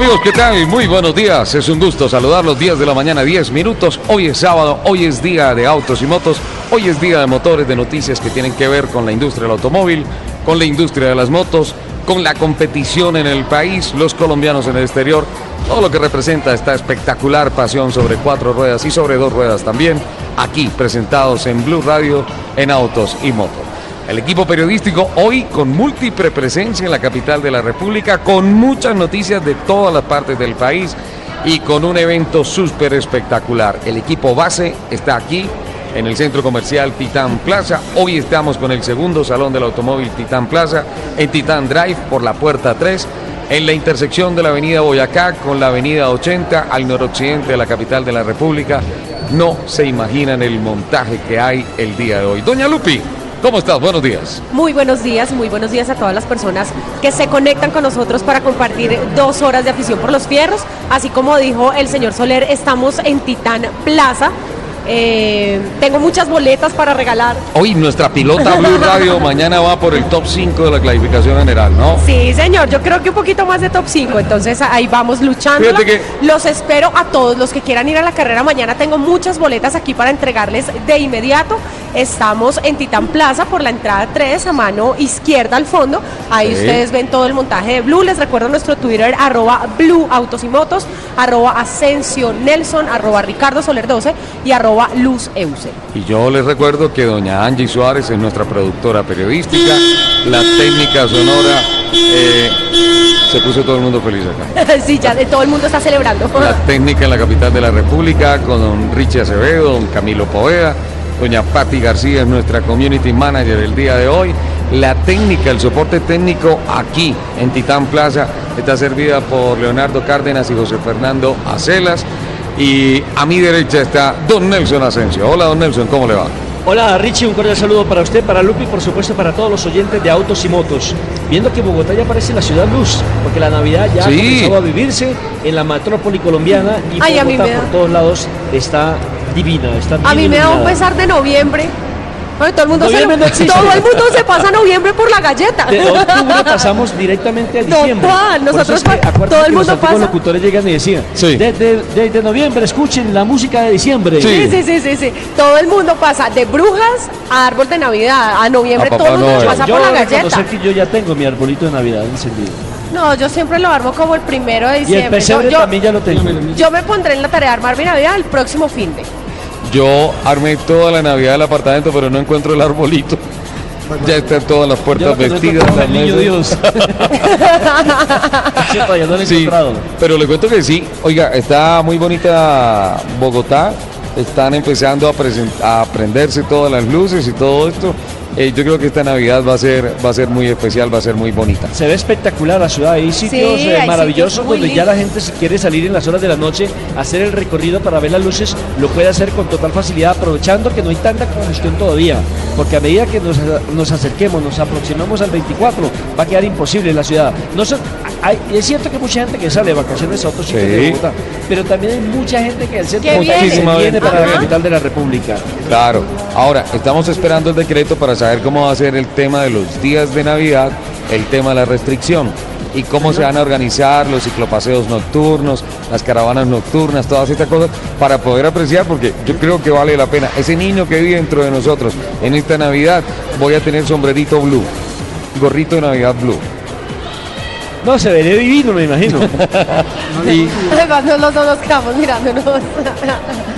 Amigos, ¿qué tal? Muy buenos días. Es un gusto saludarlos. 10 de la mañana, 10 minutos. Hoy es sábado, hoy es día de autos y motos. Hoy es día de motores, de noticias que tienen que ver con la industria del automóvil, con la industria de las motos, con la competición en el país, los colombianos en el exterior. Todo lo que representa esta espectacular pasión sobre cuatro ruedas y sobre dos ruedas también. Aquí presentados en Blue Radio en autos y motos. El equipo periodístico hoy con múltiple presencia en la capital de la República, con muchas noticias de todas las partes del país y con un evento súper espectacular. El equipo base está aquí en el centro comercial Titán Plaza. Hoy estamos con el segundo salón del automóvil Titán Plaza en Titán Drive por la puerta 3 en la intersección de la avenida Boyacá con la avenida 80 al noroccidente de la capital de la República. No se imaginan el montaje que hay el día de hoy. Doña Lupi, ¿Cómo estás? Buenos días. Muy buenos días, muy buenos días a todas las personas que se conectan con nosotros para compartir dos horas de afición por los fierros. Así como dijo el señor Soler, estamos en Titán Plaza. Eh, tengo muchas boletas para regalar. Hoy nuestra pilota Blue Radio mañana va por el top 5 de la clasificación general, ¿no? Sí, señor, yo creo que un poquito más de top 5, entonces ahí vamos luchando. Que... Los espero a todos los que quieran ir a la carrera mañana. Tengo muchas boletas aquí para entregarles de inmediato. Estamos en Titán Plaza por la entrada 3 a mano izquierda al fondo. Ahí sí. ustedes ven todo el montaje de Blue. Les recuerdo nuestro Twitter, arroba Blue Autos y Motos, arroba Asensio Nelson, arroba Ricardo Soler 12 y arroba Luz Euse. Y yo les recuerdo que doña Angie Suárez es nuestra productora periodística, la técnica sonora. Eh, se puso todo el mundo feliz acá. sí, ya de todo el mundo está celebrando. La técnica en la capital de la República con don Richie Acevedo, don Camilo Poveda, doña Patti García es nuestra community manager del día de hoy. La técnica, el soporte técnico aquí en Titán Plaza está servida por Leonardo Cárdenas y José Fernando Acelas. Y a mi derecha está don Nelson Asensio. Hola, don Nelson, ¿cómo le va? Hola Richie, un cordial saludo para usted, para Lupi y por supuesto para todos los oyentes de autos y motos. Viendo que Bogotá ya parece la ciudad luz, porque la Navidad ya Sí. ha comenzado a vivirse en la metrópoli colombiana y Ay, a mí Bogotá me da- por todos lados está divina, está A mí me da un pesar de noviembre. Bueno, todo, el mundo se, Noviembre no existe. todo el mundo se pasa noviembre por la galleta. De octubre pasamos directamente a diciembre. Total, nosotros es que, todo el los mundo antiguos pasa. locutores llegan y decían, Sí. desde, desde noviembre escuchen la música de diciembre. Sí, sí, sí, sí, sí. Todo el mundo pasa de brujas a árbol de Navidad. A noviembre A todo el mundo pasa Yo por la galleta. que yo ya tengo mi arbolito de Navidad encendido. No, yo siempre lo armo como el primero de Y el diciembre. pesebre Yo- yo, también ya lo tengo. yo me pondré en la tarea de armar mi Navidad el próximo fin de. Yo armé toda la Navidad del apartamento, pero no encuentro el arbolito. Ya están todas las puertas vestidas. el niño. Dios. Sí, pero le cuento que sí. Oiga, está muy bonita Bogotá. Están empezando a, a prenderse todas las luces y todo esto. Eh, yo creo que esta Navidad va a ser va a ser muy especial, va a ser muy bonita. Se ve espectacular la ciudad, hay sitios Sí, eh, hay maravillosos sitios donde ya la gente si quiere salir en las horas de la noche, hacer el recorrido para ver las luces, lo puede hacer con total facilidad, aprovechando que no hay tanta congestión todavía, porque a medida que nos, nos acerquemos, nos aproximamos al 24, va a quedar imposible la ciudad. No son- hay- es cierto que hay mucha gente que sale de vacaciones a otros sitios Sí. de Bogotá, pero también hay mucha gente que al centro de Bogotá viene. viene para la capital de la República. Claro. Ahora, estamos esperando el decreto para saber cómo va a ser el tema de los días de Navidad, el tema de la restricción. y cómo se van a organizar los ciclopaseos nocturnos, las caravanas nocturnas, todas estas cosas, para poder apreciar, porque yo creo que vale la pena. Ese niño que vive dentro de nosotros en esta Navidad, voy a tener sombrerito blue, gorrito de Navidad blue. No, se vería divino, me imagino. Y Además, no, los dos nos quedamos mirándonos.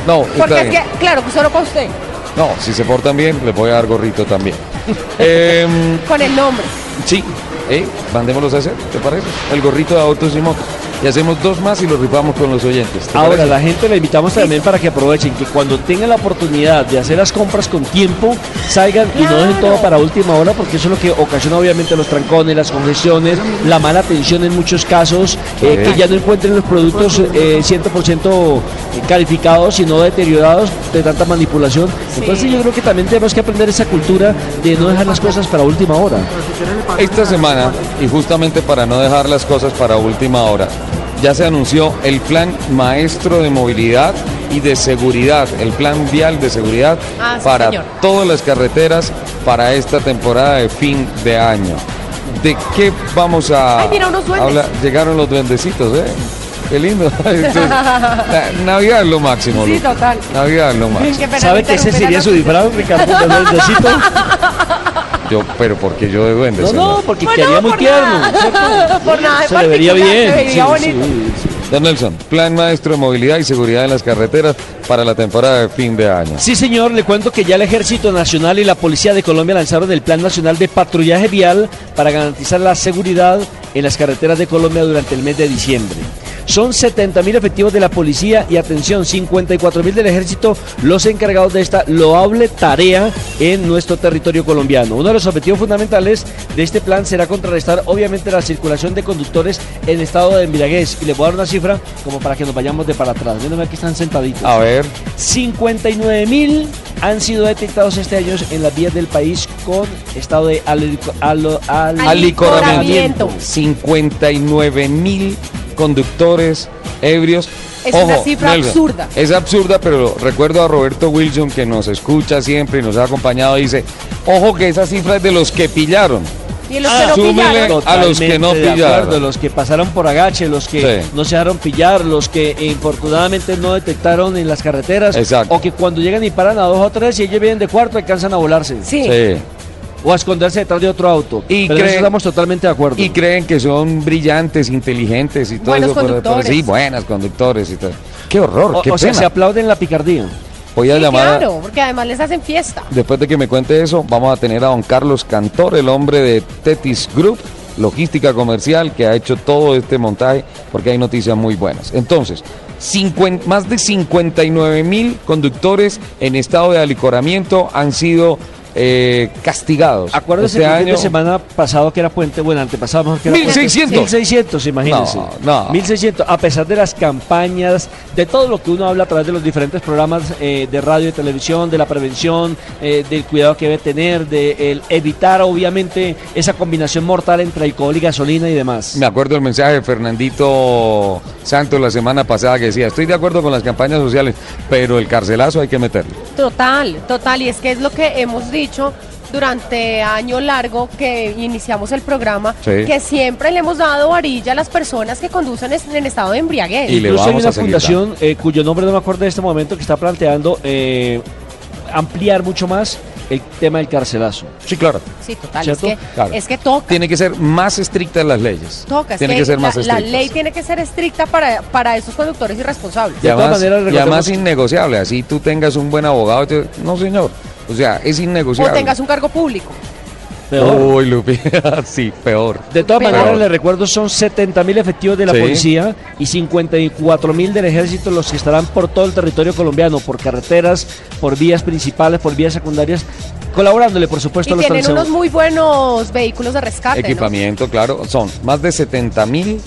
no, Porque es que, claro, solo para usted, No, si se portan bien, les voy a dar gorrito también. Em, con el nombre. sí, eh, mandémoslos a hacer, ¿te parece? El gorrito de autos y motos. Y hacemos dos más y los rifamos con los oyentes. ¿te Ahora, parece? la gente le invitamos también para que aprovechen que cuando tengan la oportunidad de hacer las compras con tiempo, salgan y no dejen todo para última hora, porque eso es lo que ocasiona obviamente los trancones, las congestiones, la mala atención en muchos casos, eh, que ya no encuentren los productos eh, 100% calificados, sino deteriorados de tanta manipulación. Entonces yo creo que también tenemos que aprender esa cultura de no dejar las cosas para última hora. Esta semana, y justamente para no dejar las cosas para última hora, ya se anunció el plan maestro de movilidad y de seguridad, el plan vial de seguridad Ah, sí, para señor. todas las carreteras para esta temporada de fin de año. ¿De qué vamos a Ay, mira, unos duendes. hablar? Llegaron los duendecitos, ¿eh? Qué lindo. Entonces, Navidad es lo máximo. Sí, Luca. total. Navidad es lo máximo. ¿Sabe que ese sería su disfraz, Ricardo? ¿De duendecito? Yo, pero porque yo de duende, No, señor? no, porque quedaría no, muy por tierno. nada. ¿cierto? Por nada de Se le vería bien. se vería sí, bonito. sí, sí. Don Nelson, plan maestro de movilidad y seguridad en las carreteras para la temporada de fin de año. Sí, señor, le cuento que ya el Ejército Nacional y la Policía de Colombia lanzaron el Plan Nacional de Patrullaje Vial para garantizar la seguridad en las carreteras de Colombia durante el mes de diciembre. Son 70 mil efectivos de la policía y atención, 54 mil del ejército los encargados de esta loable tarea en nuestro territorio colombiano. Uno de los objetivos fundamentales de este plan será contrarrestar obviamente la circulación de conductores en estado de embriaguez. Y les voy a dar una cifra como para que nos vayamos de para atrás. Miren aquí están sentaditos. A ver, 59 mil han sido detectados este año en las vías del país con estado de alico- alo- al- Alicoramiento. 59 mil conductores ebrios. Es una cifra absurda. Es absurda, pero recuerdo a Roberto Wilson que nos escucha siempre y nos ha acompañado. Dice, ojo que esa cifra es de los que pillaron. Y los Ah, que no súmele pillaron, a los que no de pillaron. acuerdo, los que pasaron por agache, los que Sí. no se dejaron pillar, los que eh, infortunadamente no detectaron en las carreteras, Exacto. o que cuando llegan y paran a dos o tres y ellos vienen de cuarto alcanzan a volarse, Sí. Sí. O a esconderse detrás de otro auto. Y Pero en eso creen- estamos totalmente de acuerdo. Y creen que son brillantes, inteligentes y todo Buenos eso. pero conductores. sí, buenas conductores y todo. Qué horror, o, qué o sea, se aplauden la picardía. Voy a Sí, llamar claro, porque además les hacen fiesta. Después de que me cuente eso, vamos a tener a don Carlos Cantor, el hombre de Tetis Group, logística comercial, que ha hecho todo este montaje, porque hay noticias muy buenas. Entonces, 50 más de 59 mil conductores en estado de alicoramiento han sido eh, castigados. Acuérdese este que el fin año. de semana pasado que era puente, bueno, antepasado mejor que era puente. 1600. 1600, imagínense. No, no. 1600, a pesar de las campañas, de todo lo que uno habla a través de los diferentes programas eh, de radio y televisión, de la prevención, eh, del cuidado que debe tener, de el evitar obviamente esa combinación mortal entre alcohol y gasolina y demás. Me acuerdo el mensaje de Fernandito Santos la semana pasada que decía, estoy de acuerdo con las campañas sociales, pero el carcelazo hay que meterlo. Total, total. Y es que es lo que hemos dicho durante año largo que iniciamos el programa, Sí. que siempre le hemos dado varilla a las personas que conducen en estado de embriaguez. Y le Incluso hay vamos una fundación eh, cuyo nombre no me acuerdo en este momento que está planteando eh, ampliar mucho más el tema del carcelazo. Sí, claro. Sí, total. Es que, Claro. es que toca. Tiene que ser más estrictas las leyes. Toca, Tiene que, ser más la, la estrictas. ley tiene que ser estricta para, para esos conductores irresponsables. Y De todas además, maneras, y además innegociable. Así tú tengas un buen abogado. te- No, señor. O sea, es O innegociable. tengas un cargo público. Peor. Uy, Lupi. sí, peor. De todas maneras, les recuerdo, son 70 mil efectivos de la Sí. policía y 54 mil del ejército los que estarán por todo el territorio colombiano, por carreteras, por vías principales, por vías secundarias, colaborándole, por supuesto, Y a los tienen unos muy buenos vehículos de rescate. ¿no? Equipamiento, claro. Son más de 70 mil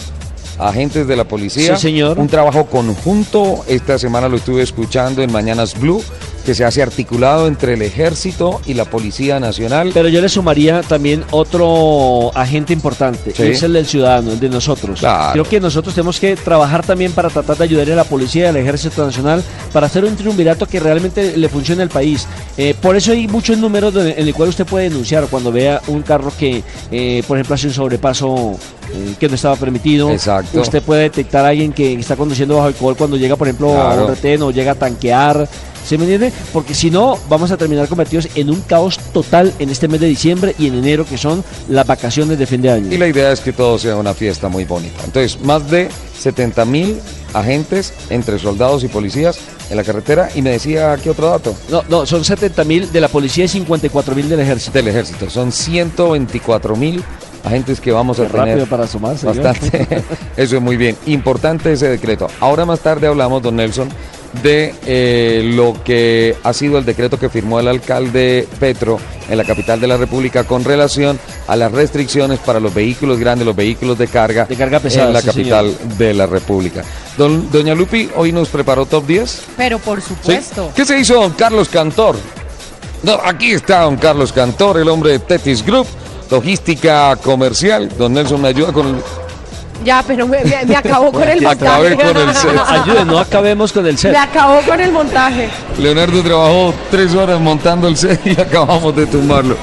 agentes de la policía. Sí, señor. Un trabajo conjunto. Esta semana lo estuve escuchando en Mañanas Blue, que se hace articulado entre el ejército y la Policía Nacional. Pero yo le sumaría también otro agente importante, Sí. y es el del ciudadano, el de nosotros. Claro. Creo que nosotros tenemos que trabajar también para tratar de ayudar a la policía y al ejército nacional para hacer un triunvirato que realmente le funcione al país. Eh, por eso hay muchos números donde- en el cual usted puede denunciar cuando vea un carro que, eh, por ejemplo, hace un sobrepaso eh, que no estaba permitido. Exacto. Usted puede detectar a alguien que está conduciendo bajo alcohol cuando llega, por ejemplo, a un retén o llega a tanquear. ¿Se me entiende? Porque si no, vamos a terminar convertidos en un caos total en este mes de diciembre y en enero, que son las vacaciones de fin de año. Y la idea es que todo sea una fiesta muy bonita. Entonces, más de 70 mil agentes entre soldados y policías en la carretera. Y me decía, ¿qué otro dato? No, no, son 70 mil de la policía y 54 mil del ejército. Del ejército. Son 124 mil agentes que vamos a tener. rápido para sumarse. Bastante. Eso es muy bien. Importante ese decreto. Ahora más tarde hablamos, don Nelson, de eh, lo que ha sido el decreto que firmó el alcalde Petro en la capital de la República con relación a las restricciones para los vehículos grandes, los vehículos de carga, De carga pesada, en la sí, capital de la República. Don- Doña Lupi hoy nos preparó top 10. Pero por ¿sí? supuesto. ¿Qué se hizo don Carlos Cantor? No, aquí está don Carlos Cantor, el hombre de Tetis Group, logística comercial. Don Nelson me ayuda con el Ya, pero me, me- me acabó con el Acabé montaje. con el set. Ayude, no acabemos con el set. Me acabó con el montaje. Leonardo trabajó tres horas montando el set y acabamos de tumbarlo.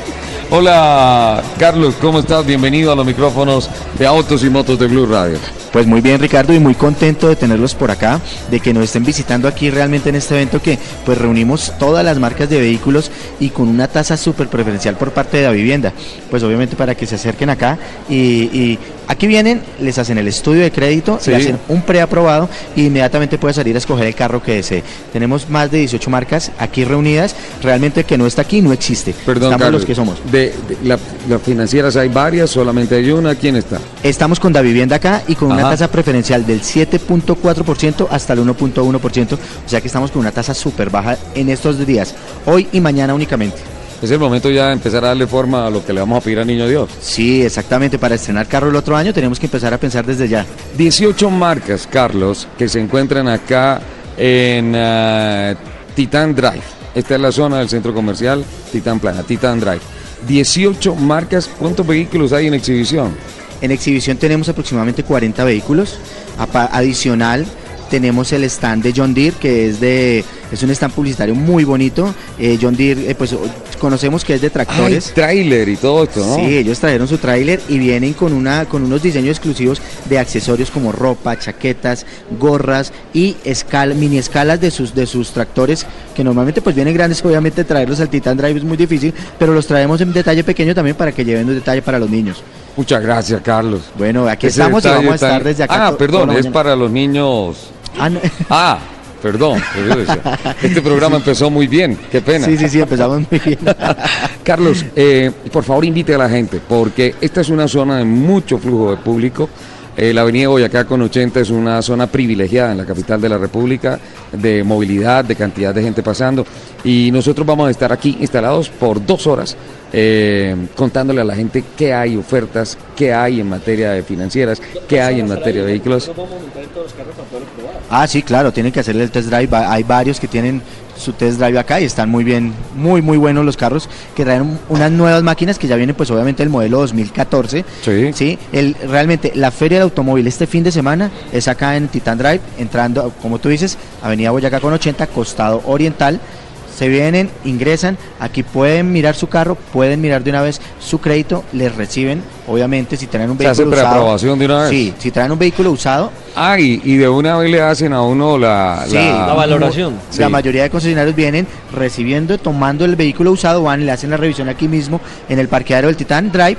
Hola, Carlos, ¿cómo estás? Bienvenido a los micrófonos de Autos y Motos de Blue Radio. Pues muy bien Ricardo y muy contento de tenerlos por acá, de que nos estén visitando aquí realmente en este evento que pues reunimos todas las marcas de vehículos y con una tasa súper preferencial por parte de la vivienda. Pues obviamente para que se acerquen acá y, y aquí vienen, les hacen el estudio de crédito, Sí. le hacen un preaprobado y inmediatamente puede salir a escoger el carro que desee. Tenemos más de 18 marcas aquí reunidas, realmente que no está aquí no existe. Perdón, Estamos Carlos. los que somos. De, de- la- las financieras hay varias, solamente hay una. ¿Quién está? Estamos con Davivienda acá y con una tasa preferencial del 7.4% hasta el 1.1%, o sea que estamos con una tasa súper baja en estos días, hoy y mañana únicamente. Es el momento ya de empezar a darle forma a lo que le vamos a pedir a Niño Dios. Sí, exactamente, para estrenar carro el otro año tenemos que empezar a pensar desde ya. 18 marcas, Carlos, que se encuentran acá en ah, Titan Drive. Esta es la zona del centro comercial Titan Plana, Titan Drive. 18 marcas, ¿cuántos vehículos hay en exhibición? En exhibición tenemos aproximadamente 40 vehículos, adicional tenemos el stand de John Deere que es de es un stand publicitario muy bonito. Eh, John Deere eh, pues conocemos que es de tractores. tráiler y todo esto, ¿no? Sí, ellos trajeron su tráiler y vienen con una con unos diseños exclusivos de accesorios como ropa, chaquetas, gorras y escal, mini escalas de sus de sus tractores que normalmente pues vienen grandes, obviamente traerlos al Titan Drive es muy difícil, pero los traemos en detalle pequeño también para que lleven un detalle para los niños. Muchas gracias, Carlos. Bueno, aquí Ese estamos y vamos a estar desde acá. Ah, perdón, es mañana. para los niños. Ah, no. Ah, perdón. Este programa empezó muy bien, qué pena. Sí, sí, sí, empezamos muy bien. Carlos, eh, por favor invite a la gente, porque esta es una zona de mucho flujo de público. Eh, la avenida Boyacá con 80 es una zona privilegiada en la capital de la República, de movilidad, de cantidad de gente pasando. Y nosotros vamos a estar aquí instalados por dos horas, eh, contándole a la gente qué hay ofertas, qué hay en materia de financieras, qué hay en materia de vehículos. Ah, sí, claro, tienen que hacerle el test drive. Hay varios que tienen su test drive acá y están muy bien, muy, muy buenos los carros que traen unas nuevas máquinas que ya vienen, pues obviamente el modelo 2014. Sí. Sí, el, realmente la feria del automóvil este fin de semana es acá en Titan Drive, entrando, como tú dices, Avenida Boyacá con 80, costado oriental. Se vienen, ingresan, aquí pueden mirar su carro, pueden mirar de una vez su crédito, les reciben, obviamente, si traen un Se hace vehículo usado. preaprobación de una vez. Sí, si traen un vehículo usado, Ah, y, y de una vez le hacen a uno la, Sí, La valoración. Sí. La mayoría de concesionarios vienen recibiendo, tomando el vehículo usado, van, le hacen la revisión aquí mismo en el parqueadero del Titan Drive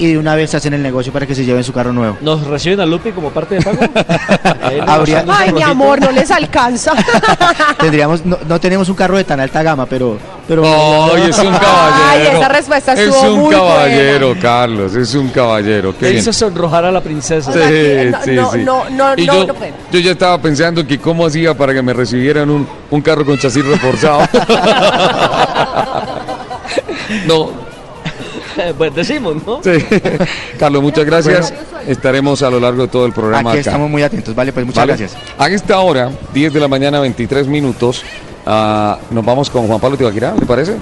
y de una vez hacen el negocio para que se lleven su carro nuevo. ¿Nos reciben a Lupi como parte de pago? Habría- Ay, mi amor, no les alcanza. Tendríamos, no, no tenemos un carro de tan alta gama, pero, pero Ay, es un Ay, caballero. esa respuesta Es un muy caballero, Carlos, es un caballero. Qué hizo sonrojar a la princesa. O sea, no- Sí, no- sí, sí. no- no- Y no- yo, no yo ya estaba pensando que cómo hacía para que me recibieran un, un carro con chasis reforzado. no, pues decimos, ¿no? sí. Carlos, muchas gracias. Estaremos a lo largo de todo el programa aquí acá. estamos muy atentos. Vale, pues muchas ¿Vale? gracias. A esta hora, 10 de la mañana, 23 minutos, ah, nos vamos con Juan Pablo Tibaquirá, ¿le parece?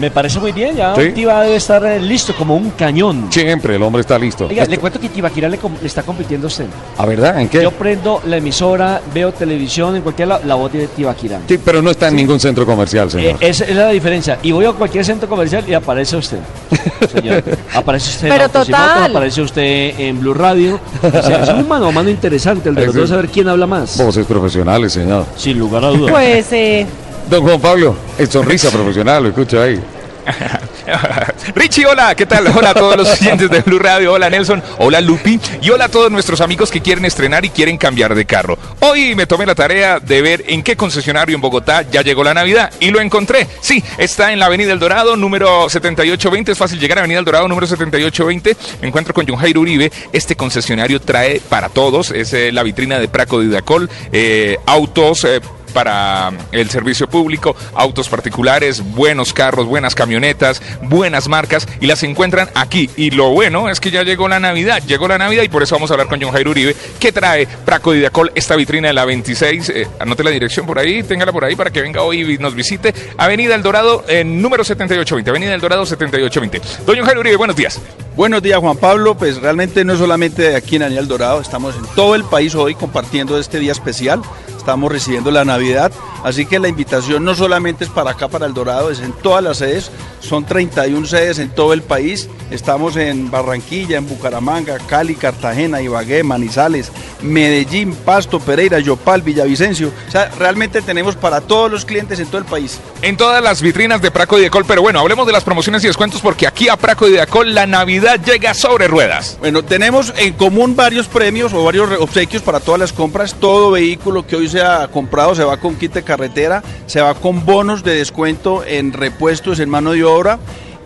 Me parece muy bien, ya Sí. Tiba debe estar eh, listo como un cañón. Siempre el hombre está listo. Oiga, le cuento que Tibaquira le, com- le está compitiendo a usted. ¿A verdad? ¿En qué? Yo prendo la emisora, veo televisión, en cualquier lado, la voz de Tibaquira. Sí, pero no está en ningún centro comercial, Eh, señor. esa es la diferencia. Y voy a cualquier centro comercial y aparece usted. Señor. Aparece usted Pero en Autos y total. Motos, aparece usted en Blue Radio. O sea, es un mano a mano interesante el de los dos, a ver quién habla más. Voces profesionales, señor. Sin lugar a dudas. Pues eh, Don Juan Pablo, es sonrisa profesional, lo escucho ahí. Richie, hola, ¿qué tal? Hola a todos los oyentes de Blue Radio, hola Nelson, hola Lupi y hola a todos nuestros amigos que quieren estrenar y quieren cambiar de carro. Hoy me tomé la tarea de ver en qué concesionario en Bogotá ya llegó la Navidad y lo encontré. Sí, está en la Avenida El Dorado, número 7820, es fácil llegar a Avenida El Dorado, número 7820. Me encuentro con John Jairo Uribe. Este concesionario trae para todos, es eh, la vitrina de Praco Didacol, eh, autos... eh, para el servicio público, autos particulares, buenos carros, buenas camionetas, buenas marcas y las encuentran aquí. Y lo bueno es que ya llegó la Navidad, llegó la Navidad y por eso vamos a hablar con John Jairo Uribe, que trae Praco Didacol, esta vitrina de la 26. eh, anote la dirección por ahí, téngala por ahí para que venga hoy y nos visite. Avenida El Dorado, en número 7820. Avenida El Dorado 7820. Don John Jairo Uribe, buenos días. Buenos días Juan Pablo, pues realmente no solamente aquí en Añal Dorado, estamos en todo el país hoy compartiendo este día especial, estamos recibiendo la Navidad, así que la invitación no solamente es para acá, para El Dorado, es en todas las sedes, son 31 sedes en todo el país, estamos en Barranquilla, en Bucaramanga, Cali, Cartagena, Ibagué, Manizales, Medellín, Pasto, Pereira, Yopal, Villavicencio, o sea, realmente tenemos para todos los clientes en todo el país. en todas las vitrinas de Praco Didacol. Pero bueno, hablemos de las promociones y descuentos porque aquí a Praco Didacol la Navidad llega sobre ruedas. Bueno, tenemos en común varios premios o varios obsequios para todas las compras. Todo vehículo que hoy sea comprado se va con kit de carretera, se va con bonos de descuento en repuestos, en mano de obra.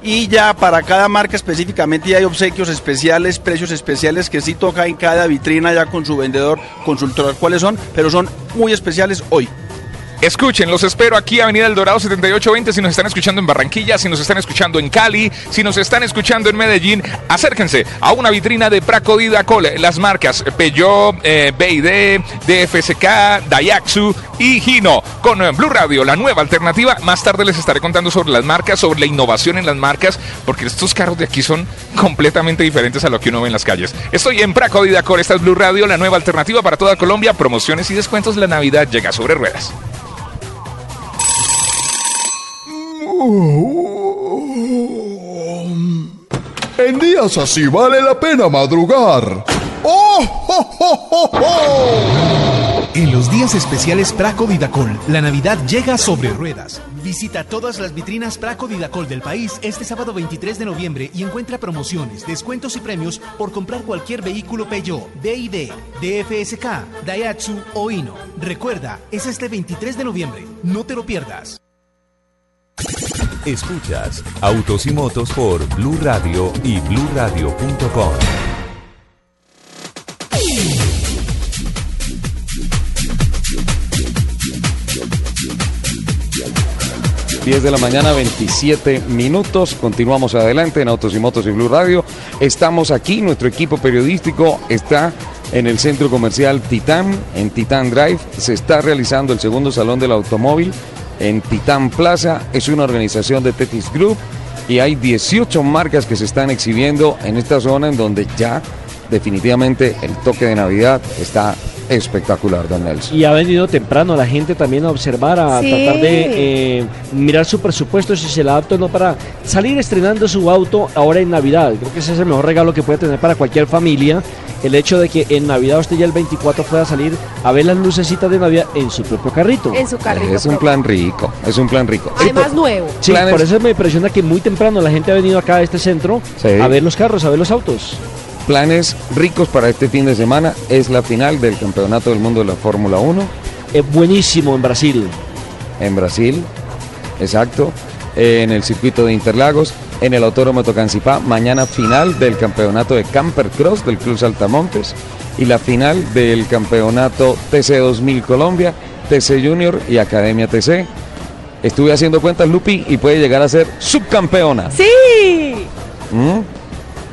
Y ya para cada marca específicamente hay obsequios especiales, precios especiales que sí toca en cada vitrina ya con su vendedor consultar cuáles son, pero son muy especiales hoy. Escuchen, los espero aquí, Avenida El Dorado 7820. Si nos están escuchando en Barranquilla, si nos están escuchando en Cali, si nos están escuchando en Medellín, acérquense a una vitrina de Praco Didacol. Las marcas Peugeot, eh, BID, DFSK, Daihatsu y Hino. Con eh, Blue Radio, la nueva alternativa. Más tarde les estaré contando sobre las marcas, sobre la innovación en las marcas, porque estos carros de aquí son completamente diferentes a lo que uno ve en las calles. Estoy en Praco Didacol, esta es Blue Radio, la nueva alternativa para toda Colombia. Promociones y descuentos, la Navidad llega sobre ruedas. En días así vale la pena madrugar. ¡Oh! En los días especiales Praco Didacol, la Navidad llega sobre ruedas. Visita todas las vitrinas Praco Didacol del país este sábado 23 de noviembre y encuentra promociones, descuentos y premios por comprar cualquier vehículo Peugeot, BID, DFSK, Daihatsu o Hino. Recuerda, es este 23 de noviembre. No te lo pierdas. Escuchas Autos y Motos por Blue Radio y bluradio.com. 10 de la mañana, 27 minutos. Continuamos adelante en Autos y Motos y Blue Radio. Estamos aquí, nuestro equipo periodístico está en el centro comercial Titán, en Titán Drive. Se está realizando el segundo salón del automóvil en Titán Plaza. Es una organización de Tetis Group y hay 18 marcas que se están exhibiendo en esta zona en donde ya definitivamente el toque de Navidad está espectacular, don Nelson. Y ha venido temprano la gente también a observar, a Sí. tratar de eh, mirar su presupuesto, si se le adapta o no, para salir estrenando su auto ahora en Navidad. Creo que ese es el mejor regalo que puede tener para cualquier familia. El hecho de que en Navidad usted ya el 24 pueda salir a ver las lucecitas de Navidad en su propio carrito. en su carrito. Es un plan rico, es un plan rico. Sí, Además por- nuevo. Sí, planes- por eso me impresiona que muy temprano la gente ha venido acá a este centro Sí. a ver los carros, a ver los autos. Planes ricos para este fin de semana es la final del Campeonato del Mundo de la Fórmula 1 Es buenísimo en Brasil. en Brasil, exacto, en el circuito de Interlagos, en el Autódromo Tocancipá, mañana final del Campeonato de Camper Cross del Club Saltamontes y la final del Campeonato TC 2000 Colombia, TC Junior y Academia TC. Estuve haciendo cuentas, Lupi, y puede llegar a ser subcampeona. Sí. ¿Mm?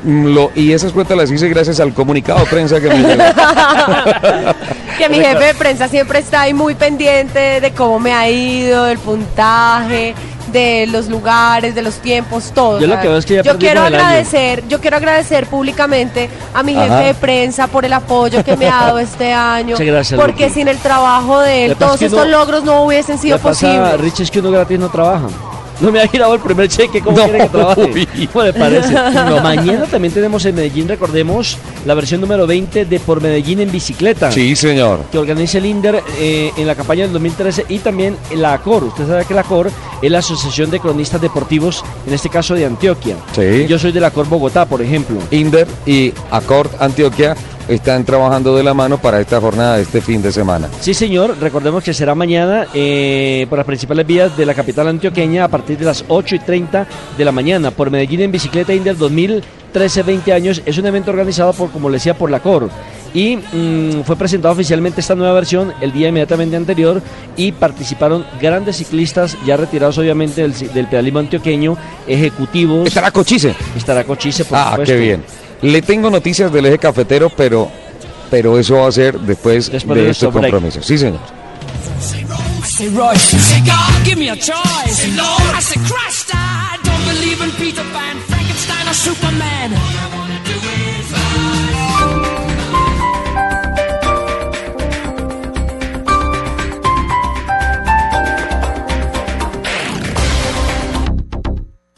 Mm, Lo, y esas cuentas las hice gracias al comunicado de prensa que me llegó. Que mi jefe de prensa siempre está ahí muy pendiente de cómo me ha ido, del puntaje, de los lugares, de los tiempos, todo. Yo lo que veo es que ya yo quiero año. agradecer, yo quiero agradecer públicamente a mi jefe Ajá. de prensa por el apoyo que me ha dado este año, Muchas gracias, porque sin el trabajo de él todos es que estos logros no hubiesen sido posibles. Rich, es que uno gratis no trabaja. No me ha girado el primer cheque, ¿cómo No, quiere que trabaje? uy. ¿Cómo le parece? Mañana también tenemos en Medellín, recordemos, la versión número 20 de Por Medellín en bicicleta. Sí, señor. Que organiza el INDER eh, en la campaña del 2013 y también la ACOR. Usted sabe que la ACOR es la Asociación de Cronistas Deportivos, en este caso de Antioquia. Sí. Yo soy de la ACOR Bogotá, por ejemplo. Inder y Accord Antioquia están trabajando de la mano para esta jornada de este fin de semana. Sí, señor. Recordemos que será mañana eh, por las principales vías de la capital antioqueña a partir de las 8 y 30 de la mañana. Por Medellín en Bicicleta Inter 2013-20 años. Es un evento organizado por, como le decía, por la COR. Y mm, fue presentado oficialmente esta nueva versión el día inmediatamente anterior y participaron grandes ciclistas ya retirados obviamente del, del pedalismo antioqueño, ejecutivos. Estará Cochise. Estará Cochise, por Ah, supuesto. qué bien. Le tengo noticias del eje cafetero, pero, pero eso va a ser después, Después de de estos compromisos. Sí, señor.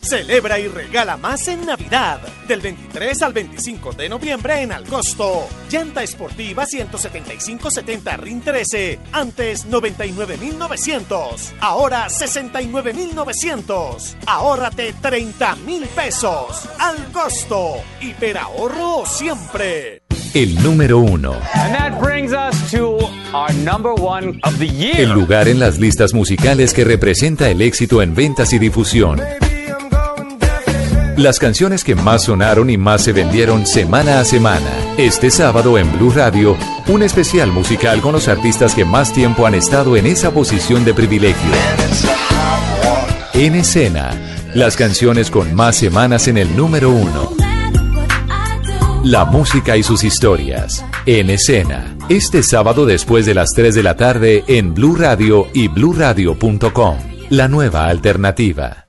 Celebra y regala más en Navidad. Del 23 al 25 de noviembre en Alcosto. Llanta esportiva 175-70 RIN 13. Antes 99,900. Ahora 69,900. Ahórrate 30 mil pesos. Al costo. Hiperahorro siempre. El número uno. And that brings us to our number one of the year. El lugar en las listas musicales que representa el éxito en ventas y difusión. Las canciones que más sonaron y más se vendieron semana a semana. Este sábado en Blue Radio, un especial musical con los artistas que más tiempo han estado en esa posición de privilegio. En escena, las canciones con más semanas en el número uno. La música y sus historias. En escena. Este sábado después de las 3 de la tarde en Blue Radio y bluradio.com. La nueva alternativa.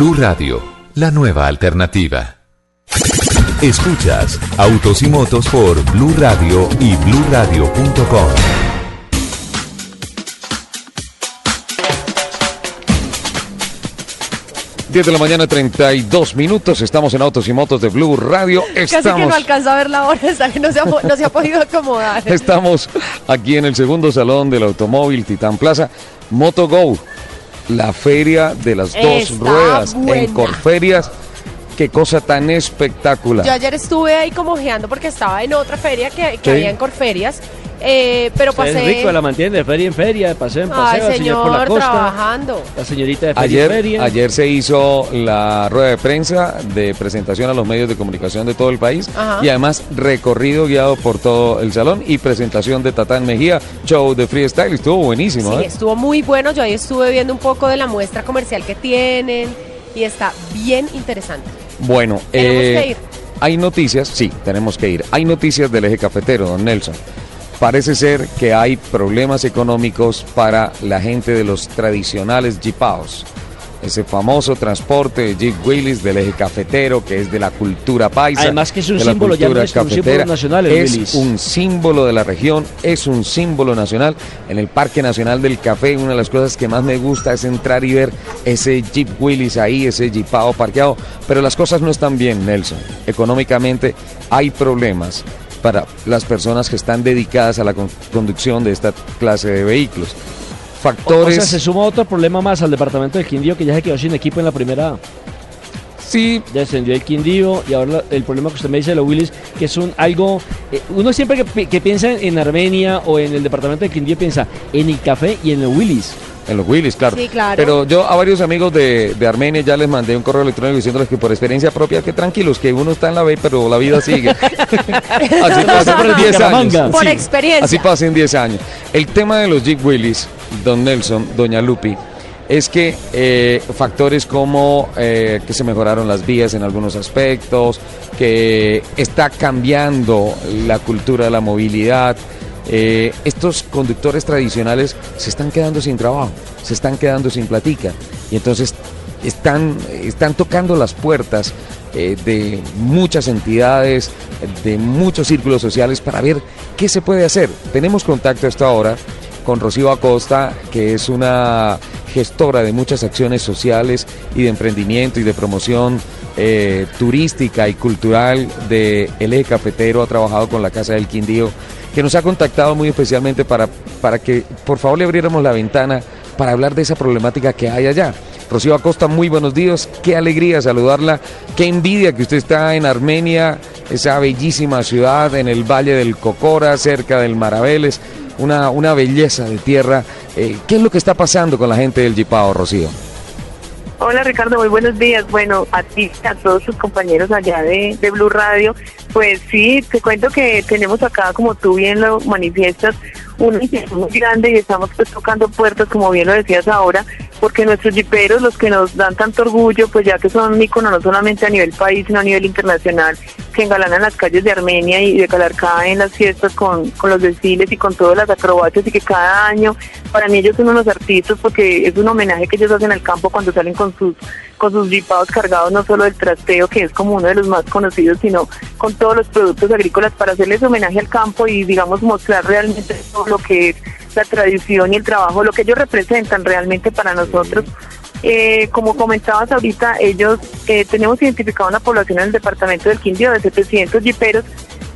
Blue Radio, la nueva alternativa. Escuchas Autos y Motos por Blue Radio y bluradio.com. Diez de la mañana, 32 minutos. Estamos en Autos y Motos de Blue Radio. Casi que no Estamos, alcanza a ver la hora, hasta que no se ha, po- no se ha podido acomodar. estamos aquí en el segundo salón del automóvil Titán Plaza. MotoGo, la feria de las dos Está ruedas buena. en Corferias. Qué cosa tan espectacular. Yo ayer estuve ahí como ojeando porque estaba en otra feria que, que Sí. había en Corferias, eh, pero pasé... es rico, la mantiene de feria en feria, de paseo en paseo, Ay, señor por la costa. trabajando. La señorita de feria en Ayer, feria. ayer se hizo la rueda de prensa de presentación a los medios de comunicación de todo el país Ajá. y además recorrido guiado por todo el salón y presentación de Tatán Mejía, show de freestyle, estuvo buenísimo. Sí, ¿eh? estuvo muy bueno. Yo ahí estuve viendo un poco de la muestra comercial que tienen y está bien interesante. Bueno, Tenemos eh, que ir. hay noticias, sí, tenemos que ir. Hay noticias del eje cafetero, don Nelson. Parece ser que hay problemas económicos para la gente de los tradicionales jipaos. Ese famoso transporte de Jeep Willys del eje cafetero, que es de la cultura paisa. Además que es un símbolo, ya no es un símbolo nacional el Es un símbolo de la región, es un símbolo nacional. En el Parque Nacional del Café, una de las cosas que más me gusta es entrar y ver ese Jeep Willys ahí, ese Jeepao parqueado. Pero las cosas no están bien, Nelson. Económicamente hay problemas para las personas que están dedicadas a la con- conducción de esta clase de vehículos. O Factores. sea, se suma otro problema más al departamento del Quindío que ya se quedó sin equipo en la primera A. Sí. Descendió el Quindío y ahora el problema que usted me dice de los Willis, que es un algo. eh, uno siempre que, que piensa en Armenia o en el departamento del Quindío piensa en el café y en los Willis. En los Willys, claro. Sí, claro. Pero yo a varios amigos de, de Armenia ya les mandé un correo electrónico diciéndoles que por experiencia propia, que tranquilos, que uno está en la B, pero la vida sigue. Así pasa en 10 años. Por Sí, experiencia. Así pasa en 10 años. El tema de los Jeep Willys, don Nelson, doña Lupi, es que eh, factores como eh, que se mejoraron las vías en algunos aspectos, que está cambiando la cultura de la movilidad, eh, estos conductores tradicionales se están quedando sin trabajo, se están quedando sin platica y entonces están, están tocando las puertas eh, de muchas entidades, de muchos círculos sociales para ver qué se puede hacer. Tenemos contacto hasta ahora con Rocío Acosta, que es una gestora de muchas acciones sociales y de emprendimiento y de promoción eh, turística y cultural de El Eje Cafetero, ha trabajado con la Casa del Quindío, que nos ha contactado muy especialmente para, para que por favor le abriéramos la ventana para hablar de esa problemática que hay allá. Rocío Acosta, muy buenos días, qué alegría saludarla, qué envidia que usted está en Armenia, esa bellísima ciudad en el Valle del Cocora, cerca del Maraveles, una, una belleza de tierra. Eh, ¿Qué es lo que está pasando con la gente del Yipao, Rocío? Hola Ricardo, muy buenos días. Bueno, a ti, a todos tus compañeros allá de, de Blue Radio, pues sí, te cuento que tenemos acá, como tú bien lo manifiestas, una inquietud muy grande y estamos pues tocando puertas, como bien lo decías ahora, porque nuestros jiperos, los que nos dan tanto orgullo, pues ya que son un ícono no solamente a nivel país, sino a nivel internacional, que engalanan las calles de Armenia y de Calarcá en las fiestas con, con los desfiles y con todas las acrobacias y que cada año, para mí ellos son unos artistas porque es un homenaje que ellos hacen al campo cuando salen con sus con sus jipados cargados no solo del trasteo, que es como uno de los más conocidos, sino con todos los productos agrícolas para hacerles homenaje al campo y digamos mostrar realmente todo lo que es la tradición y el trabajo, lo que ellos representan realmente para nosotros. Eh, como comentabas ahorita, ellos eh, tenemos identificado una población en el departamento del Quindío de 700 jiperos,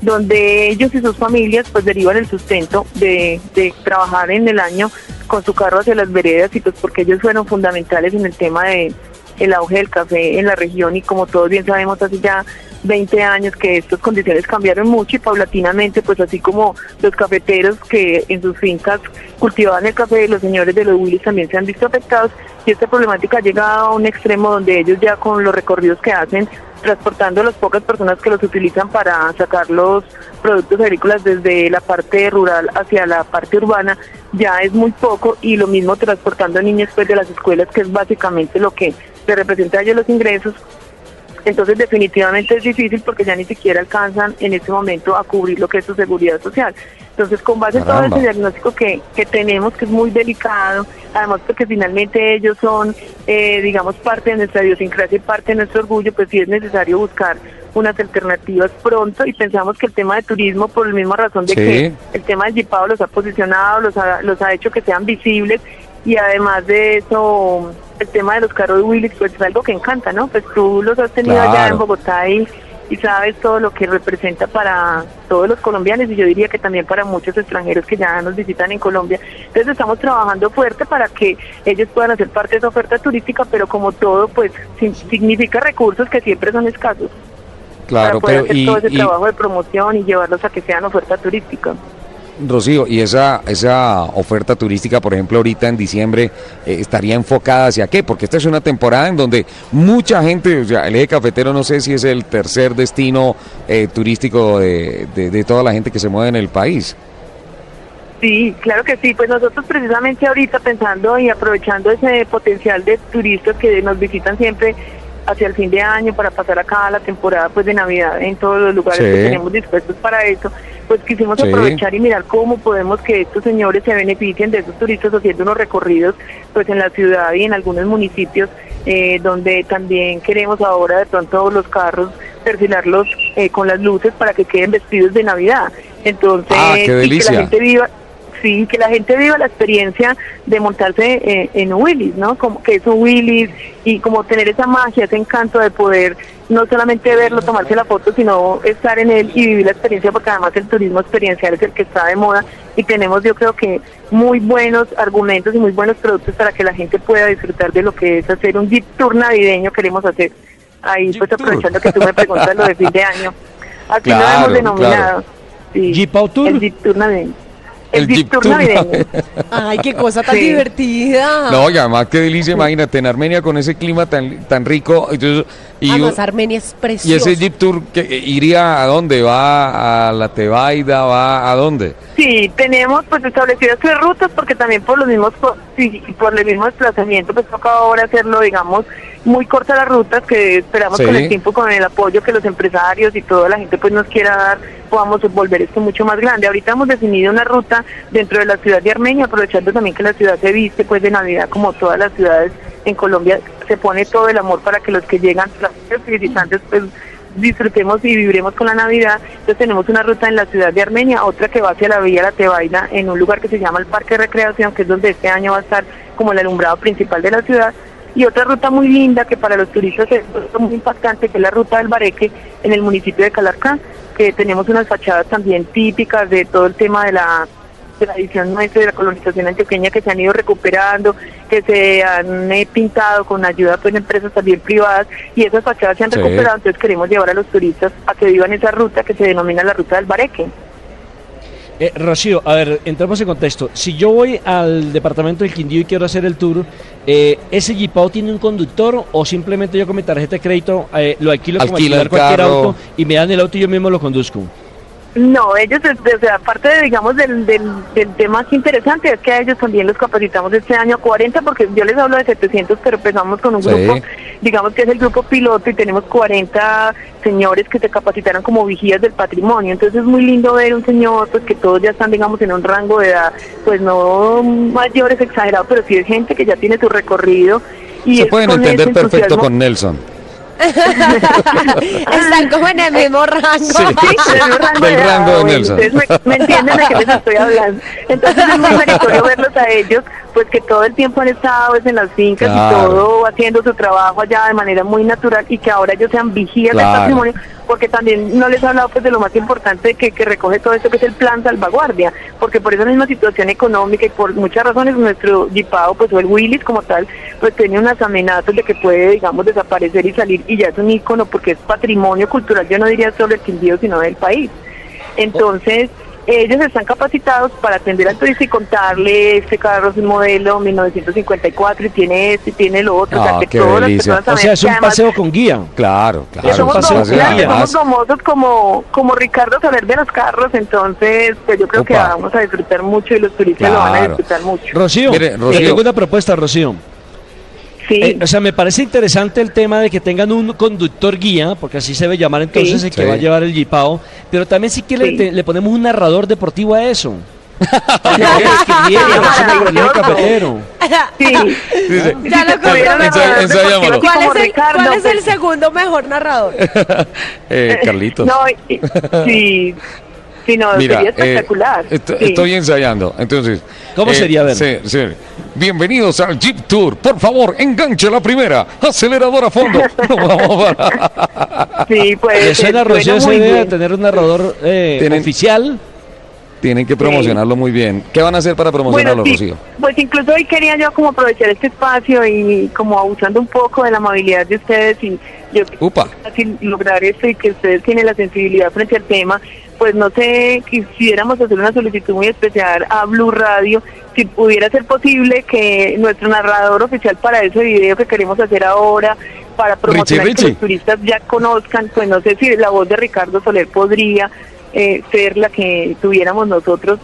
donde ellos y sus familias pues derivan el sustento de, de trabajar en el año con su carro hacia las veredas y pues porque ellos fueron fundamentales en el tema de el auge del café en la región y como todos bien sabemos hace ya 20 años que estas condiciones cambiaron mucho y paulatinamente pues así como los cafeteros que en sus fincas cultivaban el café, los señores de los Willis también se han visto afectados y esta problemática ha llegado a un extremo donde ellos ya con los recorridos que hacen transportando a las pocas personas que los utilizan para sacar los productos agrícolas desde la parte rural hacia la parte urbana ya es muy poco y lo mismo transportando a niños pues de las escuelas que es básicamente lo que le representa a ellos los ingresos entonces definitivamente es difícil porque ya ni siquiera alcanzan en este momento a cubrir lo que es su seguridad social. Entonces con base en todo ese diagnóstico que, que tenemos, que es muy delicado, además porque finalmente ellos son, eh, digamos, parte de nuestra idiosincrasia y parte de nuestro orgullo, pues sí es necesario buscar unas alternativas pronto y pensamos que el tema de turismo, por la misma razón de Sí. que el tema del Jipao los ha posicionado, los ha, los ha hecho que sean visibles y además de eso, el tema de los carros Willis, pues es algo que encanta, ¿no? Pues tú los has tenido allá Claro. en Bogotá y, y sabes todo lo que representa para todos los colombianos y yo diría que también para muchos extranjeros que ya nos visitan en Colombia. Entonces estamos trabajando fuerte para que ellos puedan hacer parte de esa oferta turística, pero como todo, pues significa recursos que siempre son escasos Claro, para poder pero hacer y, todo ese y- trabajo de promoción y llevarlos a que sean oferta turística. Rocío, y esa, esa oferta turística, por ejemplo, ahorita en diciembre, eh, estaría enfocada hacia qué? Porque esta es una temporada en donde mucha gente, o sea, el eje cafetero no sé si es el tercer destino eh, turístico de, de- de toda la gente que se mueve en el país. Sí, claro que sí. Pues nosotros precisamente ahorita pensando y aprovechando ese potencial de turistas que nos visitan siempre hacia el fin de año para pasar acá la temporada pues de Navidad en todos los lugares Sí. que tenemos dispuestos para eso, pues quisimos Sí. aprovechar y mirar cómo podemos que estos señores se beneficien de esos turistas haciendo unos recorridos pues en la ciudad y en algunos municipios eh, donde también queremos ahora de pronto los carros perfilarlos eh, con las luces para que queden vestidos de Navidad. Entonces, Ah, y que la gente viva sí, que la gente viva la experiencia de montarse eh, en Willis, ¿no? Como que es un Willis y como tener esa magia, ese encanto de poder no solamente verlo, tomarse la foto, sino estar en él y vivir la experiencia, porque además el turismo experiencial es el que está de moda y tenemos yo creo que muy buenos argumentos y muy buenos productos para que la gente pueda disfrutar de lo que es hacer un Jeep Tour navideño, queremos hacer. Ahí pues aprovechando que tú me preguntas lo de fin de año. Así lo Claro, hemos denominado. claro. Sí, ¿Jeep Tour? El Jeep Tour navideño. El, Jeep Tour navideño. Ay, qué cosa tan Sí. divertida. No, y además qué delicia, imagínate, en Armenia con ese clima tan, tan rico. entonces, y, Además, Armenia es y ese Jeep Tour que iría a dónde? ¿Va a la Tebaida? ¿Va a dónde? Sí, tenemos pues establecidas tres rutas porque también por los mismos co- sí, y por el mismo desplazamiento pues toca ahora hacerlo digamos muy cortas las rutas que esperamos Sí. con el tiempo con el apoyo que los empresarios y toda la gente pues nos quiera dar podamos volver esto mucho más grande. Ahorita hemos definido una ruta dentro de la ciudad de Armenia aprovechando también que la ciudad se viste pues de Navidad como todas las ciudades en Colombia se pone todo el amor para que los que llegan los visitantes pues disfrutemos y viviremos con la Navidad. Entonces tenemos una ruta en la ciudad de Armenia, otra que va hacia la Villa La Tebaida, en un lugar que se llama el Parque de Recreación, que es donde este año va a estar como el alumbrado principal de la ciudad. Y otra ruta muy linda que para los turistas es muy impactante, que es la ruta del Bareque en el municipio de Calarcá, que tenemos unas fachadas también típicas de todo el tema de la tradición nuestra de la colonización antioqueña que se han ido recuperando, que se han eh, pintado con ayuda pues, de empresas también privadas y esas fachadas se han Sí. recuperado, entonces queremos llevar a los turistas a que vivan esa ruta que se denomina la ruta del Bareque. Eh, Rocío, a ver, entramos en contexto. Si yo voy al departamento del Quindío y quiero hacer el tour, eh, ¿ese Jeepao tiene un conductor o simplemente yo con mi tarjeta de crédito eh, lo alquilo como Alquila alquilar el cualquier auto y me dan el auto y yo mismo lo conduzco? No, ellos, o sea, aparte de, digamos, del, del, del tema más interesante, es que a ellos también los capacitamos este año a 40, porque yo les hablo de 700, pero empezamos con un Sí. grupo, digamos que es el grupo piloto, y tenemos 40 señores que se capacitaron como vigías del patrimonio. Entonces es muy lindo ver un señor, pues que todos ya están, digamos, en un rango de edad, pues no mayores exagerados, pero sí es gente que ya tiene su recorrido. Y Se es pueden entender perfecto con Nelson. Están como en el mismo rango. Sí, del rango Del de rango edad, de bueno, Nelson. Ustedes me, me entienden de qué les estoy hablando. Entonces es muy meritorio verlos a ellos, pues que todo el tiempo han estado pues, en las fincas Claro. y todo haciendo su trabajo allá de manera muy natural y que ahora ellos sean vigías Claro. del patrimonio, porque también no les he hablado pues de lo más importante que, que recoge todo esto que es el plan salvaguardia, porque por esa misma situación económica y por muchas razones nuestro Jipao, pues o el Willis como tal, pues tiene unas amenazas de que puede, digamos, desaparecer y salir y ya es un ícono porque es patrimonio cultural, yo no diría solo el Quindío, sino del país. Entonces, ellos están capacitados para atender al turista y contarle este carro es un modelo 1954 y tiene este y tiene lo otro, Ah, o sea, que qué todas las delicia. personas O sea, es un además paseo con guía. Claro, que claro. somos, paseo que guía. somos famosos como, como Ricardo Soler de los carros, entonces pues yo creo que vamos a disfrutar mucho y los turistas lo van a disfrutar mucho. Rocío, Mire, tengo una propuesta, Rocío. Sí. Eh, o sea, me parece interesante el tema de que tengan un conductor guía, porque así se debe llamar entonces Sí. el que Sí. va a llevar el Jipao, pero también si quiere Sí. te- le ponemos un narrador deportivo a eso. ¿Cuál es, el, Ricardo, cuál es el segundo mejor narrador? eh, Carlitos. No, y- sí, sí, no, Mira, sería eh, espectacular. est- sí. estoy ensayando. Entonces, ¿Cómo eh, sería, a ver? sí, sí. Bienvenidos al Jeep Tour. Por favor, enganche la primera. Acelerador a fondo. Vamos para- Sí, pues. ¿Le suena Rocío esa idea de tener un narrador eh, oficial? Tienen que promocionarlo muy bien. ¿Qué van a hacer para promocionarlo, Bueno, Rocío? pues incluso hoy quería yo como aprovechar este espacio y como abusando un poco de la amabilidad de ustedes y yo Upa. fácil lograr esto y que ustedes tienen la sensibilidad frente al tema, pues no sé, quisiéramos hacer una solicitud muy especial a Blue Radio, si pudiera ser posible que nuestro narrador oficial para ese video que queremos hacer ahora, para promocionar Richie, que Richie. los turistas ya conozcan, pues no sé si la voz de Ricardo Soler podría eh, ser la que tuviéramos nosotros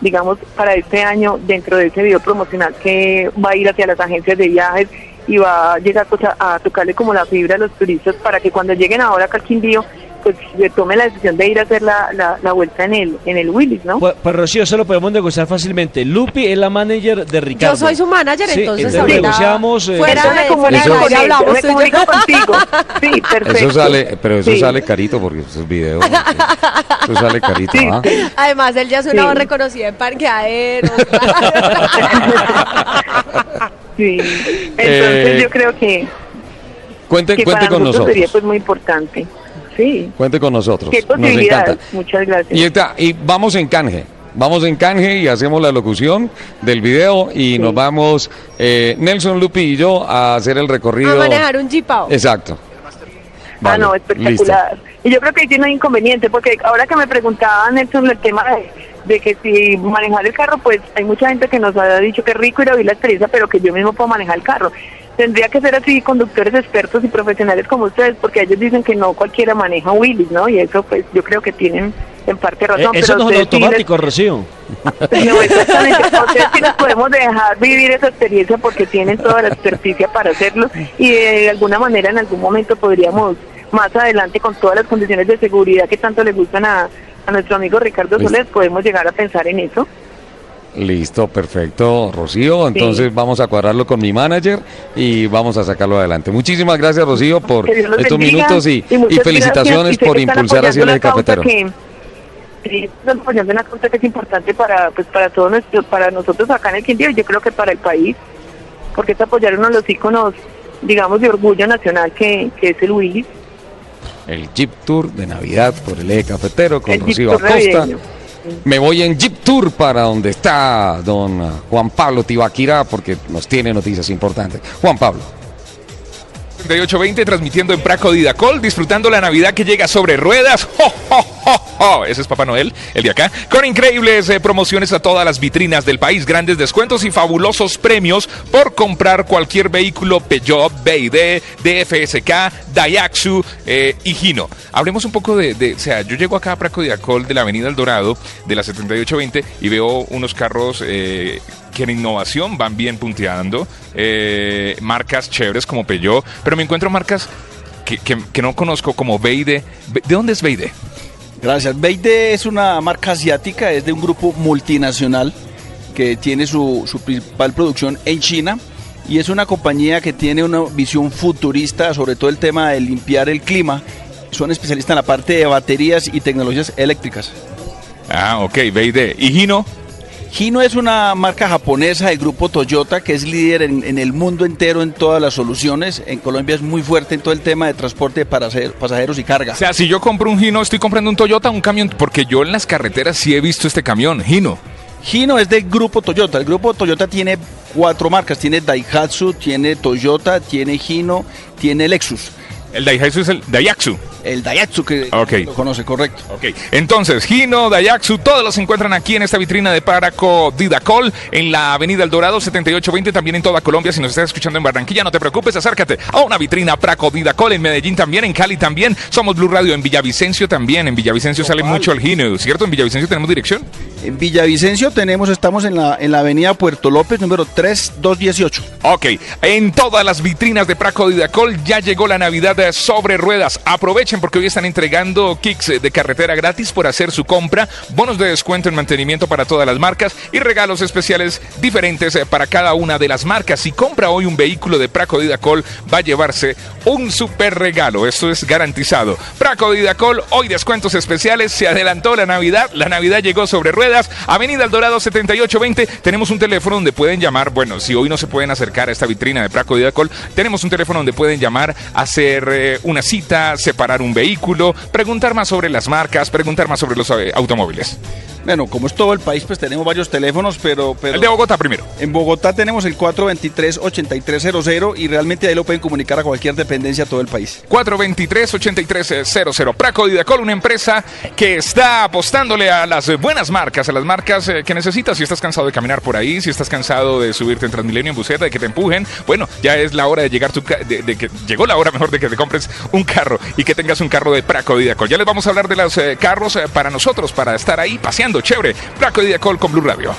digamos, para este año dentro de ese video promocional que va a ir hacia las agencias de viajes y va a llegar pues, a, a tocarle como la fibra a los turistas para que cuando lleguen ahora acá al Quindío, pues se tome la decisión de ir a hacer la, la, la vuelta en el, en el Willis, ¿no? Pues, pues, Rocío, eso lo podemos negociar fácilmente. Lupi es la manager de Ricardo. Yo soy su manager, Sí, entonces entonces ahorita negociamos, eh, fuera de comunico Eso- hablamos me yo. comunico contigo. Sí, perfecto. Eso sale, pero eso Sí. sale carito porque esos videos. Eso sale carito, Sí, ¿ah? Además, él ya es una Sí. voz reconocida en parqueaderos. Sí. Entonces Eh, yo creo que, Cuente, que cuente para con nosotros nosotros. sería pues muy importante. Sí. Cuente con nosotros. Qué Nos encanta. Muchas gracias. Y, está, y vamos en canje. Vamos en canje y hacemos la locución del video y nos vamos eh, Nelson Lupi y yo a hacer el recorrido. a manejar un jeepao. Exacto. ah, Vale, no, espectacular. Y yo creo que ahí tiene un inconveniente, porque ahora que me preguntaba Nelson el tema de, de que si manejar el carro, pues hay mucha gente que nos ha dicho que es rico ir a vivir la experiencia, pero que yo mismo puedo manejar el carro. Tendría que ser así conductores expertos y profesionales como ustedes, porque ellos dicen que no cualquiera maneja Willys, ¿no? Y eso pues yo creo que tienen en parte Eh, razón. eso no es les- automático, Rocío. no, exactamente. Ustedes sí nos podemos dejar vivir esa experiencia porque tienen toda la experticia para hacerlo y de alguna manera en algún momento podríamos más adelante con todas las condiciones de seguridad que tanto le gustan a, a nuestro amigo Ricardo Listo. Soler, podemos llegar a pensar en eso. Listo, perfecto, Rocío. Entonces vamos a cuadrarlo con mi manager y vamos a sacarlo adelante. Muchísimas gracias, Rocío, por estos bendiga minutos y, y muchas felicitaciones. Y por impulsar hacia el cafetero. que- sí, están apoyando una causa que es importante para pues para todos nuestros, para nosotros acá en el Quindío y yo creo que para el país, porque es apoyar uno de los íconos, digamos, de orgullo nacional que, que es el Willis. El Jeep Tour de Navidad por el eje cafetero con El Rocío Acosta. navideño. Me voy en Jeep Tour para donde está don Juan Pablo Tibaquirá porque nos tiene noticias importantes. Juan Pablo. 3820 transmitiendo en Praco Didacol, disfrutando la Navidad que llega sobre ruedas. ¡Jo, jo, jo, jo! Ese es Papá Noel, el de acá. Con increíbles eh, promociones a todas las vitrinas del país, grandes descuentos y fabulosos premios por comprar cualquier vehículo Peugeot, BYD, DFSK, Daihatsu eh, y Hino. Hablemos un poco de, de- o sea, yo llego acá a Praco Didacol de la Avenida El Dorado, de la 7820, y veo unos carros eh, que en innovación van bien punteando, eh, marcas chéveres como Peugeot, pero me encuentro marcas que, que- que no conozco como Beide. Be- ¿De dónde es Beide? Gracias. Beide es una marca asiática, es de un grupo multinacional que tiene su, su principal producción en China y es una compañía que tiene una visión futurista sobre todo el tema de limpiar el clima. Son especialistas en la parte de baterías y tecnologías eléctricas. Ah, ok, Beide. ¿Y Hino? Hino es una marca japonesa del grupo Toyota que es líder en, en el mundo entero en todas las soluciones. En Colombia es muy fuerte en todo el tema de transporte de parace- pasajeros y carga. O sea, si yo compro un Hino, estoy comprando un Toyota, un camión, porque yo en las carreteras sí he visto este camión, Hino. Hino es del grupo Toyota. El grupo Toyota tiene cuatro marcas. Tiene Daihatsu, tiene Toyota, tiene Hino, tiene Lexus. El Daihatsu es el Daihatsu. El Daihatsu que lo conoce, correcto. Ok, entonces, Hino, Daihatsu, todos los encuentran aquí en esta vitrina de Paraco Didacol, en la avenida El Dorado 7820, también en toda Colombia. Si nos estás escuchando en Barranquilla, no te preocupes, acércate a una vitrina Paraco Didacol, en Medellín también, en Cali también. Somos Blue Radio, en Villavicencio también. En Villavicencio sale mucho el Hino, ¿cierto? En Villavicencio tenemos dirección. En Villavicencio tenemos, estamos en la, en la avenida Puerto López, número 3218. Ok, en todas las vitrinas de Praco Didacol ya llegó la Navidad sobre ruedas. Aprovechen porque hoy están entregando kicks de carretera gratis por hacer su compra, bonos de descuento en mantenimiento para todas las marcas y regalos especiales diferentes eh, para cada una de las marcas. Si compra hoy un vehículo de Praco Didacol, va a llevarse un super regalo. Esto es garantizado. Praco Didacol, hoy descuentos especiales. Se adelantó la Navidad. La Navidad llegó sobre ruedas. Avenida El Dorado 7820. Tenemos un teléfono donde pueden llamar. Bueno, si hoy no se pueden acercar a esta vitrina de Praco Didacol, tenemos un teléfono donde pueden llamar, hacer eh, una cita, separar un vehículo, preguntar más sobre las marcas, preguntar más sobre los eh, automóviles. Bueno, como es todo el país, pues tenemos varios teléfonos, pero... pero El de Bogotá primero. En Bogotá tenemos el 423-8300 y realmente ahí lo pueden comunicar a cualquier dependencia a todo el país. 423-8300. Praco Didacol, una empresa que está apostándole a las buenas marcas, a las marcas eh, que necesitas. Si estás cansado de caminar por ahí, si estás cansado de subirte en Transmilenio en buseta, de que te empujen, bueno, ya es la hora de llegar tu de, de que llegó la hora mejor de que te compres un carro y que tengas un carro de Praco Didacol. Ya les vamos a hablar de los eh, carros eh, para nosotros, para estar ahí paseando, chévere. Praco Didacol con Blue Radio.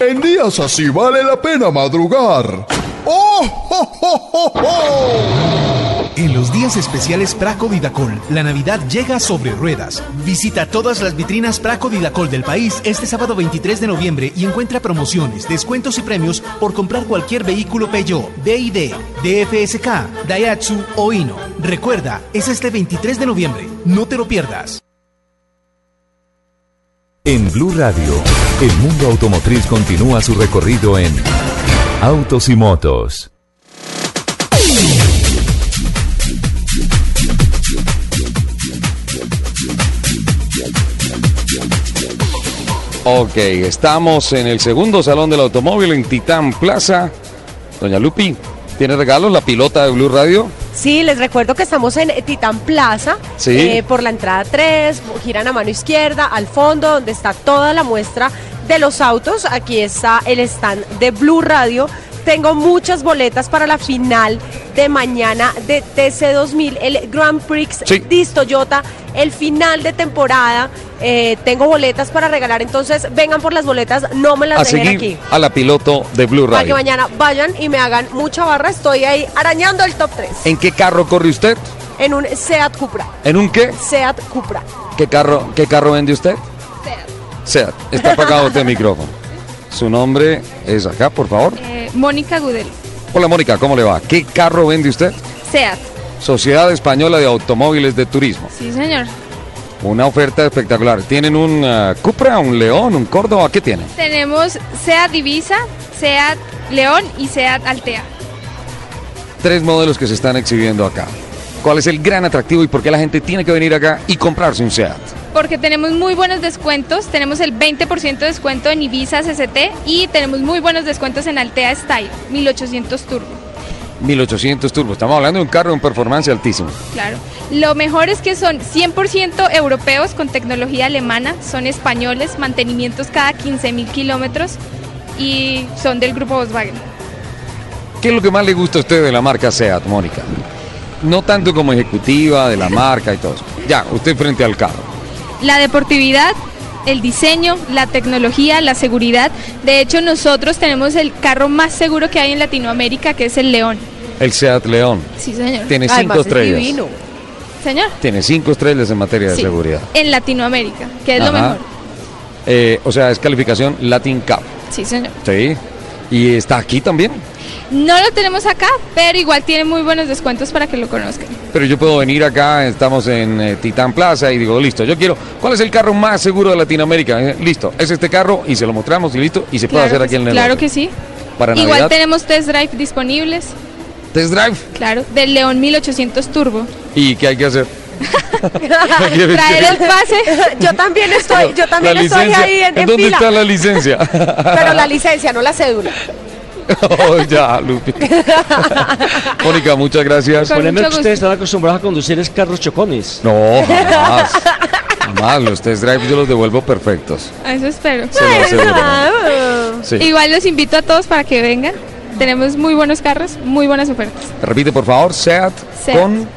En días así vale la pena madrugar. ¡Oh, oh, oh, oh, oh! En los días especiales Praco Didacol, la Navidad llega sobre ruedas. Visita todas las vitrinas Praco Didacol del país este sábado 23 de noviembre y encuentra promociones, descuentos y premios por comprar cualquier vehículo Peugeot, BID, DFSK, Daihatsu o Hino. Recuerda, es este 23 de noviembre. No te lo pierdas. En Blue Radio, el mundo automotriz continúa su recorrido en Autos y Motos. Ok, estamos en el segundo salón del automóvil en Titán Plaza. Doña Lupi, ¿tiene regalos la pilota de Blue Radio? Sí, les recuerdo que estamos en Titán Plaza, Sí. eh, por la entrada 3, giran a mano izquierda, al fondo, donde está toda la muestra de los autos. Aquí está el stand de Blue Radio. Tengo muchas boletas para la final de mañana de TC2000, el Grand Prix Sí. Dis Toyota, el final de temporada. Eh, tengo boletas para regalar, entonces vengan por las boletas, no me las A dejen aquí. a la piloto de Blue Para que Radio. mañana vayan y me hagan mucha barra, estoy ahí arañando el top 3 ¿En qué carro corre usted? en un Seat Cupra. ¿En un qué? Seat Cupra. ¿Qué carro, qué carro vende usted? Seat. Está apagado este micrófono. Su nombre es acá, por favor. Eh, Mónica Gudel. Hola Mónica, ¿cómo le va? ¿Qué carro vende usted? SEAT. Sociedad Española de Automóviles de Turismo. Sí, señor. Una oferta espectacular. ¿Tienen un ah, Cupra, un León, un Córdoba? ¿Qué tienen? Tenemos SEAT Divisa, SEAT León y SEAT Altea. Tres modelos que se están exhibiendo acá. ¿Cuál es el gran atractivo y por qué la gente tiene que venir acá y comprarse un Seat? Porque tenemos muy buenos descuentos. Tenemos el 20% de descuento en Ibiza CCT y tenemos muy buenos descuentos en Altea Style 1800 Turbo. 1800 Turbo. Estamos hablando de un carro en performance altísimo. Claro. Lo mejor es que son 100% europeos con tecnología alemana, son españoles, mantenimientos cada 15 mil kilómetros y son del grupo Volkswagen. ¿Qué es lo que más le gusta a usted de la marca Seat, Mónica? No tanto como ejecutiva de la marca y todo eso. Ya, usted frente al carro. La deportividad, el diseño, la tecnología, la seguridad. De hecho, nosotros tenemos el carro más seguro que hay en Latinoamérica, que es el León. El Seat León. Sí, señor. Tiene cinco estrellas. Señor. Tiene cinco estrellas en materia de Sí, seguridad. En Latinoamérica, que es lo mejor. Eh, o sea, es calificación Latin Cup. Sí, señor. Sí. ¿Y está aquí también? No lo tenemos acá, pero igual tiene muy buenos descuentos para que lo conozcan. Pero yo puedo venir acá, estamos en eh, Titán Plaza y digo, listo, yo quiero, ¿cuál es el carro más seguro de Latinoamérica? Eh, listo, es este carro y se lo mostramos y listo, y se puede hacer aquí en el Claro que sí. Para Igual Navidad. tenemos test drive disponibles, Test drive. claro, del León 1800 Turbo. ¿Y qué hay que hacer? Traer el pase. Yo también estoy, yo también la estoy ahí en, en dónde fila. está la licencia? Pero la licencia, no la cédula. Oh, ya, Lupi. Mónica, muchas gracias. Poneme que ustedes están acostumbrados a conducir es carros chocones. No, jamás. Jamás. Los test drive yo los devuelvo perfectos. A Eso espero. Se lo aseguro. Sí. Igual los invito a todos para que vengan. Tenemos muy buenos carros, muy buenas ofertas. Repite, por favor, SEAT, Seat. con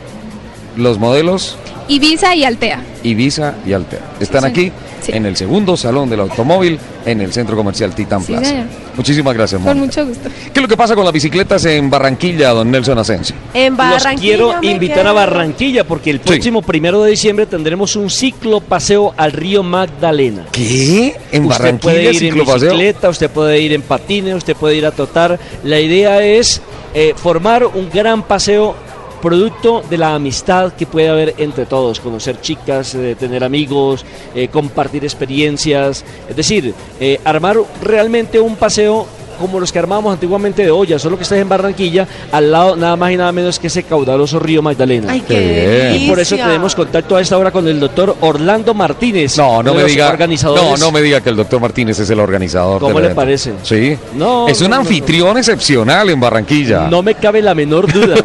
los modelos Ibiza y Altea. Ibiza y Altea. Están Sí, aquí Sí. en el segundo salón del automóvil en el centro comercial Titán Sí, Plaza. señor. Muchísimas gracias, Con Mónica. mucho gusto. ¿Qué es lo que pasa con las bicicletas en Barranquilla, don Nelson Asensio? En Los Barranquilla. quiero me invitar a. Barranquilla porque el próximo primero de diciembre tendremos un ciclo paseo al río Magdalena. ¿Qué? ¿En usted Barranquilla puede ir en ciclopaseo? bicicleta, usted puede ir en patines, usted puede ir a trotar. La idea es eh, formar un gran paseo producto de la amistad que puede haber entre todos, conocer chicas, eh, tener amigos, eh, compartir experiencias, es decir, eh, armar realmente un paseo como los que armábamos antiguamente de olla, solo que está en Barranquilla, al lado nada más y nada menos que ese caudaloso río Magdalena. Ay, Qué Y por eso tenemos contacto a esta hora con el doctor Orlando Martínez. No, no me diga. No, no me diga que el doctor Martínez es el organizador. ¿Cómo le parece? Sí. No, Es un no, no, anfitrión excepcional en Barranquilla. No me cabe la menor duda.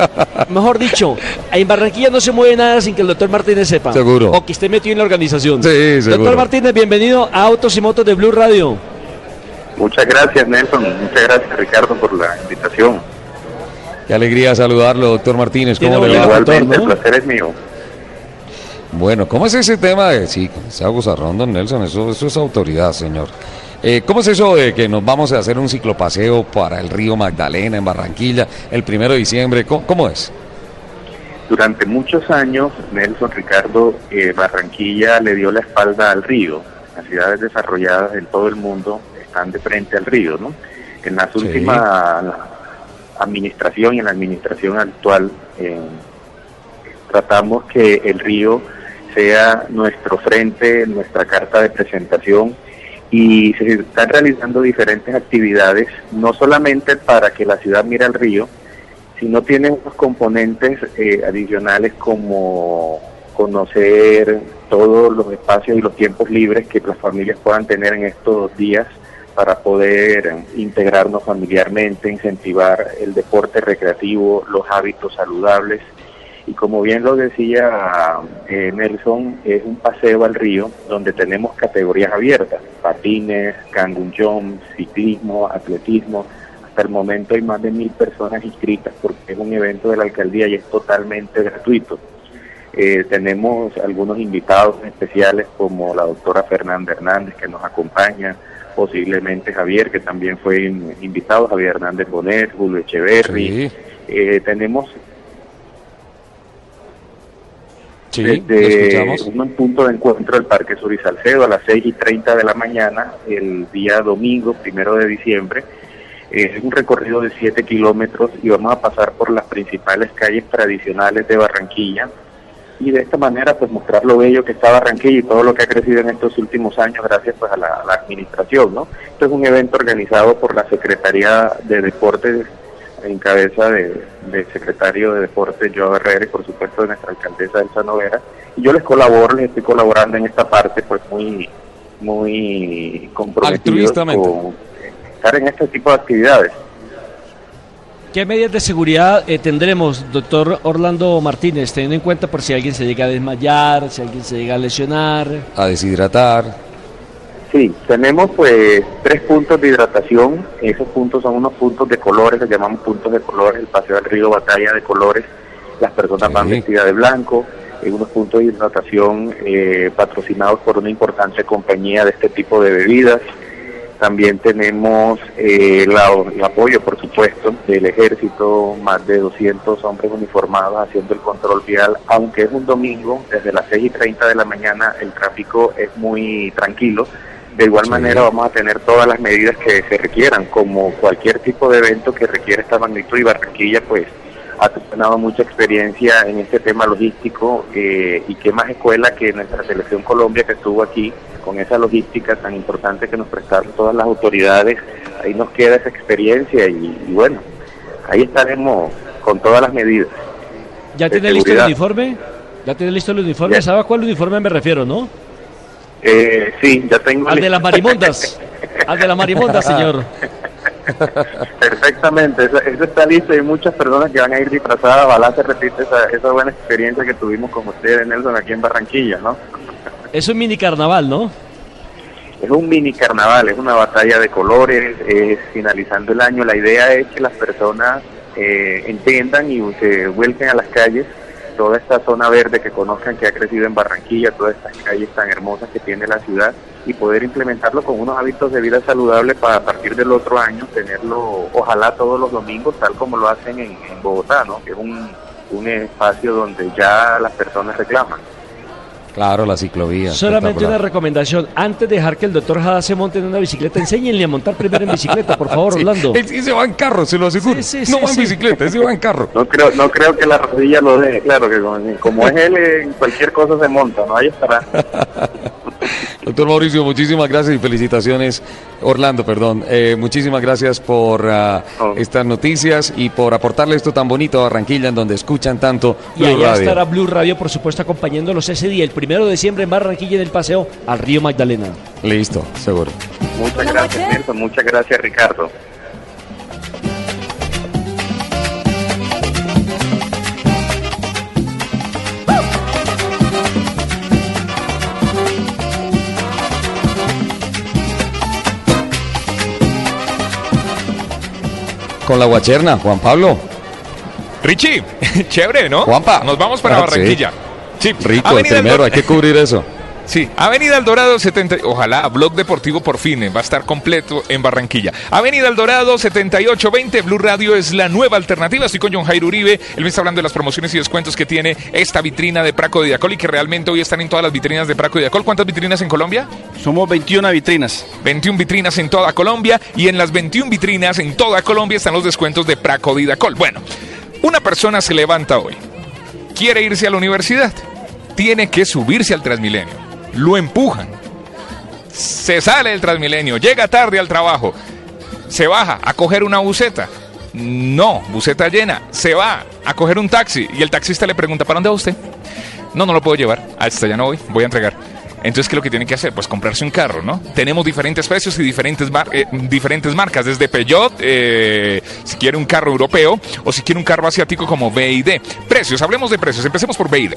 Mejor dicho, en Barranquilla no se mueve nada sin que el doctor Martínez sepa. Seguro. O que esté metido en la organización. Sí, seguro. Doctor Martínez, bienvenido a Autos y Motos de Blue Radio. Muchas gracias, Nelson. Muchas gracias, Ricardo, por la invitación. Qué alegría saludarlo, doctor Martínez. ¿Cómo le va? Igualmente, ¿no? el placer es mío. Bueno, ¿cómo es ese tema de... Sí, con ese aguzarrón, don Nelson, eso, eso es autoridad, señor. Eh, ¿Cómo es eso de que nos vamos a hacer un ciclopaseo para el río Magdalena en Barranquilla el primero de diciembre? ¿Cómo, cómo es? Durante muchos años, Nelson, Ricardo, eh, Barranquilla le dio la espalda al río. Las ciudades desarrolladas en todo el mundo están de frente al río, ¿no? En las Sí. últimas administración y en la administración actual eh, tratamos que el río sea nuestro frente, nuestra carta de presentación y se están realizando diferentes actividades, no solamente para que la ciudad mire al río, sino tiene unos componentes eh, adicionales como conocer todos los espacios y los tiempos libres que las familias puedan tener en estos días para poder integrarnos familiarmente, incentivar el deporte recreativo, los hábitos saludables. Y como bien lo decía eh, Nelson, es un paseo al río donde tenemos categorías abiertas, patines, cangun ciclismo, atletismo. Hasta el momento hay más de mil personas inscritas porque es un evento de la alcaldía y es totalmente gratuito. Eh, tenemos algunos invitados especiales como la doctora Fernanda Hernández que nos acompaña, posiblemente Javier, que también fue in- invitado, Javier Hernández Bonet, Julio Echeverry. Eh, tenemos Sí, desde un punto de encuentro del Parque Sur y Salcedo a las 6 y 30 de la mañana, el día domingo, primero de diciembre. Es un recorrido de 7 kilómetros y vamos a pasar por las principales calles tradicionales de Barranquilla y de esta manera pues mostrar lo bello que está Barranquilla y todo lo que ha crecido en estos últimos años gracias pues a la, a la administración, ¿no? Esto es un evento organizado por la Secretaría de Deportes en cabeza de- del secretario de Deportes Joao Herrera y por supuesto de nuestra alcaldesa Elsa Novera y yo les colaboro, les estoy colaborando en esta parte pues muy muy comprometido con estar en este tipo de actividades. ¿Qué medidas de seguridad eh, tendremos, doctor Orlando Martínez, teniendo en cuenta por si alguien se llega a desmayar, si alguien se llega a lesionar? A deshidratar. Sí, tenemos pues tres puntos de hidratación. Esos puntos son unos puntos de colores, los llamamos puntos de colores. El paseo del río Batalla de colores. Las personas van vestidas de blanco. Hay unos puntos de hidratación eh, patrocinados por una importante compañía de este tipo de bebidas. También tenemos eh, la- el apoyo, por supuesto, del ejército, más de 200 hombres uniformados haciendo el control vial, aunque es un domingo, desde las 6 y 30 de la mañana el tráfico es muy tranquilo. De igual manera vamos a tener todas las medidas que se requieran, como cualquier tipo de evento que requiere esta magnitud y Barranquilla pues ha ganado mucha experiencia en este tema logístico eh, y qué más escuela que nuestra selección Colombia que estuvo aquí con esa logística tan importante que nos prestaron todas las autoridades, ahí nos queda esa experiencia y, y bueno, ahí estaremos con todas las medidas. ¿Ya tiene listo el uniforme? ¿Ya tiene listo el uniforme? Ya. ¿Sabe a cuál uniforme me refiero, no? Eh, sí, ya tengo... Al de las marimondas. Al de las marimondas, señor. Perfectamente, eso, eso está listo. Hay muchas personas que van a ir disfrazadas. Ojalá se repite esa, esa buena experiencia que tuvimos con ustedes, Nelson, aquí en Barranquilla, ¿no? Es un mini carnaval, ¿no? Es un mini carnaval, es una batalla de colores, es finalizando el año. La idea es que las personas eh, entiendan y se vuelquen a las calles, toda esta zona verde que conozcan que ha crecido en Barranquilla, todas estas calles tan hermosas que tiene la ciudad y poder implementarlo con unos hábitos de vida saludable para a partir del otro año tenerlo, ojalá todos los domingos, tal como lo hacen en, en Bogotá, ¿no? que es un, un espacio donde ya las personas reclaman. Claro, la ciclovía. Solamente una recomendación. Antes de dejar que el doctor Jada se monte en una bicicleta, enséñenle a montar primero en bicicleta, por favor, Sí, Orlando. Se va en carro, se lo aseguro. Sí, sí, no sí, va en bicicleta, sí va en carro. No creo, no creo que la rodilla lo deje, claro que como, como es él, en cualquier cosa se monta, ¿no? Ahí estará. Doctor Mauricio, muchísimas gracias y felicitaciones. Orlando, perdón. Eh, muchísimas gracias por ah, estas noticias y por aportarle esto tan bonito a Barranquilla, en donde escuchan tanto Y Blue allá Radio. estará Blue Radio, por supuesto, acompañándolos ese día, el primero de diciembre en Barranquilla, en el paseo al río Magdalena. Listo, seguro. Muchas gracias, Nelson. Muchas gracias, Ricardo. Con la guacherna, Juan Pablo. Richie, chévere, ¿no? Juanpa. Nos vamos para Ah, Barranquilla. Sí. Rico, el Avenida primero, hay que cubrir eso. Sí, Avenida El Dorado 70, ojalá Blog Deportivo por fin eh, va a estar completo en Barranquilla. Avenida El Dorado 7820, Blue Radio es la nueva alternativa. Estoy con John Jairo Uribe, él me está hablando de las promociones y descuentos que tiene esta vitrina de Praco de Diacol y que realmente hoy están en todas las vitrinas de Praco de Diacol. ¿Cuántas vitrinas en Colombia? Somos 21 vitrinas. 21 vitrinas en toda Colombia y en las 21 vitrinas en toda Colombia están los descuentos de Praco de Diacol. Bueno, una persona se levanta hoy, quiere irse a la universidad, tiene que subirse al Transmilenio lo empujan. Se sale del Transmilenio, llega tarde al trabajo, se baja a coger una buceta. No, buceta llena. Se va a coger un taxi y el taxista le pregunta, ¿para dónde va usted? No, no lo puedo llevar. Hasta ya no voy, voy a entregar. Entonces, ¿qué es lo que tiene que hacer? Pues comprarse un carro, ¿no? Tenemos diferentes precios y diferentes, eh, diferentes marcas, desde Peugeot, eh, si quiere un carro europeo o si quiere un carro asiático como BID. Precios, hablemos de precios, empecemos por BID.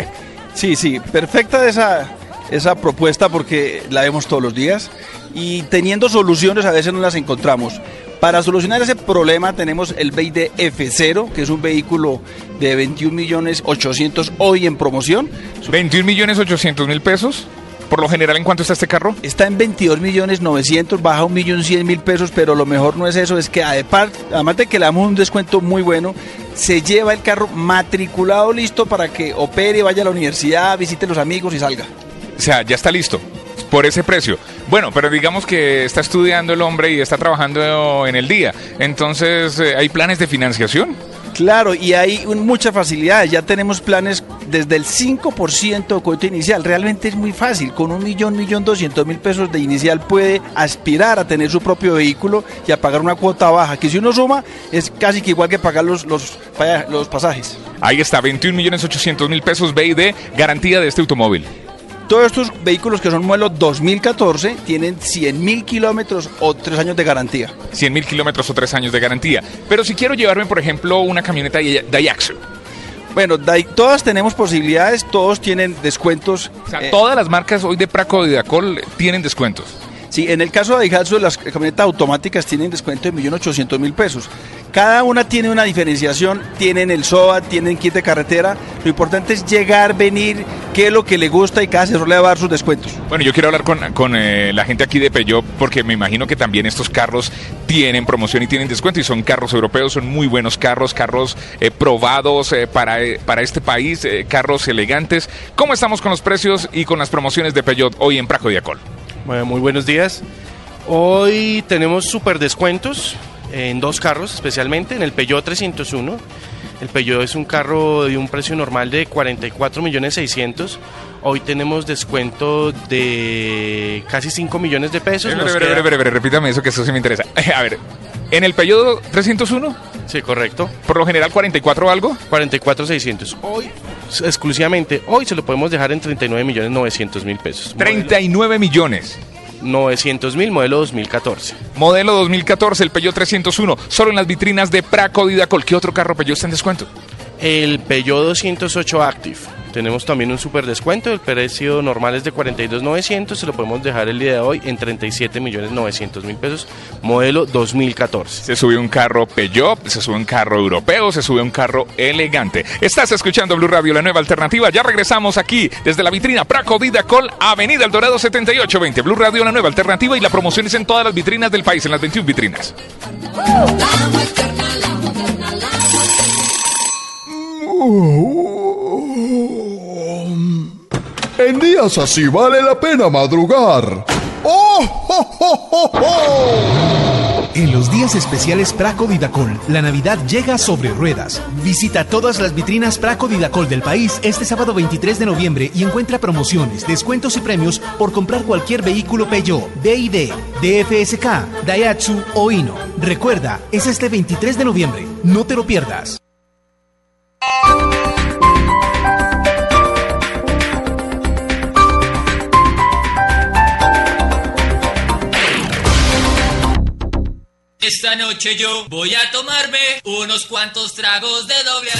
Sí, sí, perfecta esa, esa propuesta porque la vemos todos los días y teniendo soluciones a veces no las encontramos. Para solucionar ese problema tenemos el BID F0, que es un vehículo de 21 millones 800 hoy en promoción. 21 millones 800 mil pesos. Por lo general, ¿en cuánto está este carro? Está en 22 millones 900, baja un millón 100 mil pesos, pero lo mejor no es eso, es que además además de que le damos un descuento muy bueno, se lleva el carro matriculado listo para que opere, vaya a la universidad, visite a los amigos y salga. O sea, ya está listo. Por ese precio. Bueno, pero digamos que está estudiando el hombre y está trabajando en el día. Entonces, eh, ¿hay planes de financiación? Claro, y hay un- muchas facilidades. Ya tenemos planes desde el 5% de cuota inicial. Realmente es muy fácil. Con un millón, millón doscientos mil pesos de inicial puede aspirar a tener su propio vehículo y a pagar una cuota baja. Que si uno suma, es casi que igual que pagar los, los, los pasajes. Ahí está, 21 millones 800 mil pesos BID, garantía de este automóvil. Todos estos vehículos que son modelo 2014 tienen 100 mil kilómetros o 3 años de garantía. 100 mil kilómetros o 3 años de garantía. Pero si quiero llevarme, por ejemplo, una camioneta Daihatsu. Bueno, todas tenemos posibilidades, todos tienen descuentos. O sea, todas las marcas hoy de Praco y de Acol tienen descuentos. Sí, en el caso de Daihatsu, las camionetas automáticas tienen descuento de 1.800.000 pesos. Cada una tiene una diferenciación, tienen el SOA, tienen kit de carretera. Lo importante es llegar, venir, qué es lo que le gusta y cada asesor le va a dar sus descuentos. Bueno, yo quiero hablar con, con, eh, la gente aquí de Peugeot porque me imagino que también estos carros tienen promoción y tienen descuento y son carros europeos, son muy buenos carros, carros eh, probados eh, para, para este país, carros elegantes. ¿Cómo estamos con los precios y con las promociones de Peugeot hoy en Praco y Acol? Muy buenos días. Hoy tenemos super descuentos en dos carros, especialmente en el Peugeot 301. El Peugeot es un carro de un precio normal de 44 millones 600. Hoy tenemos descuento de casi 5 millones de pesos. Nos queda- repítame eso que eso sí me interesa. A ver, ¿en el Peugeot 301? Sí, correcto. ¿Por lo general 44 o algo? 44 600. Hoy, exclusivamente, hoy se lo podemos dejar en 39 millones 900 mil pesos. 39 millones. 900 mil, modelo 2014. Modelo 2014, el Peugeot 301, solo en las vitrinas de Praco y de Acol. ¿Qué otro carro Peugeot está en descuento? El Peugeot 208 Active. Tenemos también un super descuento. El precio normal es de 42.900. Se lo podemos dejar el día de hoy en 37 millones 900 mil pesos. Modelo 2014. Se sube un carro Peugeot, se sube un carro europeo, se sube un carro elegante. Estás escuchando Blue Radio, la nueva alternativa. Ya regresamos aquí desde la vitrina Praco Vidacol, Avenida El Dorado 7820. Blue Radio, la nueva alternativa y la promoción es en todas las vitrinas del país, en las 21 vitrinas. En días así vale la pena madrugar. ¡Oh, oh, oh, oh, oh! En los días especiales Praco Didacol, la Navidad llega sobre ruedas. Visita todas las vitrinas Praco Didacol del país este sábado 23 de noviembre y encuentra promociones, descuentos y premios por comprar cualquier vehículo Peugeot, BID, DFSK, Daihatsu o Hino. Recuerda, es este 23 de noviembre. No te lo pierdas. Esta noche yo voy a tomarme unos cuantos tragos de doble.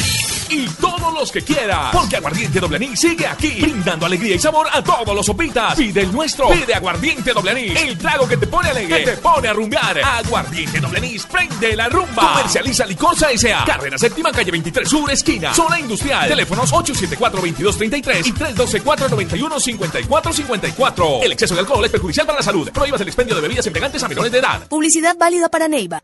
Y todos los que quiera, porque Aguardiente Doble Anís sigue aquí, brindando alegría y sabor a todos los sopitas. Pide el nuestro, pide Aguardiente Doble Anís, el trago que te pone alegre, que te pone a rumbear. Aguardiente Doble Anís, prende la rumba. Comercializa Licorsa S.A. Carrera Séptima, calle 23 Sur, esquina, zona industrial. Teléfonos 874-2233 y 312-491-5454. El exceso de alcohol es perjudicial para la salud. Prohíbas el expendio de bebidas embriagantes a menores de edad. Publicidad válida para Neiva.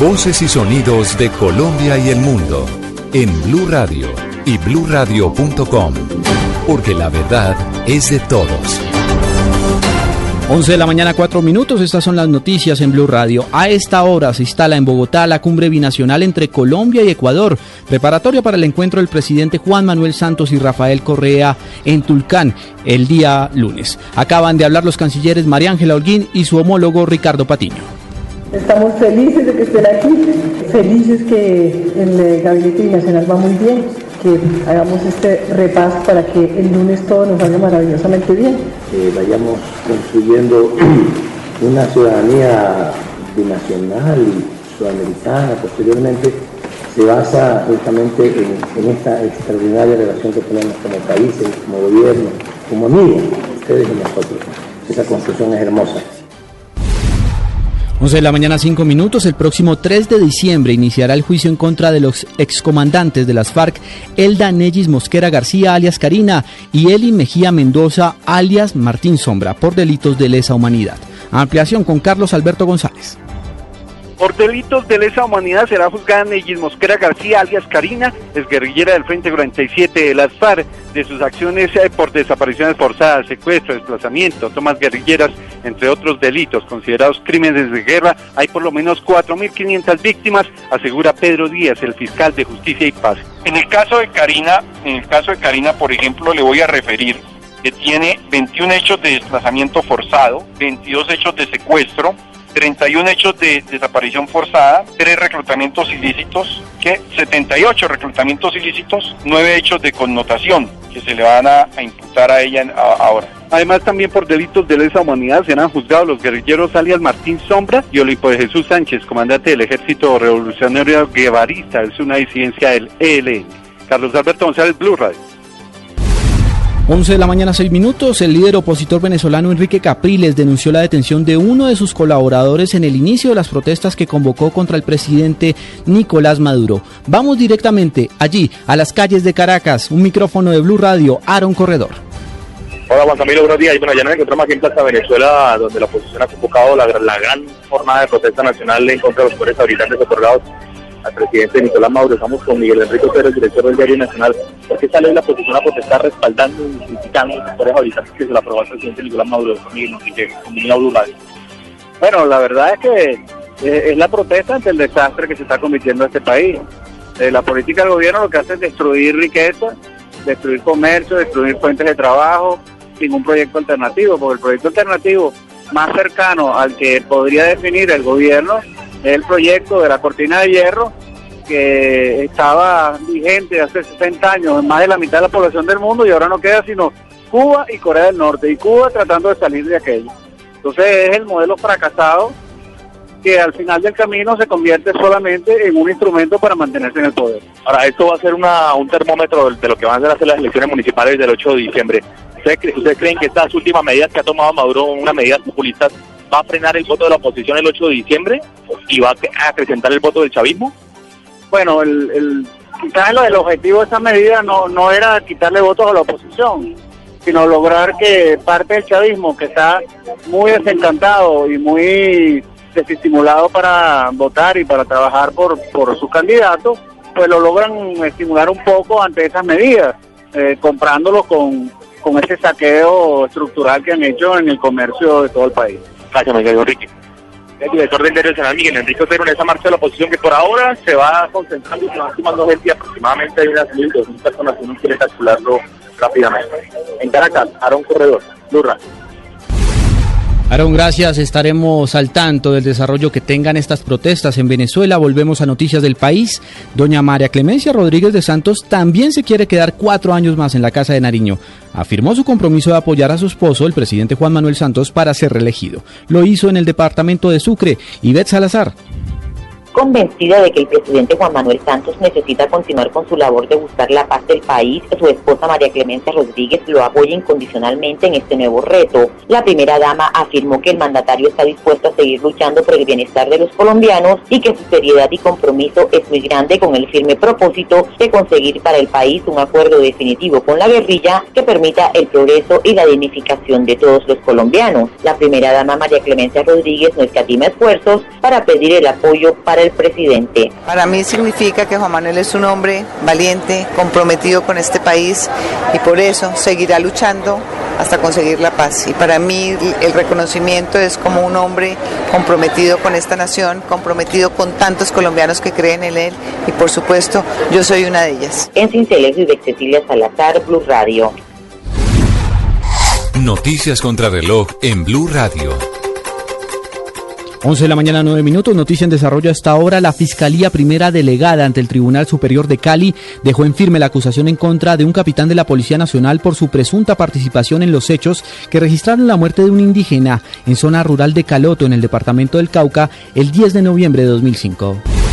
Voces y sonidos de Colombia y el mundo en Blue Radio y bluradio.com, porque la verdad es de todos. 11 de la mañana, 4 minutos. Estas son las noticias en Blue Radio. A esta hora se instala en Bogotá la cumbre binacional entre Colombia y Ecuador, preparatoria para el encuentro del presidente Juan Manuel Santos y Rafael Correa en Tulcán el día lunes. Acaban de hablar los cancilleres María Ángela Holguín y su homólogo Ricardo Patiño. Estamos felices de que estén aquí, felices que el gabinete binacional va muy bien, que hagamos este repaso para que el lunes todo nos salga maravillosamente bien. Que vayamos construyendo una ciudadanía binacional y sudamericana. Posteriormente se basa justamente en, en esta extraordinaria relación que tenemos como países, como gobierno, como amigos, ustedes y nosotros. Esa construcción es hermosa. 11 de la mañana, 5 minutos. El próximo 3 de diciembre iniciará el juicio en contra de los excomandantes de las FARC, Elda Nellis Mosquera García, alias Karina, y Eli Mejía Mendoza, alias Martín Sombra, por delitos de lesa humanidad. Ampliación con Carlos Alberto González. Por delitos de lesa humanidad será juzgada Nellis Mosquera García, alias Karina, es guerrillera del Frente 47 de las FARC, de sus acciones eh, por desapariciones forzadas, secuestro, desplazamiento, tomas guerrilleras, entre otros delitos considerados crímenes de guerra. Hay por lo menos 4.500 víctimas, asegura Pedro Díaz, el fiscal de Justicia y Paz. En el caso de Karina, en el caso de Karina, por ejemplo, le voy a referir que tiene 21 hechos de desplazamiento forzado, 22 hechos de secuestro, 31 hechos de desaparición forzada, 3 reclutamientos ilícitos, que 78 reclutamientos ilícitos, 9 hechos de connotación que se le van a, imputar a ella ahora. Además, también por delitos de lesa humanidad serán juzgados los guerrilleros alias Martín Sombra y Olimpo de Jesús Sánchez, comandante del Ejército Revolucionario Guevarista. Es una disidencia del ELN. Carlos Alberto González, Blue Radio. 11 de la mañana, 6 minutos. El líder opositor venezolano Enrique Capriles denunció la detención de uno de sus colaboradores en el inicio de las protestas que convocó contra el presidente Nicolás Maduro. Vamos directamente allí, a las calles de Caracas. Un micrófono de Blue Radio, Aaron Corredor. Hola Juan Camilo, buenos días. Y bueno, ya nos encontramos aquí en Plaza Venezuela, donde la oposición ha convocado la, gran jornada de protesta nacional en contra de los poderes habitantes otorgados al presidente Nicolás Maduro. Estamos con Miguel Enrique Pérez, director del Diario Nacional. ¿Por qué sale la oposición a protestar respaldando y criticando poderes habitantes que se le aprobó al presidente Nicolás Maduro? Miguel Enrique. Bueno, la verdad es que eh, es la protesta ante el desastre que se está convirtiendo este país. Eh, la política del gobierno lo que hace es destruir riqueza, destruir comercio, destruir fuentes de trabajo, sin un proyecto alternativo, porque el proyecto alternativo más cercano al que podría definir el gobierno es el proyecto de la cortina de hierro que estaba vigente hace 60 años en más de la mitad de la población del mundo y ahora no queda sino Cuba y Corea del Norte y Cuba tratando de salir de aquello. Entonces es el modelo fracasado que al final del camino se convierte solamente en un instrumento para mantenerse en el poder. Ahora, esto va a ser una, un termómetro de lo que van a ser las elecciones municipales del 8 de diciembre. ¿Ustedes, cre- ustedes creen que estas últimas medidas que ha tomado Maduro, unas medidas populistas, va a frenar el voto de la oposición el 8 de diciembre y va a cre- a acrecentar el voto del chavismo? Bueno, el, el, quizás el objetivo de esa medida no, no era quitarle votos a la oposición, sino lograr que parte del chavismo, que está muy desencantado y muy desestimulado para votar y para trabajar por, por su candidato, pues lo logran estimular un poco ante esas medidas, eh, comprándolo con, con ese saqueo estructural que han hecho en el comercio de todo el país. Gracias, Miguel Enrique. El director del Diario Nacional, Miguel Enrique Otero, en esa marcha de la oposición que por ahora se va concentrando y se van sumando gente, aproximadamente hay unas 1.200 personas, uno quiere calcularlo rápidamente. En Caracas, Aaron Corredor, Radio. Aaron, gracias. Estaremos al tanto del desarrollo que tengan estas protestas en Venezuela. Volvemos a noticias del país. Doña María Clemencia Rodríguez de Santos también se quiere quedar cuatro años más en la Casa de Nariño. Afirmó su compromiso de apoyar a su esposo, el presidente Juan Manuel Santos, para ser reelegido. Lo hizo en el departamento de Sucre. Ivette Salazar. Convencida de que el presidente Juan Manuel Santos necesita continuar con su labor de buscar la paz del país, su esposa María Clemencia Rodríguez lo apoya incondicionalmente en este nuevo reto. La primera dama afirmó que el mandatario está dispuesto a seguir luchando por el bienestar de los colombianos y que su seriedad y compromiso es muy grande con el firme propósito de conseguir para el país un acuerdo definitivo con la guerrilla que permita el progreso y la dignificación de todos los colombianos. La primera dama María Clemencia Rodríguez no escatima esfuerzos para pedir el apoyo para el el presidente. Para mí significa que Juan Manuel es un hombre valiente, comprometido con este país y por eso seguirá luchando hasta conseguir la paz. Y para mí el reconocimiento es como un hombre comprometido con esta nación, comprometido con tantos colombianos que creen en él y por supuesto yo soy una de ellas. En Cincelejo y de Cecilia Salazar, Blue Radio. Noticias contra reloj en Blue Radio. 11 de la mañana, 9 minutos. Noticia en desarrollo hasta ahora. La Fiscalía Primera Delegada ante el Tribunal Superior de Cali dejó en firme la acusación en contra de un capitán de la Policía Nacional por su presunta participación en los hechos que registraron la muerte de un indígena en zona rural de Caloto, en el departamento del Cauca, el 10 de noviembre de 2005.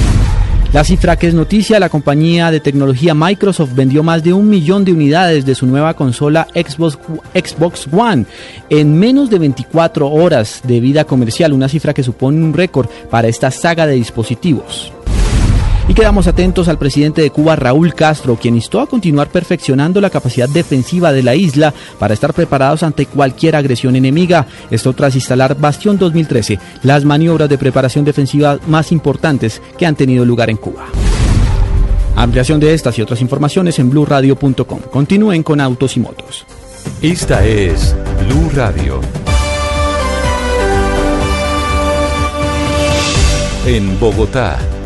La cifra que es noticia, la compañía de tecnología Microsoft vendió más de un millón de unidades de su nueva consola Xbox, Xbox One en menos de 24 horas de vida comercial, una cifra que supone un récord para esta saga de dispositivos. Y quedamos atentos al presidente de Cuba, Raúl Castro, quien instó a continuar perfeccionando la capacidad defensiva de la isla para estar preparados ante cualquier agresión enemiga. Esto tras instalar Bastión 2013, las maniobras de preparación defensiva más importantes que han tenido lugar en Cuba. Ampliación de estas y otras informaciones en blurradio.com. Continúen con Autos y Motos. Esta es Blue Radio. En Bogotá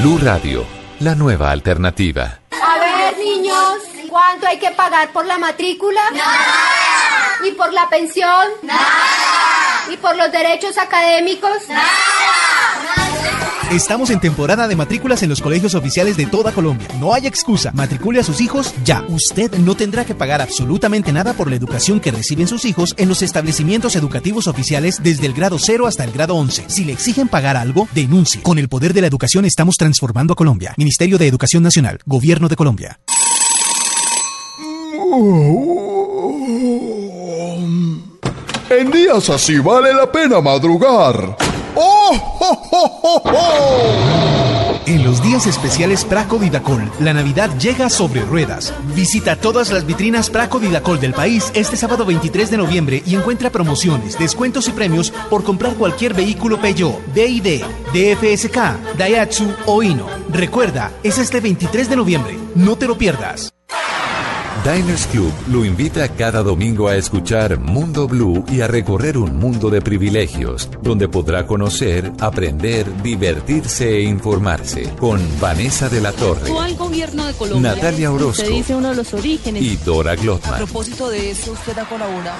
Blue Radio, la nueva alternativa. A ver, niños, ¿cuánto hay que pagar por la matrícula? Nada. ¿Y por la pensión? Nada. ¿Y por los derechos académicos? Nada. Estamos en temporada de matrículas en los colegios oficiales de toda Colombia. No hay excusa. Matricule a sus hijos ya. Usted no tendrá que pagar absolutamente nada por la educación que reciben sus hijos en los establecimientos educativos oficiales desde el grado 0 hasta el grado 11. Si le exigen pagar algo, denuncie. Con el poder de la educación estamos transformando a Colombia. Ministerio de Educación Nacional. Gobierno de Colombia. En días así vale la pena madrugar. ¡Oh, En los días especiales Praco Didacol, la Navidad llega sobre ruedas. Visita todas las vitrinas Praco Didacol del país este sábado 23 de noviembre y encuentra promociones, descuentos y premios por comprar cualquier vehículo Peugeot, BID, DFSK, Daihatsu o Hino. Recuerda, es este 23 de noviembre. No te lo pierdas. Diners Club lo invita cada domingo a escuchar Mundo Blue y a recorrer un mundo de privilegios, donde podrá conocer, aprender, divertirse e informarse con Vanessa de la Torre, al gobierno de Colombia. Natalia Orozco Usted dice uno de los orígenes. y Dora Glotman. A propósito de eso, usted da colabora.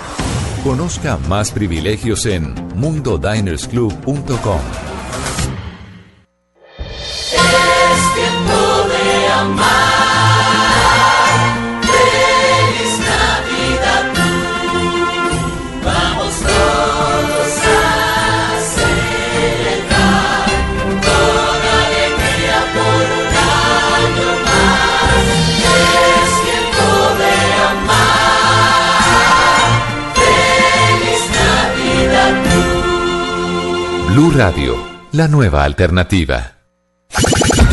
Conozca más privilegios en mundodinersclub.com. Es tiempo de amar. Blue Radio, la nueva alternativa.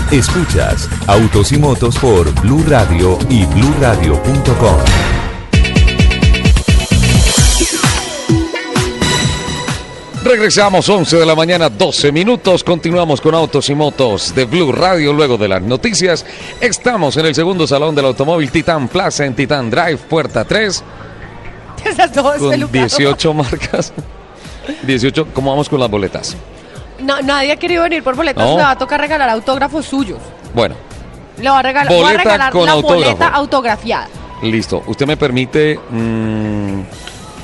Escuchas Autos y Motos por Blue Radio y bluradio.com. Regresamos 11 de la mañana, 12 minutos. Continuamos con Autos y Motos de Blue Radio. Luego de las noticias, estamos en el segundo salón del automóvil Titan Plaza en Titan Drive, puerta 3, Esas dos con pelucas. 18 marcas. 18, ¿cómo vamos con las boletas? No, nadie ha querido venir por boletas. No. Me va a tocar regalar autógrafos suyos. Bueno, Le va a regalar, voy a Boleta regalar con la autógrafo. boleta autografiada. listo. Usted me permite mm,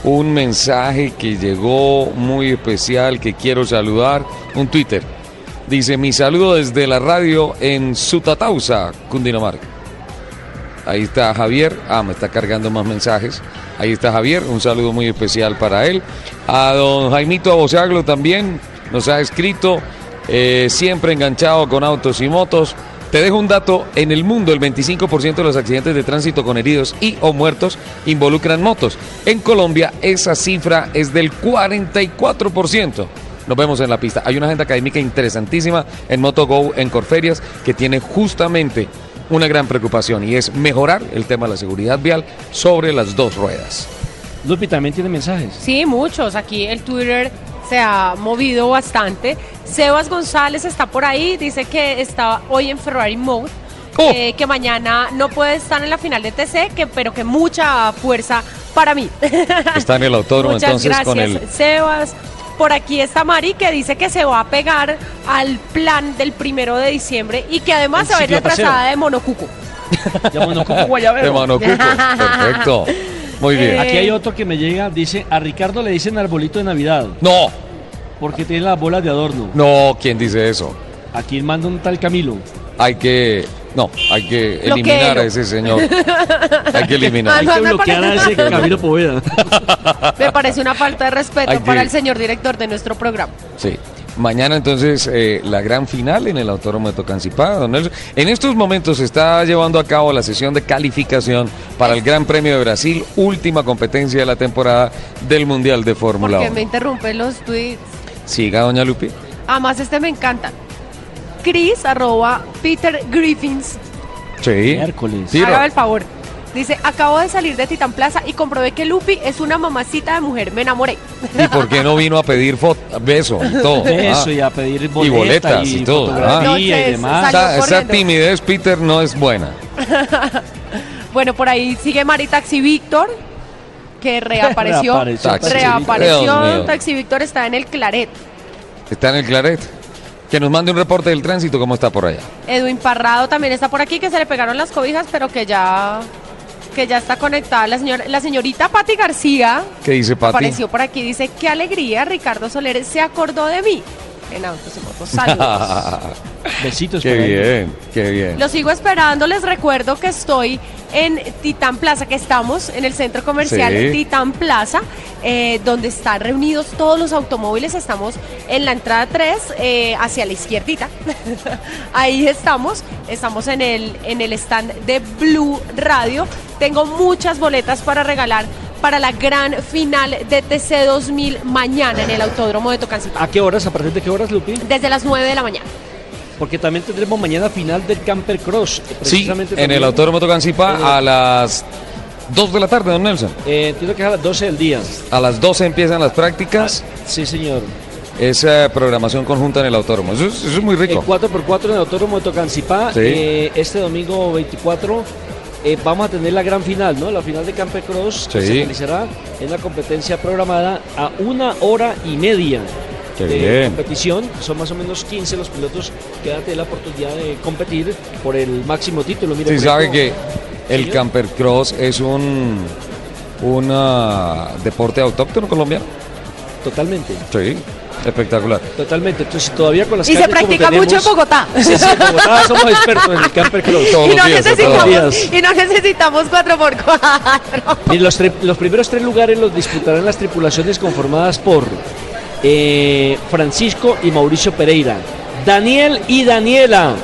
un mensaje que llegó muy especial que quiero saludar. Un Twitter. Dice, mi saludo desde la radio en Sutatausa, Cundinamarca. Ahí está Javier. Ah, me está cargando más mensajes. Ahí está Javier. Un saludo muy especial para él. A don Jaimito Abosaglo también nos ha escrito. eh, siempre enganchado con autos y motos. Te dejo un dato. En el mundo, el 25% de los accidentes de tránsito con heridos y o muertos involucran motos. En Colombia, esa cifra es del 44%. Nos vemos en la pista. Hay una agenda académica interesantísima en MotoGo, en Corferias, que tiene justamente una gran preocupación y es mejorar el tema de la seguridad vial sobre las dos ruedas. Lupi también tiene mensajes. Sí, muchos. Aquí el Twitter se ha movido bastante. Sebas González está por ahí, dice que está hoy en Ferrari Mode, eh, que mañana no puede estar en la final de TC, que, pero que mucha fuerza para mí. Está en el autódromo Muchas entonces gracias, con el... Sebas. Por aquí está Mari que dice que se va a pegar al plan del primero de diciembre y que además se va a ir ciclopaseo. retrasada de Monocuco. De Monocuco Guayabero. De Monocuco, perfecto. Muy bien. Aquí hay otro que me llega, dice, a Ricardo le dicen arbolito de Navidad. No. Porque tiene las bolas de adorno. No, ¿quién dice eso? Aquí manda un tal Camilo. Hay que... No, hay que eliminar a ese señor. Hay que eliminar. Hay que me bloquear a parece- ese Camilo Poveda. Me parece una falta de respeto Hay que- para el señor director de nuestro programa. Sí. Mañana entonces eh, la gran final en el Autódromo de Tocancipá. don Nelson. En estos momentos se está llevando a cabo la sesión de calificación para el Gran Premio de Brasil, última competencia de la temporada del Mundial de Fórmula Que 1. me interrumpe los tweets. Siga, doña Lupi. Además, este me encanta. Chris, arroba Peter Griffins. Sí. Miércoles. Hágame el favor. Dice, acabo de salir de Titán Plaza y comprobé que Lupi es una mamacita de mujer. Me enamoré. ¿Y por qué no vino a pedir beso y todo? Eso, Ah. y a pedir Y boleta boletas y, y todo. ah. y demás. Esa, timidez, Peter, no es buena. Bueno, por ahí sigue Mari Taxi Víctor, que reapareció. Reapareció. Taxi reapareció. Taxi Víctor está en el Claret. Está en el Claret. Que nos mande un reporte del tránsito, cómo está por allá. Edwin Parrado también está por aquí, que se le pegaron las cobijas, pero que ya que ya está conectada. La, señora, la señorita Patti García ¿Qué dice Pati? apareció por aquí. Dice, qué alegría, Ricardo Soler se acordó de mí. En Autos y Motos. Saludos. Besitos qué bien, qué bien. Los sigo esperando. Les recuerdo que estoy en Titán Plaza, que estamos en el centro comercial Sí. Titán Plaza, eh, donde están reunidos todos los automóviles. Estamos en la entrada 3, eh, hacia la izquierdita. Ahí estamos. Estamos en el, en el stand de Blue Radio. Tengo muchas boletas para regalar para la gran final de TC 2000 mañana en el Autódromo de Tocancipá. ¿A qué horas? ¿A partir de qué horas, Lupi? Desde las 9 de la mañana. Porque también tendremos mañana final del Camper Cross. eh, Sí, en el. Autódromo Tocancipá a las 2 de la tarde, don Nelson. Eh, entiendo que es a las 12 del día. A las 12 empiezan las prácticas. Sí, señor. Es eh, programación conjunta en el Autódromo. Eso es, eso es muy El rico. 4x4 en el Autódromo de Tocancipá. Sí. Eh, este domingo 24 eh, vamos a tener la gran final, ¿no? La final de Camper Cross que se realizará en la competencia programada a una hora y media. Qué de bien. competición, son más o menos 15 los pilotos que a tener la oportunidad de competir por el máximo título. Sí, por sabe que el Señor. camper cross es un, un ah, deporte autóctono colombiano. Totalmente. Sí, espectacular. Totalmente. Entonces, todavía con las Y se practica mucho en Bogotá. Sí, sí, en Bogotá somos expertos en el camper. Todos y, no días, todos los necesitamos, días. y no necesitamos 4x4. Mire, los, los primeros tres lugares los disputarán las tripulaciones conformadas por eh, Francisco y Mauricio Pereira, Daniel y Daniela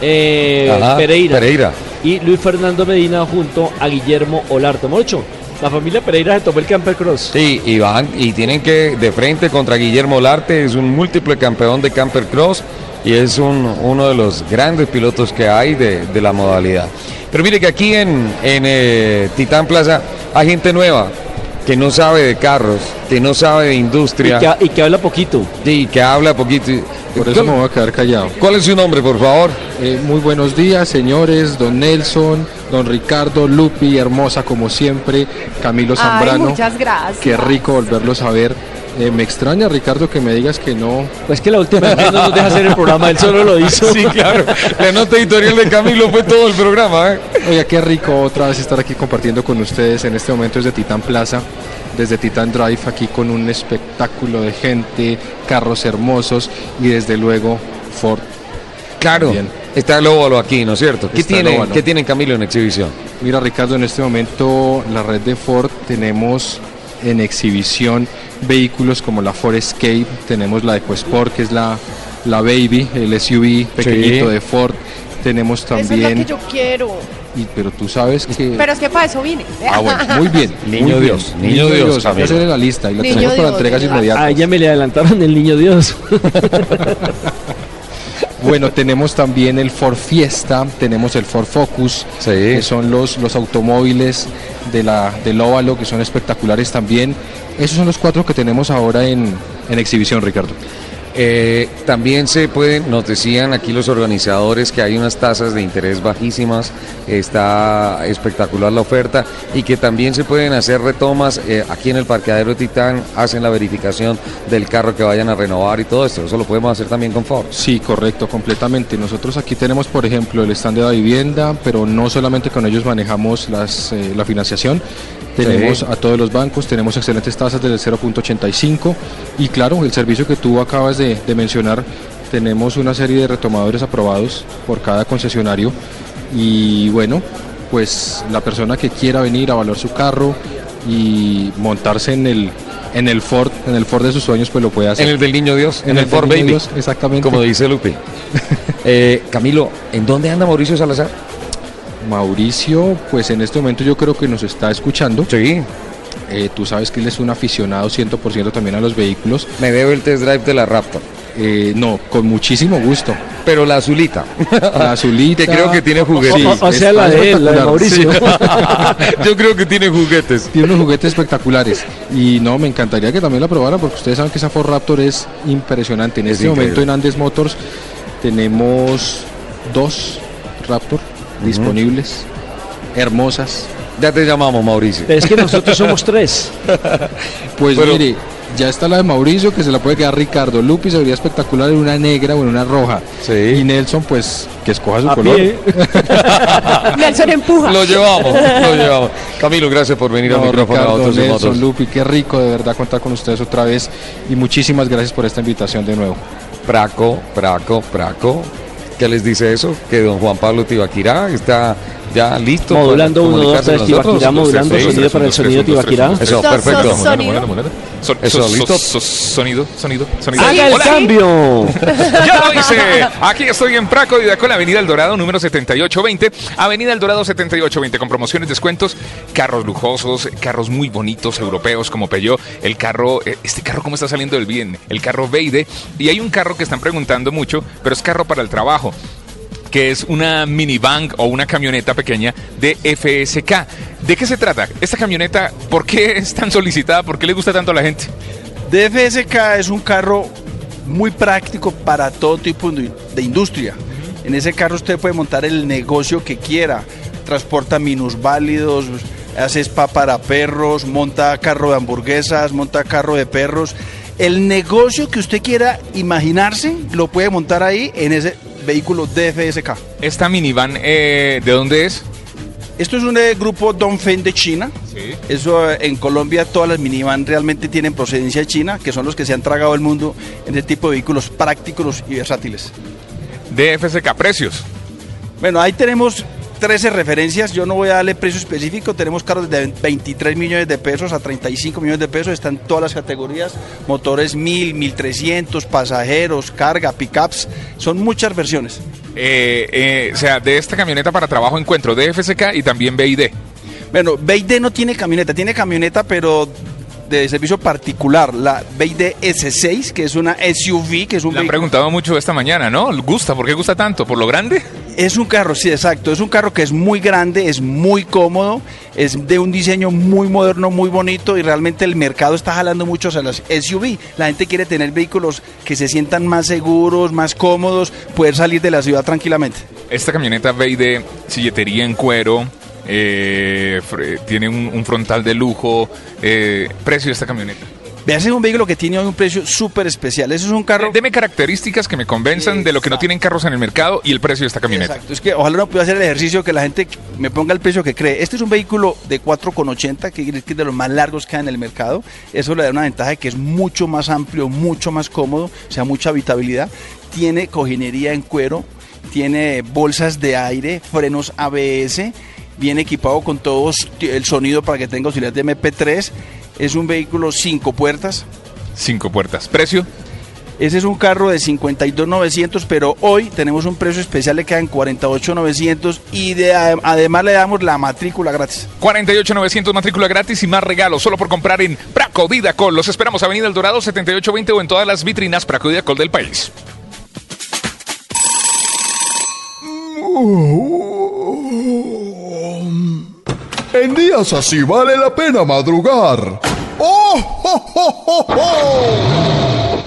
eh, Ajá, Pereira, Pereira. y Luis Fernando Medina junto a Guillermo Olarte. Mocho, la familia Pereira se tomó el Camper Cross. Sí, y van y tienen que de frente contra Guillermo Larte, es un múltiple campeón de camper cross y es un, uno de los grandes pilotos que hay de, de la modalidad. Pero mire que aquí en, en eh, Titán Plaza hay gente nueva que no sabe de carros, que no sabe de industria. Y que, y que habla poquito. Sí, que habla poquito. Por eso me voy a quedar callado. ¿Cuál es su nombre, por favor? Eh, muy buenos días, señores. Don Nelson, don Ricardo, Lupi, hermosa como siempre. Camilo Ay, Zambrano. muchas gracias. Qué rico volverlos a ver. Eh, me extraña, Ricardo, que me digas que no. Pues que la última vez no nos deja hacer el programa, él solo lo hizo. Sí, claro. La nota editorial de Camilo fue todo el programa. ¿eh? Oiga, qué rico otra vez estar aquí compartiendo con ustedes en este momento desde Titán Plaza, desde Titán Drive, aquí con un espectáculo de gente, carros hermosos y desde luego Ford. Claro. Bien. Está el óvalo aquí, ¿no es cierto? ¿Qué tiene. ¿Qué tienen Camilo en exhibición? Mira Ricardo, en este momento la red de Ford tenemos en exhibición vehículos como la Ford Escape, tenemos la EcoSport que es la, la Baby, el SUV pequeñito Sí. de Ford, tenemos Esa es la también, que yo quiero. Y- pero tú sabes que... Pero es que para eso vine. Ah, bueno, muy bien. Niño muy Dios, bien. niño Dios, Voy a Camilo. hacer la lista y la tenemos para entregas inmediatas. A ella me le adelantaron el niño Dios. Bueno, tenemos también el Ford Fiesta, tenemos el Ford Focus, que son los, los automóviles de la, del óvalo, que son espectaculares también. Esos son los cuatro que tenemos ahora en, en exhibición, Ricardo. Eh, también se pueden, nos decían aquí los organizadores que hay unas tasas de interés bajísimas, está espectacular la oferta y que también se pueden hacer retomas eh, aquí en el parqueadero Titán, hacen la verificación del carro que vayan a renovar y todo esto, eso lo podemos hacer también con Ford. Sí, correcto, completamente. Nosotros aquí tenemos, por ejemplo, el stand de vivienda, pero no solamente con ellos manejamos las, eh, la financiación. Tenemos Sí. a todos los bancos, tenemos excelentes tasas del 0.85 y claro, el servicio que tú acabas de, de mencionar, tenemos una serie de retomadores aprobados por cada concesionario y bueno, pues la persona que quiera venir a evaluar su carro y montarse en el en el Ford, en el Ford de sus sueños, pues lo puede hacer. En el del Niño Dios, en, En el, Ford Baby, Dios, exactamente. como dice Lupe. Eh, Camilo, ¿en dónde anda Mauricio Salazar? Mauricio, pues en este momento yo creo que nos está escuchando. Sí. Eh, tú sabes que él es un aficionado 100% también a los vehículos. Me debe el test drive de la Raptor. Eh, no, con muchísimo gusto. Pero la azulita. La azulita. Que creo que tiene juguetes. Sí, O- o sea, la de él, la de. Mauricio. Sí. Yo creo que tiene juguetes. Tiene unos juguetes espectaculares. Y no, me encantaría que también la probara porque ustedes saben que esa Ford Raptor es impresionante. En Es este increíble. momento en Andes Motors tenemos dos Raptor disponibles, hermosas. Ya te llamamos, Mauricio. Pero es que nosotros somos tres. Pues Pero- mire, ya está la de Mauricio que se la puede quedar Ricardo. Lupi se vería espectacular en una negra o en una roja. Y Nelson, pues, que escoja su A color. pie. Nelson empuja. Lo llevamos, lo llevamos. Camilo, gracias por venir al No, micrófono Ricardo, Autos y Nelson, Motos. Lupi, qué rico de verdad contar con ustedes otra vez. Y muchísimas gracias por esta invitación de nuevo. Praco, Praco, Praco. ¿Qué les dice eso? Que don Juan Pablo Tibaquirá está ya listo. Modulando uno, dos, comunicarse tres, con nosotros. Tibaquirá, modulando Sí, sonido para el sonido Tibaquirá. Eso, So- perfecto. so- sonido. Eso, so- ¿listo? so- so- sonido, sonido, sonido. ¡Haga el cambio! Ya lo hice. Aquí estoy en Praco, con Avenida El Dorado, número 7820. Avenida El Dorado 7820, con promociones, descuentos, carros lujosos, carros muy bonitos, europeos como Peugeot. El carro, eh, este carro, ¿cómo está saliendo del bien? El carro Veide. Y hay un carro que están preguntando mucho, pero es carro para el trabajo que es una minivan o una camioneta pequeña de FSK. ¿De qué se trata? Esta camioneta, ¿por qué es tan solicitada? ¿Por qué le gusta tanto a la gente? DFSK es un carro muy práctico para todo tipo de de industria. En ese carro usted puede montar el negocio que quiera. Transporta minusválidos, hace spa para perros, monta carro de hamburguesas, monta carro de perros. El negocio que usted quiera imaginarse lo puede montar ahí en ese vehículo DFSK. Esta minivan, eh, ¿de dónde es? Esto es un eh, grupo Dongfeng de China. Eso eh, en Colombia todas las minivan realmente tienen procedencia de China, que son los que se han tragado el mundo en este tipo de vehículos prácticos y versátiles. DFSK, precios. Bueno, ahí tenemos 13 referencias. Yo no voy a darle precio específico. Tenemos carros de 23 millones de pesos a 35 millones de pesos. Están todas las categorías. Motores 1000, 1300, pasajeros, carga, pickups. Son muchas versiones. Eh, eh, o sea, de esta camioneta para trabajo encuentro DFSK y también BID. Bueno, BID no tiene camioneta. Tiene camioneta, pero de servicio particular. La BID S6, que es una SUV, que es un Le han vehículo- preguntado mucho esta mañana, ¿no? ¿Gusta? ¿Por qué gusta tanto? ¿Por lo grande? Es un carro, sí, exacto. Es un carro que es muy grande, es muy cómodo, es de un diseño muy moderno, muy bonito y realmente el mercado está jalando mucho a las SUV. La gente quiere tener vehículos que se sientan más seguros, más cómodos, poder salir de la ciudad tranquilamente. Esta camioneta BID, silletería en cuero, eh, tiene un, un frontal de lujo. eh, precio de esta camioneta. Veas, es un vehículo que tiene hoy un precio súper especial. Eso es un carro... Deme características que me convenzan de lo que no tienen carros en el mercado y el precio de esta camioneta. Exacto, es que ojalá no pueda hacer el ejercicio que la gente me ponga el precio que cree. Este es un vehículo de 4,80 que quiere decir que es de los más largos que hay en el mercado. Eso le da una ventaja de que es mucho más amplio, mucho más cómodo, o sea, mucha habitabilidad. Tiene cojinería en cuero tiene bolsas de aire, frenos ABS, viene equipado con todo el sonido para que tenga auxiliar de MP3. Es un vehículo cinco puertas. Cinco puertas. ¿Precio? Ese es un carro de 52.900, pero hoy tenemos un precio especial, le quedan 48.900 y de, además le damos la matrícula gratis. 48.900 matrícula gratis y más regalos solo por comprar en Praco Vidacol. Los esperamos Avenida El Dorado 7820 o en todas las vitrinas Praco Vidacol del país. En días así vale la pena madrugar. ¡Oh!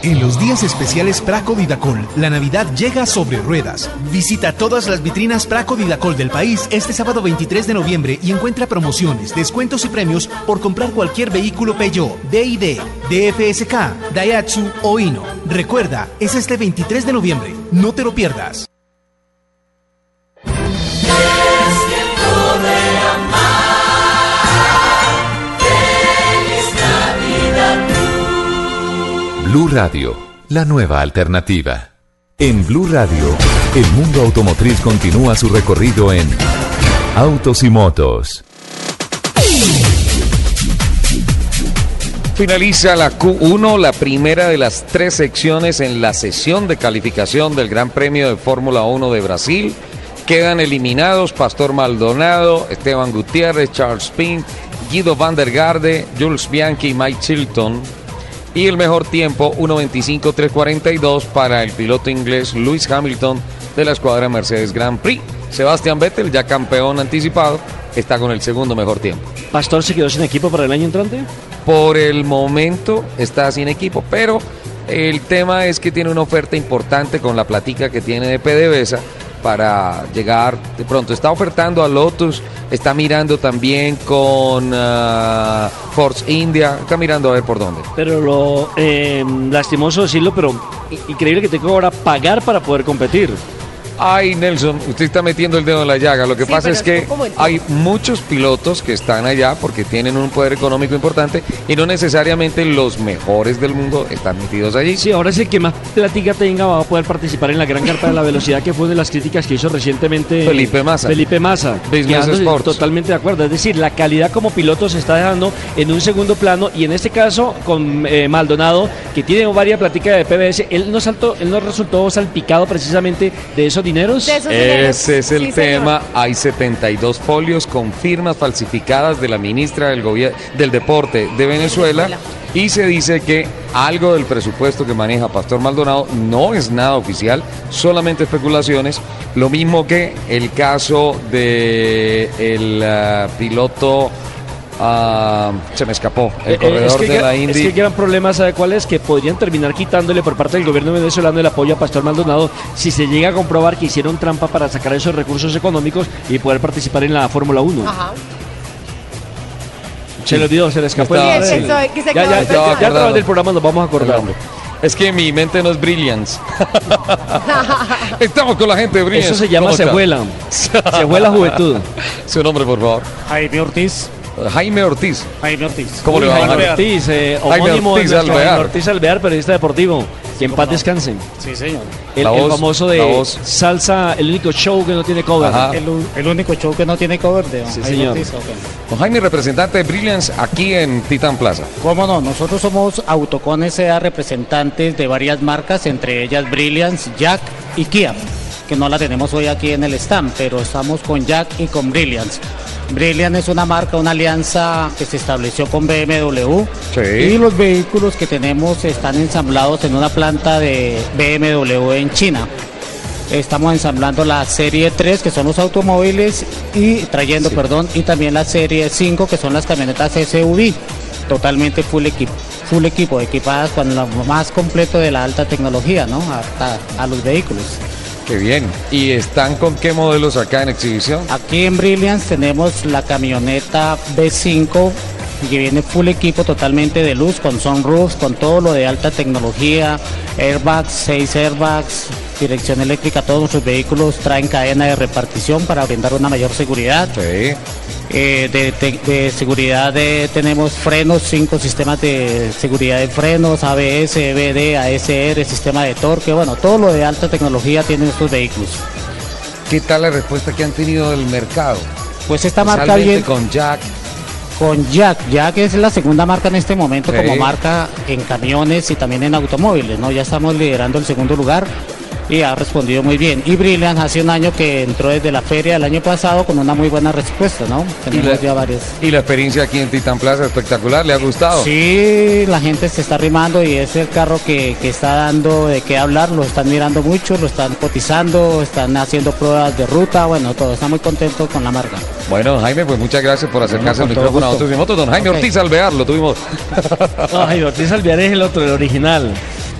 En los días especiales Praco Didacol, la Navidad llega sobre ruedas. Visita todas las vitrinas Praco Didacol del país este sábado 23 de noviembre y encuentra promociones, descuentos y premios por comprar cualquier vehículo Peugeot, DID, DFSK, Daihatsu o Hino. Recuerda, es este 23 de noviembre. No te lo pierdas. Blue Radio, la nueva alternativa. En Blue Radio, el mundo automotriz continúa su recorrido en Autos y Motos. Finaliza la Q1, la primera de las tres secciones en la sesión de calificación del Gran Premio de Fórmula 1 de Brasil. Quedan eliminados Pastor Maldonado, Esteban Gutiérrez, Charles Pink, Guido van der Garde, Jules Bianchi y Mike Chilton. Y el mejor tiempo, 1.25.342 para el piloto inglés Lewis Hamilton de la escuadra Mercedes Grand Prix. Sebastián Vettel, ya campeón anticipado, está con el segundo mejor tiempo. ¿Pastor se quedó sin equipo para el año entrante? Por el momento está sin equipo, pero el tema es que tiene una oferta importante con la platica que tiene de PDVSA para llegar de pronto. Está ofertando a Lotus, está mirando también con uh, Force India, está mirando a ver por dónde. Pero lo eh, lastimoso decirlo, pero increíble que tengo ahora pagar para poder competir. Ay, Nelson, usted está metiendo el dedo en la llaga. Lo que pasa es que hay muchos pilotos que están allá porque tienen un poder económico importante y no necesariamente los mejores del mundo están metidos allí. Sí, ahora sí el que más plática tenga va a poder participar en la gran carta de la velocidad que fue una de las críticas que hizo recientemente Felipe Massa. Felipe Massa. Business Sports. Totalmente de acuerdo. Es decir, la calidad como piloto se está dejando en un segundo plano y en este caso con eh, Maldonado, que tiene varias pláticas de PBS, él no, saltó, él no resultó salpicado precisamente de esos dineros. Ese es el tema. Hay 72 folios con firmas falsificadas de la ministra del, del Deporte de Venezuela. Y se dice que algo del presupuesto que maneja Pastor Maldonado no es nada oficial, solamente especulaciones. Lo mismo que el caso de el uh, piloto Uh, se me escapó el corredor es que, de la Indy. Es que el gran problema, ¿sabe cuál es? Que podrían terminar quitándole por parte del gobierno venezolano el apoyo a Pastor Maldonado si se llega a comprobar que hicieron trampa para sacar esos recursos económicos y poder participar en la Fórmula 1. Ajá. Se le olvidó, se le escapó. Sí, el- es que se ya, ya, ya, ya a través del programa nos vamos a acordar. Es que mi mente no es brilliance. Estamos con la gente de brilliance. Eso se llama ¿Cómo está? cejuela. Cejuela juventud. Su nombre, por favor. Jaime Ortiz. Jaime Ortiz. Jaime Ortiz. ¿Cómo le va, Jaime Jaime? Ortiz, eh, Jaime homónimo Ortiz de nuestro Alvear. Jaime Ortiz Alvear, periodista deportivo. Que en paz descansen. Sí, señor. El, famoso de voz. salsa, el único show que no tiene cover. El, único show que no tiene cover de Sí, Jaime señor. Ortiz, ok. Don Jaime, representante de Brilliance aquí en Titan Plaza. ¿Cómo no? Nosotros somos Autocon S.A. representantes de varias marcas, entre ellas Brilliance, Jack y Kia, que no la tenemos hoy aquí en el stand, pero estamos con Jack y con Brilliance. Brilliance es una marca, una alianza que se estableció con BMW y los vehículos que tenemos están ensamblados en una planta de BMW en China. Estamos ensamblando la serie 3, que son los automóviles, y trayendo, perdón, y también la serie 5, que son las camionetas SUV, totalmente full equipo, full equipo, equipadas con lo más completo de la alta tecnología, ¿no? Hasta a los vehículos. Qué bien. ¿Y están con qué modelos acá en exhibición? Aquí en Brilliance tenemos la camioneta B5 que viene full equipo totalmente de luz, con sunroof, con todo lo de alta tecnología, airbags, 6 airbags, dirección eléctrica, todos nuestros vehículos traen cadena de repartición para brindar una mayor seguridad. Eh, de, de- de seguridad de- tenemos frenos, cinco sistemas de seguridad de frenos, ABS, EBD, ASR, sistema de torque, bueno, todo lo de alta tecnología tienen estos vehículos. ¿qué tal la respuesta que han tenido del mercado? Pues esta marca bien con Jack. con Jack. Jack es la segunda marca en este momento Sí. como marca en camiones y también en automóviles, ¿no? Ya estamos liderando el segundo lugar y ha respondido muy bien. Y Brilliant hace un año que entró desde la feria del año pasado con una muy buena respuesta, ¿no? Tenemos ya varias. Y la experiencia aquí en Titan Plaza espectacular, ¿le ha gustado? Sí, la gente se está arrimando y es el carro que, que está dando de qué hablar, lo están mirando mucho, lo están cotizando, están haciendo pruebas de ruta, bueno, todo, está muy contento con la marca. Bueno, Jaime, pues muchas gracias por acercarse al con todo micrófono a. Autos y Motos. Don Jaime. Ortiz Alvear, lo tuvimos. Ay, Ortiz Alvear es el otro, el original.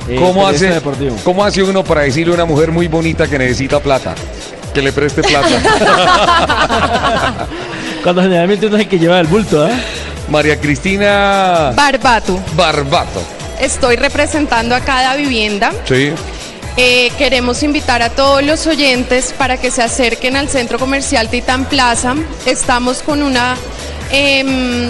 Eh, ¿Cómo hace, deportivo. ¿Cómo hace uno para decirle a una mujer muy bonita que necesita plata? Que le preste plata. Cuando generalmente uno es el que lleva el bulto, ¿ah? María Cristina Barbato. Barbato. Estoy representando a cada vivienda. Sí. Eh, queremos invitar a todos los oyentes para que se acerquen al centro comercial Titán Plaza. Estamos con una em,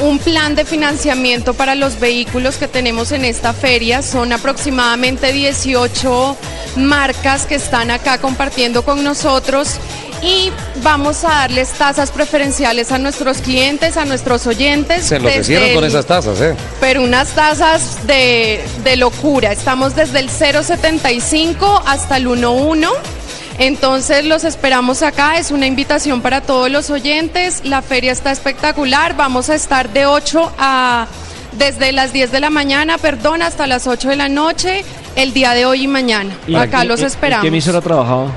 un plan de financiamiento para los vehículos que tenemos en esta feria. Son aproximadamente 18 marcas que están acá compartiendo con nosotros y vamos a darles tasas preferenciales a nuestros clientes, a nuestros oyentes. Se enloquecieron con esas tasas, ¿eh? pero unas tasas de, de locura. Estamos desde el 0,75 hasta el 1,1. Entonces los esperamos acá. Es una invitación para todos los oyentes. La feria está espectacular. Vamos a estar de 8 a... Desde las 10 de la mañana, perdón, hasta las 8 de la noche, el día de hoy y mañana. ¿Y acá los en- esperamos. ¿En qué emisora ha trabajado?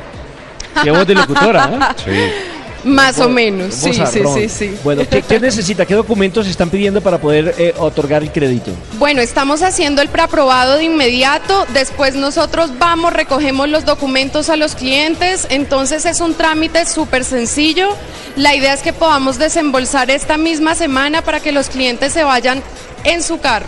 Qué voz de locutora, ¿eh? Sí. Más o menos, sí, sí, sí, sí. Bueno, ¿qué, qué necesita? ¿Qué documentos están pidiendo para poder eh, otorgar el crédito? Bueno, estamos haciendo el preaprobado de inmediato, después nosotros vamos, recogemos los documentos a los clientes, entonces es un trámite súper sencillo. La idea es que podamos desembolsar esta misma semana para que los clientes se vayan en su carro.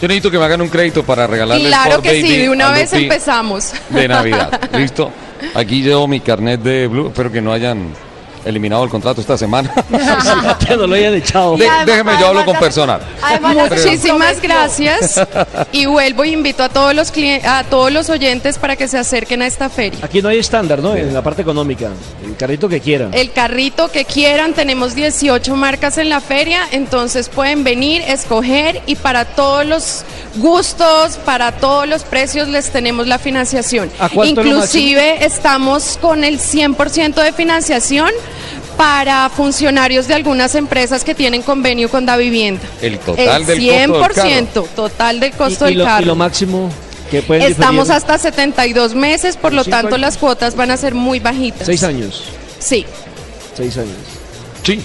Yo necesito que me hagan un crédito para regalarle el Claro que sí, de una vez Lupi empezamos. De Navidad. ¿Listo? Aquí llevo mi carnet de Blue. Espero que no hayan eliminado el contrato esta semana. no lo hayan echado. De- déjeme, yo hablo con personal. Muchísimas gracias y vuelvo y invito a todos los a todos los oyentes para que se acerquen a esta feria. Aquí no hay estándar, ¿no? En la parte económica. El carrito que quieran. El carrito que quieran, tenemos 18 marcas en la feria, entonces pueden venir, escoger y para todos los gustos, para todos los precios les tenemos la financiación. ¿A Inclusive estamos con el 100% de financiación para funcionarios de algunas empresas que tienen convenio con Da Vivienda. El total el del 100% costo del carro. total del costo y, y del lo, carro. y lo máximo que pueden Estamos diferir? hasta 72 meses, por lo tanto años. las cuotas van a ser muy bajitas. Seis años. Sí. Seis años. Sí.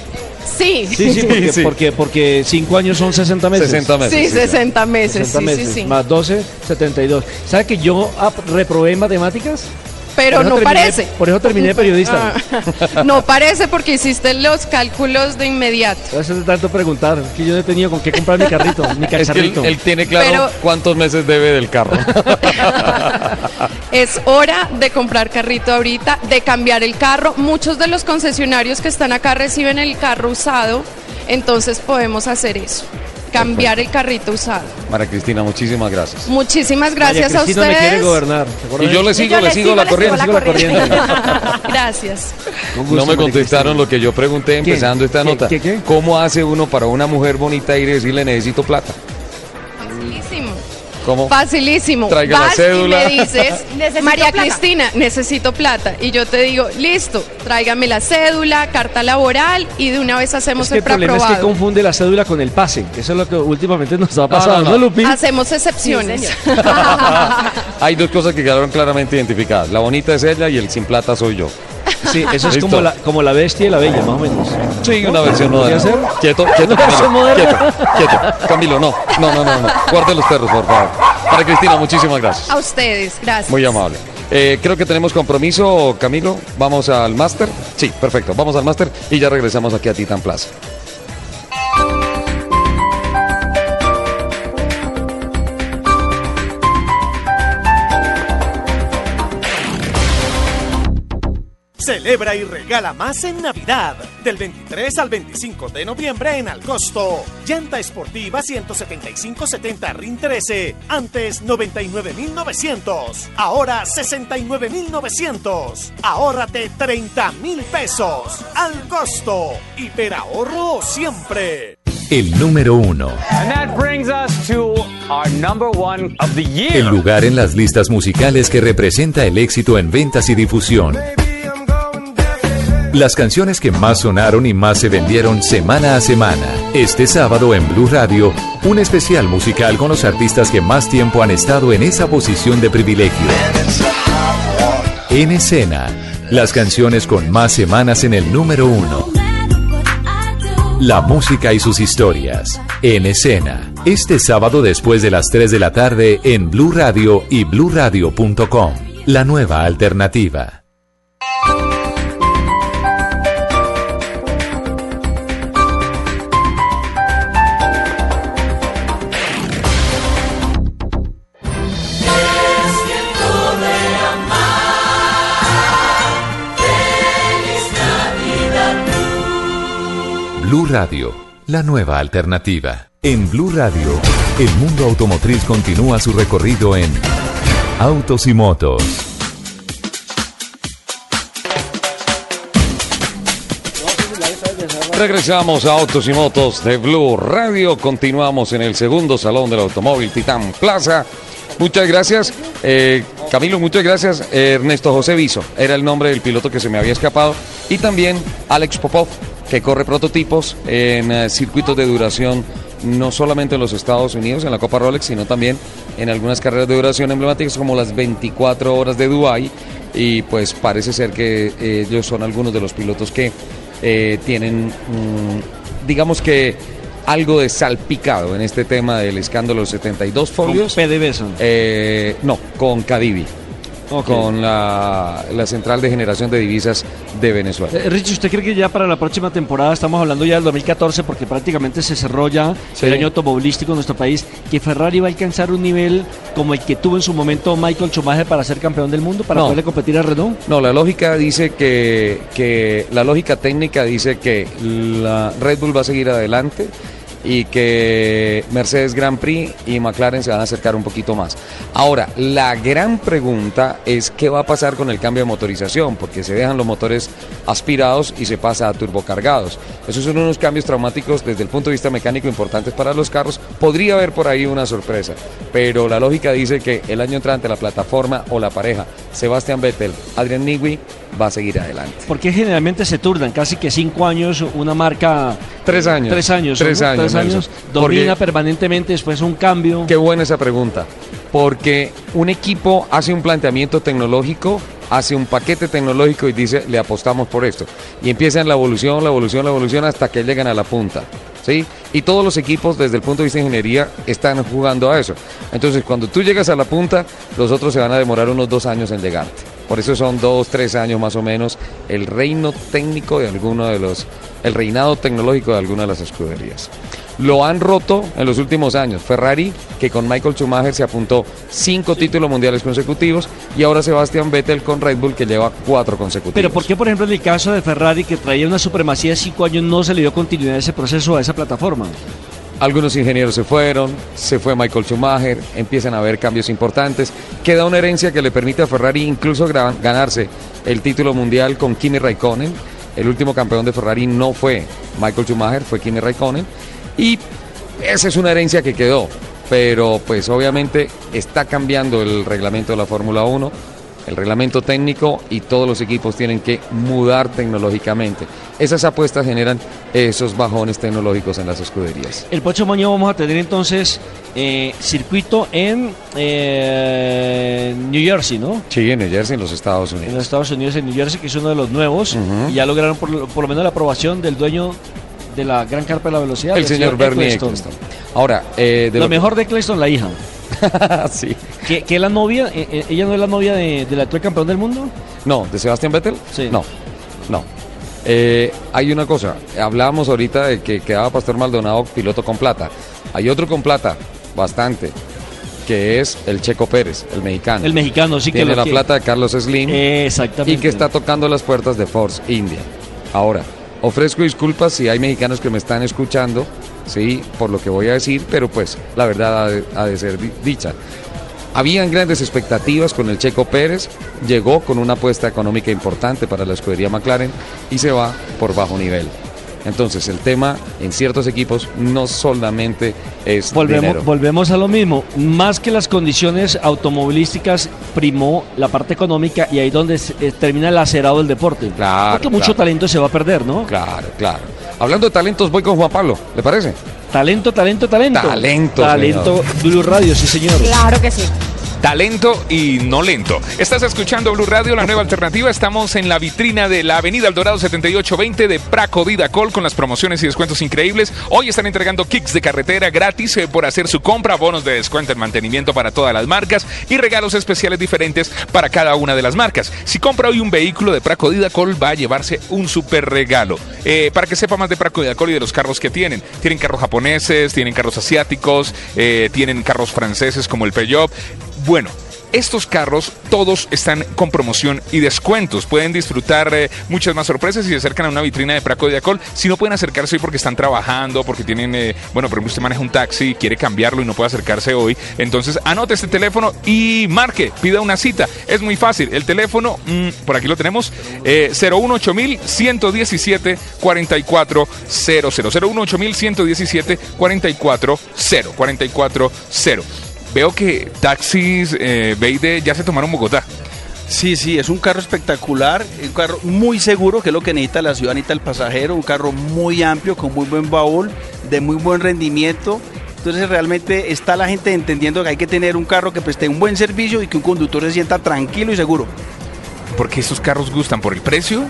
Sí. Sí, sí, porque, Sí. porque, porque cinco años son 60 meses. 60 meses, Sí, 60 meses, 60 sí, sí, meses, sí. Más 12, 72. ¿Sabe que yo reprobé en matemáticas? Pero eso no terminé- parece. Por eso terminé de periodista. Ah, no parece porque hiciste los cálculos de inmediato. Gracias de tanto preguntar, que yo no he tenido con qué comprar mi carrito, mi Es que él, tiene claro Pero- cuántos meses debe del carro. Es hora de comprar carrito ahorita, de cambiar el carro. Muchos de los concesionarios que están acá reciben el carro usado, entonces podemos hacer eso. Cambiar el carrito usado. María Cristina, muchísimas gracias. Muchísimas gracias María a Cristina me quiere ustedes. gobernar. Y yo le sigo, le sigo la corriente. sigo la corriente. Gracias. Gusto, No me contestaron lo que yo pregunté ¿Qué? empezando esta ¿Qué? nota. ¿Qué, qué? ¿Cómo hace uno para una mujer bonita ir y decirle necesito plata? Facilísimo. ¿Cómo? Facilísimo. Traiga la Vas cédula. y me dices, María plata. Cristina, necesito plata. Y yo te digo, listo, tráigame la cédula, carta laboral y de una vez hacemos Es que el el problema es que confunde la cédula con el pase. Eso es lo que últimamente nos ha pasado, no, ¿no, no. Lupi? Hacemos excepciones. Hay dos cosas que quedaron claramente identificadas. La bonita es ella y el sin plata soy yo. Sí, eso es como la, como la bestia y la bella, más o menos. Sí, una versión ¿Podría moderna. ser? Quieto, quieto, ¿Una versión Camilo. Quieto, quieto. Camilo, no. No, no, no, no. Guarde los perros, por favor. Para Cristina, muchísimas gracias. A ustedes, gracias. Muy amable. Eh, creo que tenemos compromiso, Camilo. Vamos al máster. Sí, perfecto. Vamos al máster y ya regresamos aquí a Titan Plaza. Celebra y regala más en Navidad. Del 23 al 25 de noviembre en Alcosto. Llanta esportiva 175-70 RIN 13. Antes 99.900. Ahora 69.900. Ahórrate 30.000 pesos. Al costo. Hiperahorro siempre. El número uno. And that brings us to our number one of the year. El lugar en las listas musicales que representa el éxito en ventas y difusión. Las canciones que más sonaron y más se vendieron semana a semana. Este sábado en Blue Radio, un especial musical con los artistas que más tiempo han estado en esa posición de privilegio. En escena, las canciones con más semanas en el número uno. La música y sus historias. En escena. Este sábado después de las 3 de la tarde en Blue Radio y bluradio.com. La nueva alternativa. Blue Radio, la nueva alternativa. En Blue Radio, el mundo automotriz continúa su recorrido en Autos y Motos. Regresamos a Autos y Motos de Blue Radio. Continuamos en el segundo salón del automóvil Titán Plaza. Muchas gracias. Eh, Camilo, muchas gracias. Ernesto José Viso era el nombre del piloto que se me había escapado. Y también Alex Popov, que corre prototipos en eh, circuitos de duración, no solamente en los Estados Unidos, en la Copa Rolex, sino también en algunas carreras de duración emblemáticas como las 24 horas de Dubái. Y pues parece ser que eh, ellos son algunos de los pilotos que eh, tienen, mm, digamos que algo de salpicado en este tema del escándalo de 72 folios. PDVSA. Eh, no, con Cadivi. Con la, la Central de Generación de Divisas de Venezuela. Eh, Richie, ¿usted cree que ya para la próxima temporada, estamos hablando ya del 2014, porque prácticamente se cerró ya Sí. el año automovilístico en nuestro país, que Ferrari va a alcanzar un nivel como el que tuvo en su momento Michael Schumacher para ser campeón del mundo, para No. poderle competir a Renault? No, la lógica dice que, que la lógica técnica dice que la Red Bull va a seguir adelante y que Mercedes Grand Prix y McLaren se van a acercar un poquito más. Ahora, la gran pregunta es qué va a pasar con el cambio de motorización, porque se dejan los motores aspirados y se pasa a turbocargados. Esos son unos cambios traumáticos desde el punto de vista mecánico importantes para los carros. Podría haber por ahí una sorpresa, pero la lógica dice que el año entrante la plataforma o la pareja Sebastián Vettel, Adrian Newey va a seguir adelante. Porque generalmente se turnan casi que cinco años una marca. Tres años. Tres años. Tres ¿no? años, Tres años. Nelson. Domina Porque- permanentemente, después un cambio. Qué buena esa pregunta. Porque un equipo hace un planteamiento tecnológico, hace un paquete tecnológico y dice, le apostamos por esto. Y empiezan la evolución, la evolución, la evolución hasta que llegan a la punta. ¿Sí? Y todos los equipos desde el punto de vista de ingeniería están jugando a eso. Entonces, cuando tú llegas a la punta, los otros se van a demorar unos dos años en llegarte. Por eso son dos, tres años más o menos el reino técnico de alguno de los, el reinado tecnológico de alguna de las escuderías. Lo han roto en los últimos años. Ferrari, que con Michael Schumacher se apuntó cinco títulos mundiales consecutivos, y ahora Sebastián Vettel con Red Bull, que lleva cuatro consecutivos. Pero ¿por qué, por ejemplo, en el caso de Ferrari, que traía una supremacía de cinco años, no se le dio continuidad a ese proceso, a esa plataforma? Algunos ingenieros se fueron, se fue Michael Schumacher, empiezan a haber cambios importantes. Queda una herencia que le permite a Ferrari incluso ganarse el título mundial con Kimi Raikkonen. El último campeón de Ferrari no fue Michael Schumacher, fue Kimi Raikkonen. Y esa es una herencia que quedó. Pero pues obviamente está cambiando el reglamento de la Fórmula 1, el reglamento técnico y todos los equipos tienen que mudar tecnológicamente. Esas apuestas generan esos bajones tecnológicos en las escuderías. El próximo año vamos a tener entonces eh, circuito en eh, New Jersey, ¿no? Sí, en New Jersey, en los Estados Unidos. En los Estados Unidos, en New Jersey, que es uno de los nuevos, y ya lograron por, lo- por lo menos la aprobación del dueño de la gran carpa de la velocidad, El señor Bernie Eccleston. Eccleston. Ahora, eh, de lo, mejor de Eccleston, la hija. sí. ¿Que, que es la novia? eh, eh, ¿Ella no es la novia de- del actual campeón del mundo? No, de Sebastián Vettel. Sí. No, no. Eh, hay una cosa, hablábamos ahorita de que quedaba Pastor Maldonado piloto con plata. Hay otro con plata, bastante. que es el Checo Pérez, el mexicano. El mexicano, sí que Tiene la que- plata de Carlos Slim. Exactamente. Y que está tocando las puertas de Force India. Ahora, ofrezco disculpas si hay mexicanos que me están escuchando, sí, por lo que voy a decir, pero pues la verdad ha de, ser di- dicha. Habían grandes expectativas con el Checo Pérez, llegó con una apuesta económica importante para la escudería McLaren y se va por bajo nivel. Entonces el tema en ciertos equipos no solamente es Volvemos, dinero. volvemos a lo mismo. Más que las condiciones automovilísticas, primó la parte económica y ahí donde se- eh, termina lacerado el deporte. Porque mucho claro. talento se va a perder, ¿no? Claro, claro. Hablando de talentos, voy con Juan Pablo, ¿le parece? Talento, talento, talento. Talento, Talento, Blue Radio, sí, señor. Claro que sí. Talento y no lento. Estás escuchando Blue Radio, la nueva alternativa. Estamos en la vitrina de la Avenida Eldorado 7820 de Praco Didacol con las promociones y descuentos increíbles. Hoy están entregando kicks de carretera gratis eh, por hacer su compra, bonos de descuento en mantenimiento para todas las marcas y regalos especiales diferentes para cada una de las marcas. Si compra hoy un vehículo de Praco Didacol, va a llevarse un super regalo. Eh, para que sepa más de Praco Didacol y de los carros que tienen. Tienen carros japoneses, tienen carros asiáticos, eh, tienen carros franceses como el Peugeot. Bueno, estos carros todos están con promoción y descuentos. Pueden disfrutar eh, muchas más sorpresas si se acercan a una vitrina de Praco de Acol. Si no pueden acercarse hoy porque están trabajando, porque tienen, eh, bueno, por ejemplo, usted maneja un taxi y quiere cambiarlo y no puede acercarse hoy. Entonces, anote este teléfono y marque, pida una cita. Es muy fácil. El teléfono, mm, por aquí lo tenemos, eh, 018000 117 44 00. 018000 117 44 0. 44 0. Veo que taxis eh, Beide ya se tomaron Bogotá. Sí, sí, es un carro espectacular, un carro muy seguro, que es lo que necesita la ciudad, necesita el pasajero, un carro muy amplio, con muy buen baúl, de muy buen rendimiento. Entonces realmente está la gente entendiendo que hay que tener un carro que preste un buen servicio y que un conductor se sienta tranquilo y seguro. ¿Por qué estos carros gustan? ¿Por el precio?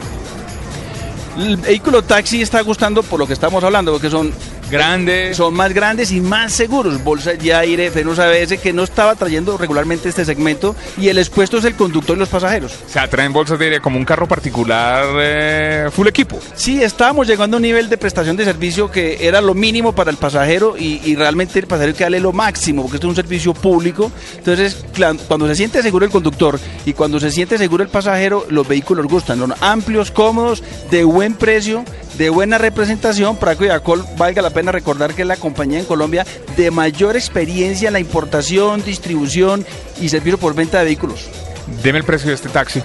El vehículo taxi está gustando por lo que estamos hablando, porque son grandes, son más grandes y más seguros, bolsas de aire, frenos ABS que no estaba trayendo regularmente este segmento y el expuesto es el conductor y los pasajeros. O sea, traen bolsas de aire como un carro particular eh, full equipo. Sí, estábamos llegando a un nivel de prestación de servicio que era lo mínimo para el pasajero y, y realmente el pasajero que darle lo máximo porque esto es un servicio público. Entonces, cuando se siente seguro el conductor y cuando se siente seguro el pasajero, los vehículos gustan. Son amplios, cómodos, de buen precio, de buena representación. Praco y Acol, valga la pena recordar que es la compañía en Colombia de mayor experiencia en la importación, distribución y servicio por venta de vehículos. Deme el precio de este taxi.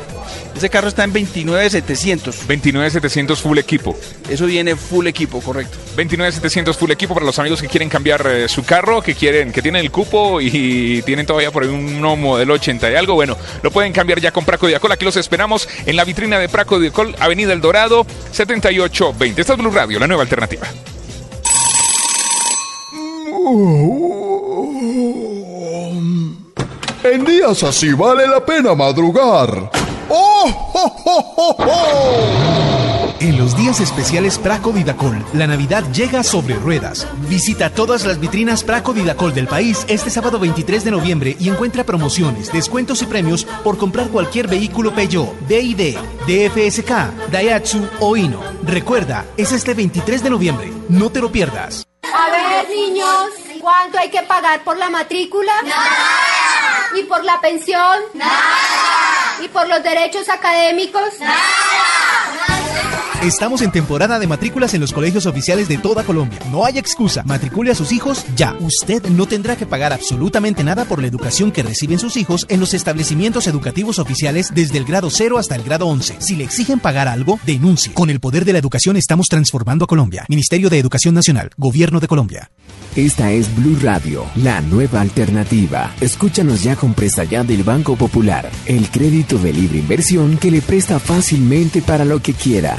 Ese carro está en 29,700. 29,700 full equipo. Eso viene full equipo, correcto. 29,700 full equipo para los amigos que quieren cambiar eh, su carro, que quieren, que tienen el cupo y tienen todavía por ahí un nuevo modelo 80 y algo. Bueno, lo pueden cambiar ya con Praco Diacol. Aquí los esperamos en la vitrina de Praco Diacol, Avenida El Dorado, 7820. Esta es Blue Radio, la nueva alternativa. En días así vale la pena madrugar. ¡Oh, oh, oh, oh, oh! En los días especiales Praco Didacol, la Navidad llega sobre ruedas. Visita todas las vitrinas Praco Didacol del país este sábado 23 de noviembre y encuentra promociones, descuentos y premios por comprar cualquier vehículo Peugeot, BID, DFSK, Daihatsu o Hino. Recuerda, es este 23 de noviembre. No te lo pierdas. A ver, niños, ¿cuánto hay que pagar por la matrícula? Nada. ¿Y por la pensión? Nada. ¿Y por los derechos académicos? Estamos en temporada de matrículas en los colegios oficiales de toda Colombia. No hay excusa. Matricule a sus hijos ya. Usted no tendrá que pagar absolutamente nada por la educación que reciben sus hijos en los establecimientos educativos oficiales desde el grado 0 hasta el grado 11. Si le exigen pagar algo, denuncie. Con el poder de la educación estamos transformando a Colombia. Ministerio de Educación Nacional. Gobierno de Colombia. Esta es Blue Radio, la nueva alternativa. Escúchanos ya con Presta Ya del Banco Popular, el crédito de libre inversión que le presta fácilmente para lo que quiera.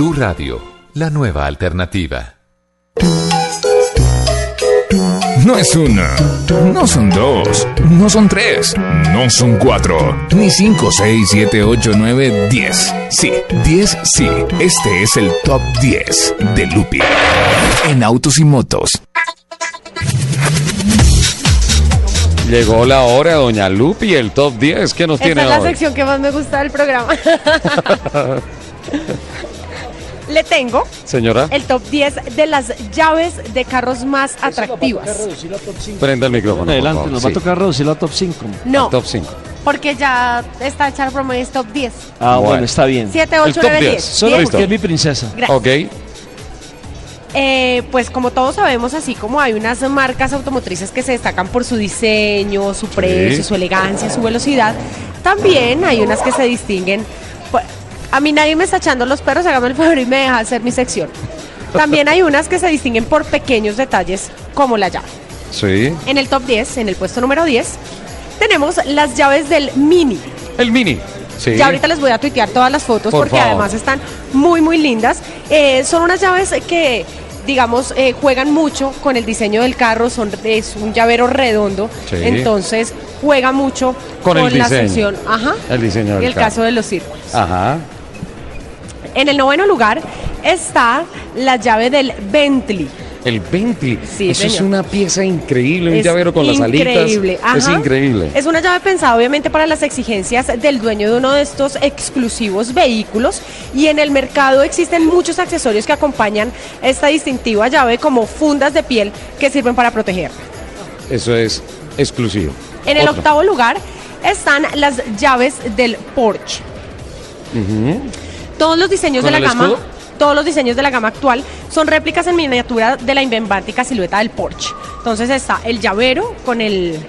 Blue Radio, la nueva alternativa. No es una, no son dos, no son tres, no son cuatro, ni cinco, seis, siete, ocho, nueve, diez. Sí, diez, sí. Este es el top 10 de Lupi en autos y motos. Llegó la hora, doña Lupi, el top 10. ¿Qué nos Esta tiene es la hoy? sección que más me gusta del programa. Le tengo Señora, el top 10 de las llaves de carros más atractivas. prenda el micrófono. Adelante, nos va a tocar reducir la top 5. No, Top 5. porque ya está hecha y es top 10. Ah, bueno, Bueno. está bien. 7, 8, 9, 10. Solo Diez. porque es mi princesa. Gracias. Ok. Eh, pues como todos sabemos, así como hay unas marcas automotrices que se destacan por su diseño, su precio, su elegancia, su velocidad, también hay unas que se distinguen. A mí nadie me está echando los perros, hágame el favor y me deja hacer mi sección. También hay unas que se distinguen por pequeños detalles, como la llave. Sí. En el top 10, en el puesto número 10, tenemos las llaves del Mini. El mini. Sí. Ya ahorita les voy a tuitear todas las fotos Por porque favor. además están muy, muy lindas. Eh, son unas llaves que, digamos, eh, juegan mucho con el diseño del carro. Son, es un llavero redondo. Sí. Entonces, juega mucho Con el la diseño. sección. Ajá. El diseño del Y el carro. caso de los círculos. Ajá. En el noveno lugar está la llave del Bentley. El Bentley. Sí, Eso es una pieza increíble. Un Es llavero con las alitas. Es ajá. increíble. Es una llave pensada obviamente para las exigencias del dueño de uno de estos exclusivos vehículos y en el mercado existen muchos accesorios que acompañan esta distintiva llave como fundas de piel que sirven para proteger. Eso es exclusivo. En el Otro. octavo lugar están las llaves del Porsche. Ujú. Todos los diseños ¿Con de la gama, escudo? todos los diseños de la gama actual son réplicas en miniatura de la emblemática silueta del Porsche. Entonces está el llavero con el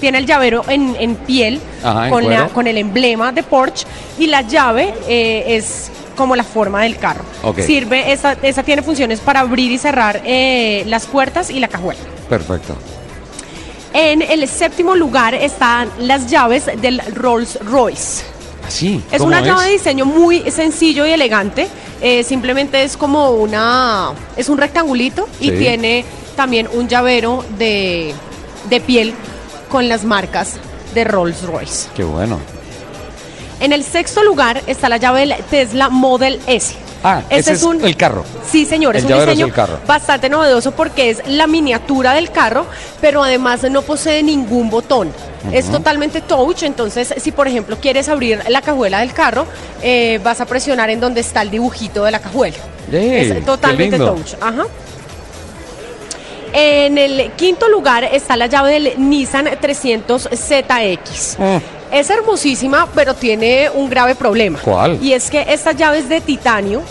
tiene el llavero en, en piel Ajá, en con, la- cuero. con el emblema de Porsche y la llave eh, es como la forma del carro. Sirve, esa, esa tiene funciones para abrir y cerrar eh, las puertas y la cajuela. Perfecto. En el séptimo lugar están las llaves del Rolls Royce. Así. Es ¿cómo una llave de diseño muy sencillo y elegante. eh, simplemente es como una. Es un rectangulito y Sí. tiene también un llavero de, de piel con las marcas de Rolls Royce. Qué bueno. En el sexto lugar está la llave del Tesla Model S. Ah, Este ese es un- el carro. Sí, señor, es un es diseño carro. bastante novedoso porque es la miniatura del carro, pero además no posee ningún botón. Es totalmente touch, entonces si por ejemplo quieres abrir la cajuela del carro, eh, vas a presionar en donde está el dibujito de la cajuela. Es totalmente touch. Ajá. En el quinto lugar está la llave del Nissan 300ZX. Es hermosísima, pero tiene un grave problema. ¿Cuál? Y es que esta llave es de titanio.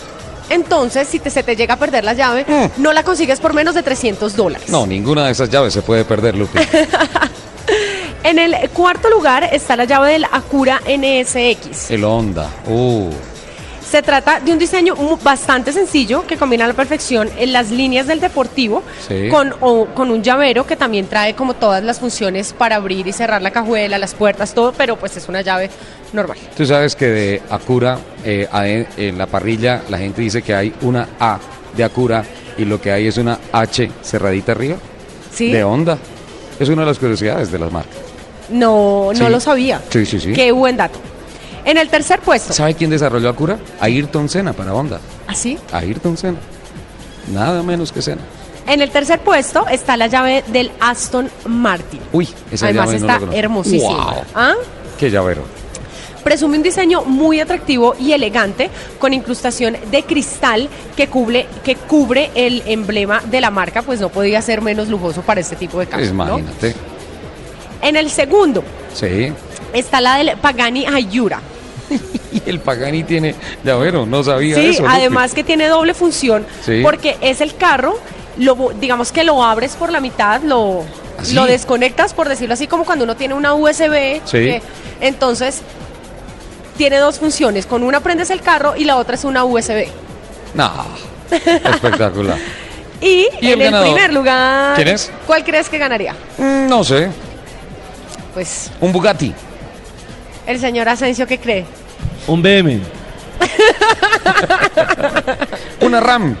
Entonces, si te- se te llega a perder la llave, Mm. no la consigues por menos de 300 dólares. No, ninguna de esas llaves se puede perder, Lupi. En el cuarto lugar está la llave del Acura NSX. El Honda. Uh. Se trata de un diseño bastante sencillo que combina a la perfección en las líneas del deportivo Sí. con, o- con un llavero que también trae como todas las funciones para abrir y cerrar la cajuela, las puertas, todo, pero pues es una llave normal. Tú sabes que de Acura, eh, ade- en la parrilla, la gente dice que hay una A de Acura y lo que hay es una H cerradita arriba. ¿Sí? De Honda. Es una de las curiosidades de las marcas. No, no Sí. lo sabía. Sí, sí, sí. Qué buen dato. En el tercer puesto. ¿Sabe quién desarrolló Acura? Ayrton Senna para Honda. ¿Así? Ayrton Senna. Nada menos que Senna. En el tercer puesto está la llave del Aston Martin. Uy, esa Además llave está hermosísima. Wow. ¿Ah? Qué llavero. Presume un diseño muy atractivo y elegante con incrustación de cristal que cubre, que cubre el emblema de la marca, pues no podía ser menos lujoso para este tipo de carros. ¿no? Imagínate. En el segundo Sí. Está la del Pagani Ayura. Y el Pagani tiene llavero, no sabía Sí, eso. Además que tiene doble función Sí. porque es el carro, lo, digamos que lo abres por la mitad, lo, ¿Así? lo desconectas, por decirlo así, como cuando uno tiene una USB. Sí. que- entonces, tiene dos funciones. Con una prendes el carro y la otra es una USB. No. Espectacular. Y, ¿Y en el el, primer lugar. ¿Quién es? ¿Cuál crees que ganaría? No sé. Pues Un Bugatti. El señor Asensio, ¿qué cree? Un BM. Una RAM.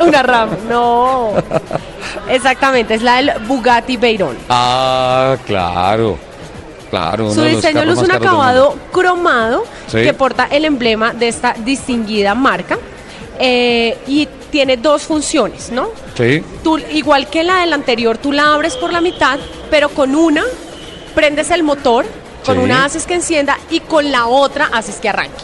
Una RAM, no. Exactamente, es la del Bugatti Veyron. Ah, claro. Claro. Su diseño luce un acabado cromado Sí. que porta el emblema de esta distinguida marca eh, y tiene dos funciones, ¿no? Sí. Tú, igual que la del anterior, tú la abres por la mitad, pero con una prendes el motor, con Sí. una haces que encienda y con la otra haces que arranque.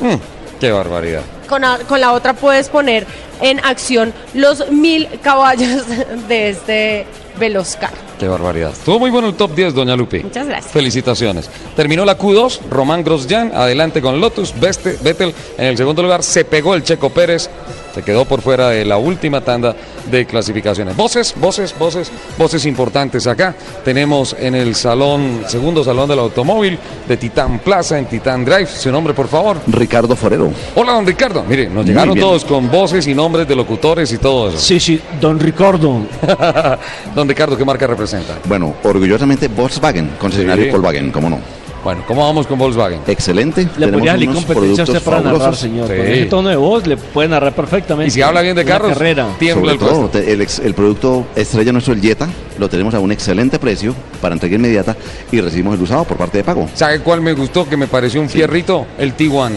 Mm, qué barbaridad. Con con la otra puedes poner en acción los mil caballos de este Veloscar. Qué barbaridad. Estuvo muy bueno el top 10, doña Lupi. Muchas gracias. Felicitaciones. Terminó la Q2, Román Grosjean, adelante con Lotus, Beste- Vettel en el segundo lugar, se pegó el Checo Pérez, se quedó por fuera de la última tanda de clasificaciones. Voces, voces, voces, voces importantes acá. Tenemos en el salón, segundo salón del automóvil de Titán Plaza, en Titán Drive. Su nombre, por favor. Ricardo Forero. Hola, don Ricardo. Mire, nos llegaron todos con voces y nombres de locutores y todo eso. Sí, sí, don Ricardo. don Ricardo, ¿qué marca representa? Bueno, orgullosamente Volkswagen, concesionario Sí. Volkswagen, ¿cómo no? Bueno, ¿cómo vamos con Volkswagen? Excelente. Le Tenemos podría unos competencia a usted productos para narrar, fabulosos. señor. Sí. Con ese tono de voz le puede narrar perfectamente. Y si habla bien de carros, carrera. tiembla Sobre el todo, el, ex- el producto estrella nuestro, el Jetta, lo tenemos a un excelente precio para entrega inmediata y recibimos el usado por parte de pago. ¿Sabe cuál me gustó? Que me pareció un fierrito, el T1.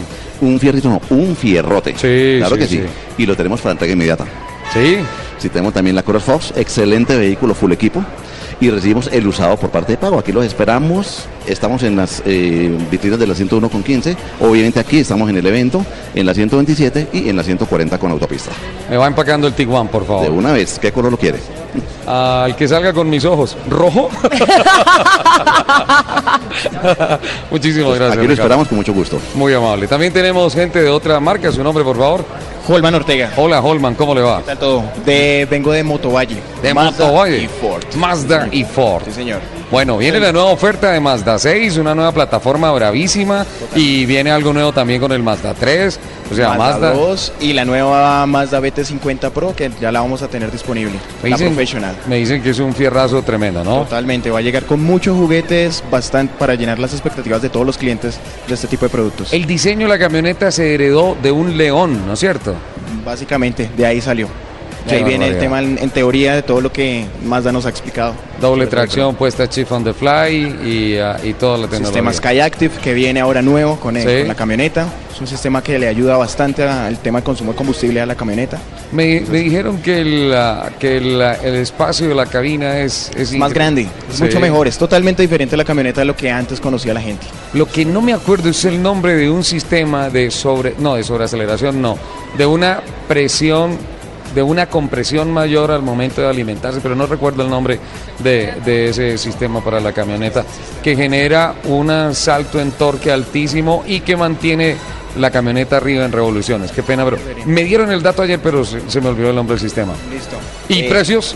Un fierrito, no, un fierrote. Sí, claro sí, que sí. sí. Y lo tenemos para entrega inmediata. Sí. Sí, tenemos también la Cross Fox, excelente vehículo, full equipo. Y recibimos el usado por parte de pago. Aquí los esperamos. Estamos en las eh, vitrinas de la 101 con 15. Obviamente aquí estamos en el evento, en la 127 y en la 140 con autopista. Me va empacando el T1, por De favor. una vez, ¿qué color lo quiere? Al que salga con mis ojos. ¿Rojo? Muchísimas gracias. Aquí lo Ricardo. esperamos con mucho gusto. Muy amable. También tenemos gente de otra marca. Su nombre, por favor. Holman Ortega. Hola, Holman. ¿Cómo le va? ¿Qué tal todo? De, vengo de Motovalle. De Mazda Motovalle. y Ford. Mazda y Ford. Sí, señor. Bueno, viene la nueva oferta de Mazda 6, una nueva plataforma bravísima. Y viene algo nuevo también con el Mazda 3. O sea, Mazda, Mazda. 2 y la nueva Mazda BT50 Pro que ya la vamos a tener disponible. Me la dicen, Professional. me dicen que es un fierrazo tremendo, ¿no? Totalmente, va a llegar con muchos juguetes bastante para llenar las expectativas de todos los clientes de este tipo de productos. El diseño de la camioneta se heredó de un león, ¿no es cierto? Básicamente, de ahí salió. Ahí viene el tema en, en teoría de todo lo que Mazda nos ha explicado. Doble tracción, puesta chip on the fly y, ah, y toda la tecnología. Sistema Skyactiv que viene ahora nuevo con, el- Sí. con la camioneta. Es un sistema que le ayuda bastante al tema de consumo de combustible a la camioneta. Me, me dijeron que, el, ah, que el, ah, el espacio de la cabina es... Es Es más incre- grande, es Sí. mucho mejor, es totalmente diferente a la camioneta de lo que antes conocía la gente. Lo que no me acuerdo es el nombre de un sistema de sobre... No, de sobreaceleración, no. De una presión de una compresión mayor al momento de alimentarse, pero no recuerdo el nombre de, de ese sistema para la camioneta, que genera un salto en torque altísimo y que mantiene la camioneta arriba en revoluciones. Qué pena, pero me dieron el dato ayer, pero se, se me olvidó el nombre del sistema. Listo. ¿Y Eh, precios?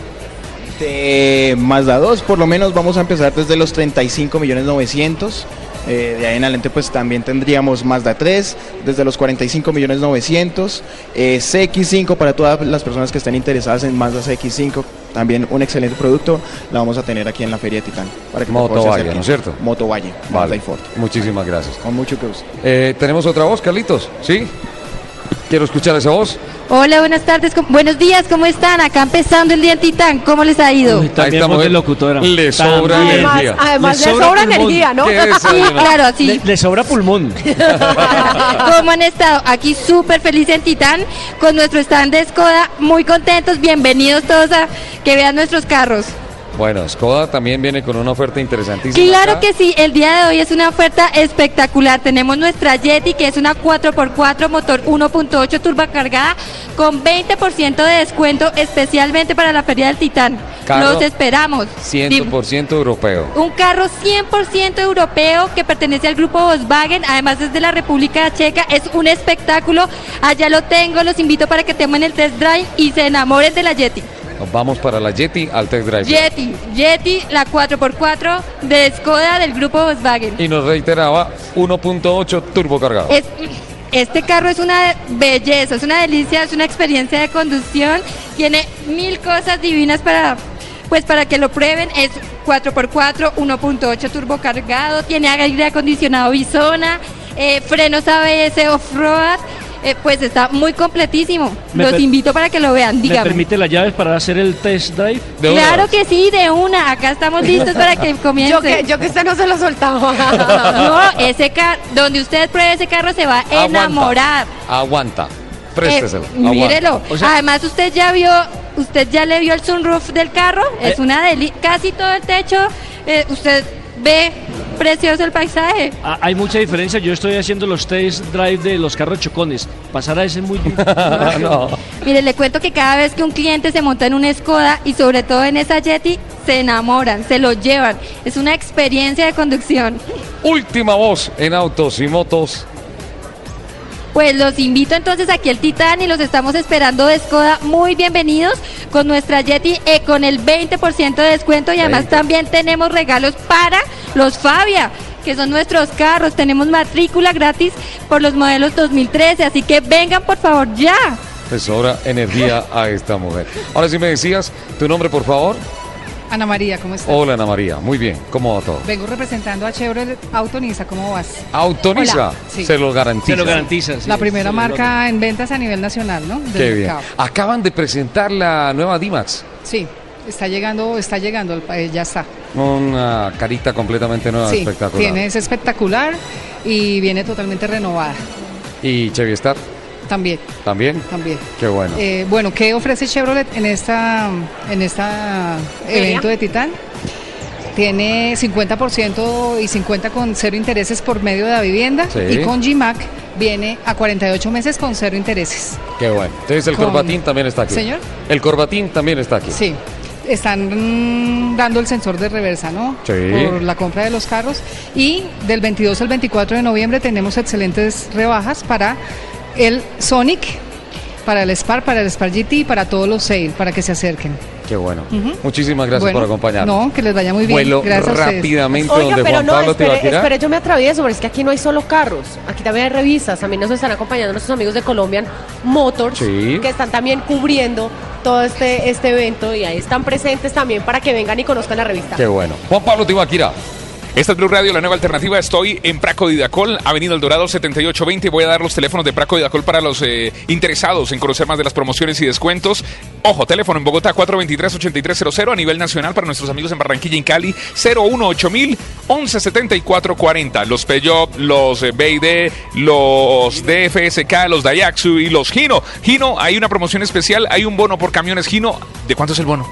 De Mazda 2, por lo menos vamos a empezar desde los 35 millones 900. Eh, de ahí en adelante pues también tendríamos Mazda 3 desde los 45 millones 900. Eh, CX5 para todas las personas que estén interesadas en Mazda CX5. También un excelente producto. La vamos a tener aquí en la Feria de Titán. Para que Moto Valle. ¿no es cierto? Moto Valle, Mazda Vale. y Ford. Muchísimas gracias. Con mucho gusto. Eh, Tenemos otra voz, Carlitos, ¿sí? Quiero escuchar esa voz. Hola, buenas tardes, ¿cómo- buenos días, ¿cómo están? Acá empezando el día en Titán, ¿cómo les ha ido? Uy, también voz de locutora. Le sobra También. energía. Además, Le le sobra, pulmón. energía, ¿no? ¿Qué es, Sí, claro, sí. Le, le sobra pulmón. ¿Cómo han estado? Aquí súper feliz en Titán, con nuestro stand de Skoda, muy contentos, bienvenidos todos a que vean nuestros carros. Bueno, Skoda también viene con una oferta interesantísima. Claro acá. que sí, el día de hoy es una oferta espectacular. Tenemos nuestra Yeti, que es una 4x4 motor 1.8 turbocargada con 20% de descuento especialmente para la Feria del Titán. Carro Los esperamos. 100% europeo. Un carro 100% europeo que pertenece al grupo Volkswagen, además es de la República Checa, es un espectáculo. Allá lo tengo, los invito para que tomen el test drive y se enamoren de la Yeti. Nos vamos para la Yeti al test drive. Yeti, Yeti, la 4x4 de Skoda del grupo Volkswagen. Y nos reiteraba 1.8 turbo cargado. Es- este carro es una belleza, es una delicia, es una experiencia de conducción. Tiene mil cosas divinas para, pues para que lo prueben. Es 4x4, 1.8 turbo cargado, tiene aire acondicionado Bisona, eh, frenos ABS off-road. Eh, pues está muy completísimo. Me Los invito para que lo vean, ¿Me dígame. permite las llaves para hacer el test drive? Claro que sí, de una. Acá estamos listos para que comience. Yo que, yo que usted no se lo soltaba. No, ese carro, donde usted pruebe ese carro se va a Aguanta. enamorar. Aguanta. Eh, Présteselo. aguanta. mírelo. Además, usted ya vio, usted ya le vio el sunroof del carro. Es Eh. una deli casi todo el techo. eh, usted ve precioso el paisaje. Ah, hay mucha diferencia. Yo estoy haciendo los test drive de los carros chocones. Pasar a ese muy. no. Mire, le cuento que cada vez que un cliente se monta en una Skoda y sobre todo en esa Yeti, se enamoran, se lo llevan. Es una experiencia de conducción. Última voz en autos y motos. Pues los invito entonces aquí al Titán y los estamos esperando de Skoda. Muy bienvenidos con nuestra Yeti eh, con el 20% de descuento y además 20. también tenemos regalos para los Fabia, que son nuestros carros. Tenemos matrícula gratis por los modelos 2013, así que vengan por favor ya. Le sobra energía a esta mujer. Ahora sí me decías, tu nombre por favor. Ana María, ¿cómo estás? Hola Ana María, muy bien, ¿cómo va todo? Vengo representando a Chevrolet Autonisa, ¿cómo vas? Sí. se lo garantiza. Se lo garantiza. La primera marca en ventas a nivel nacional, ¿no? Del Qué bien. Acaban de presentar la nueva D-Max. Sí, está llegando, está llegando, al eh, ya está. Una carita completamente nueva, sí, espectacular. tiene, es espectacular y viene totalmente renovada. ¿Y Chevy Star También, también? también. Qué bueno. Eh, bueno, ¿qué ofrece Chevrolet en esta en esta evento de Titán? Tiene 50% y 50 con cero intereses por medio de la vivienda Sí. y con GMAC viene a 48 meses con cero intereses. Qué bueno. Entonces el Con- corbatín también está aquí. Señor. El corbatín también está aquí. Sí, están mm, dando el sensor de reversa, ¿no? Sí. Por la compra de los carros. Y del 22 al 24 de noviembre tenemos excelentes rebajas para el Sonic, para el Spark, para el Spark GT y para todos los Sail, para que se acerquen. Qué bueno. Muchísimas gracias Bueno, por acompañarnos. No, que les vaya muy bien. Vuelo gracias a rápidamente Oiga, donde pero Juan no, Pablo espere, Tibaquirá. espere, yo me atravieso, pero es que aquí no hay solo carros, aquí también hay revistas, también nos están acompañando nuestros amigos de Colombian Motors, Sí. que están también cubriendo todo este, este evento y ahí están presentes también para que vengan y conozcan la revista. Qué bueno. Juan Pablo Tibaquirá. Esta es Blue Radio, la nueva alternativa. Estoy en Praco Didacol, Avenida El Dorado 7820. Voy a dar los teléfonos de Praco Didacol para los eh, interesados en conocer más de las promociones y descuentos. Ojo, teléfono en Bogotá 423-8300 a nivel nacional para nuestros amigos en Barranquilla y en Cali 018000 117440. Los Peugeot, los eh, BD, los DFSK, los Daihatsu y los Gino. Gino, hay una promoción especial, hay un bono por camiones Gino. ¿De cuánto es el bono?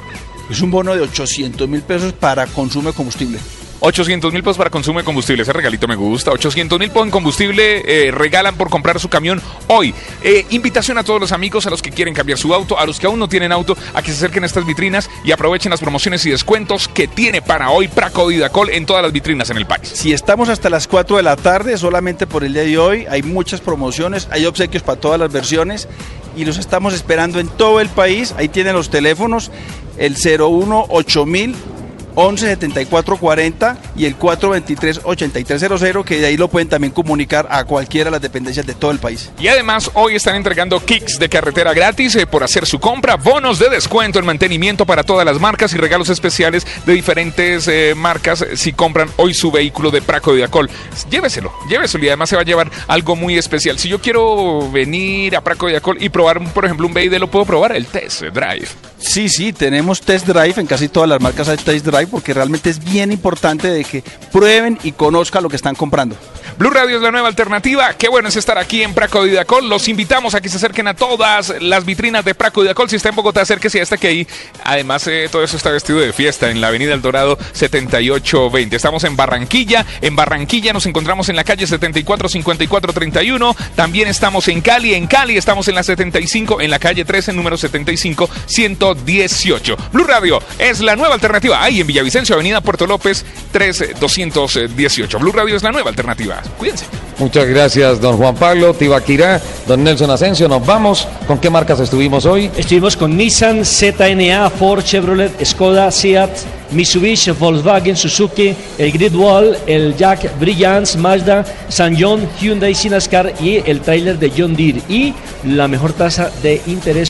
Es un bono de 800 mil pesos para consumo de combustible. 800 mil pesos para consumo de combustible. Ese regalito me gusta. 800 mil pesos en combustible eh, regalan por comprar su camión hoy. Eh, invitación a todos los amigos, a los que quieren cambiar su auto, a los que aún no tienen auto, a que se acerquen a estas vitrinas y aprovechen las promociones y descuentos que tiene para hoy Praco Didacol en todas las vitrinas en el país. Si estamos hasta las 4 de la tarde, solamente por el día de hoy, hay muchas promociones, hay obsequios para todas las versiones y los estamos esperando en todo el país. Ahí tienen los teléfonos, el 018000 117440 y el 423-8300, que de ahí lo pueden también comunicar a cualquiera de las dependencias de todo el país. Y además hoy están entregando kicks de carretera gratis eh, por hacer su compra, bonos de descuento en mantenimiento para todas las marcas y regalos especiales de diferentes eh, marcas eh, si compran hoy su vehículo de Praco de Acol. Lléveselo, lléveselo y además se va a llevar algo muy especial. Si yo quiero venir a Praco de Acol y probar, por ejemplo, un BID, lo puedo probar, el test drive. Sí, sí, tenemos test drive, en casi todas las marcas hay test drive porque realmente es bien importante de que prueben y conozcan lo que están comprando. Blue Radio es la nueva alternativa. Qué bueno es estar aquí en Praco Didacol. Los invitamos a que se acerquen a todas las vitrinas de Praco Didacol. Si está en Bogotá, acérquese a esta que ahí. Además, eh, todo eso está vestido de fiesta en la Avenida El Dorado 7820. Estamos en Barranquilla. En Barranquilla nos encontramos en la calle 74 54 31. También estamos en Cali. En Cali estamos en la 75, en la calle 13, número 75 118. Blue Radio es la nueva alternativa. Ahí en Villavicencio, Avenida Puerto López 3 218. Blue Radio es la nueva alternativa. Cuídense. Muchas gracias, don Juan Pablo Tibaquirá, don Nelson Asensio. Nos vamos. ¿Con qué marcas estuvimos hoy? Estuvimos con Nissan, ZNA, Ford, Chevrolet, Skoda, Seat, Mitsubishi, Volkswagen, Suzuki, el Gridwall, el Jack Brilliance, Mazda, San John, Hyundai, Sinascar y el trailer de John Deere. Y la mejor tasa de interés.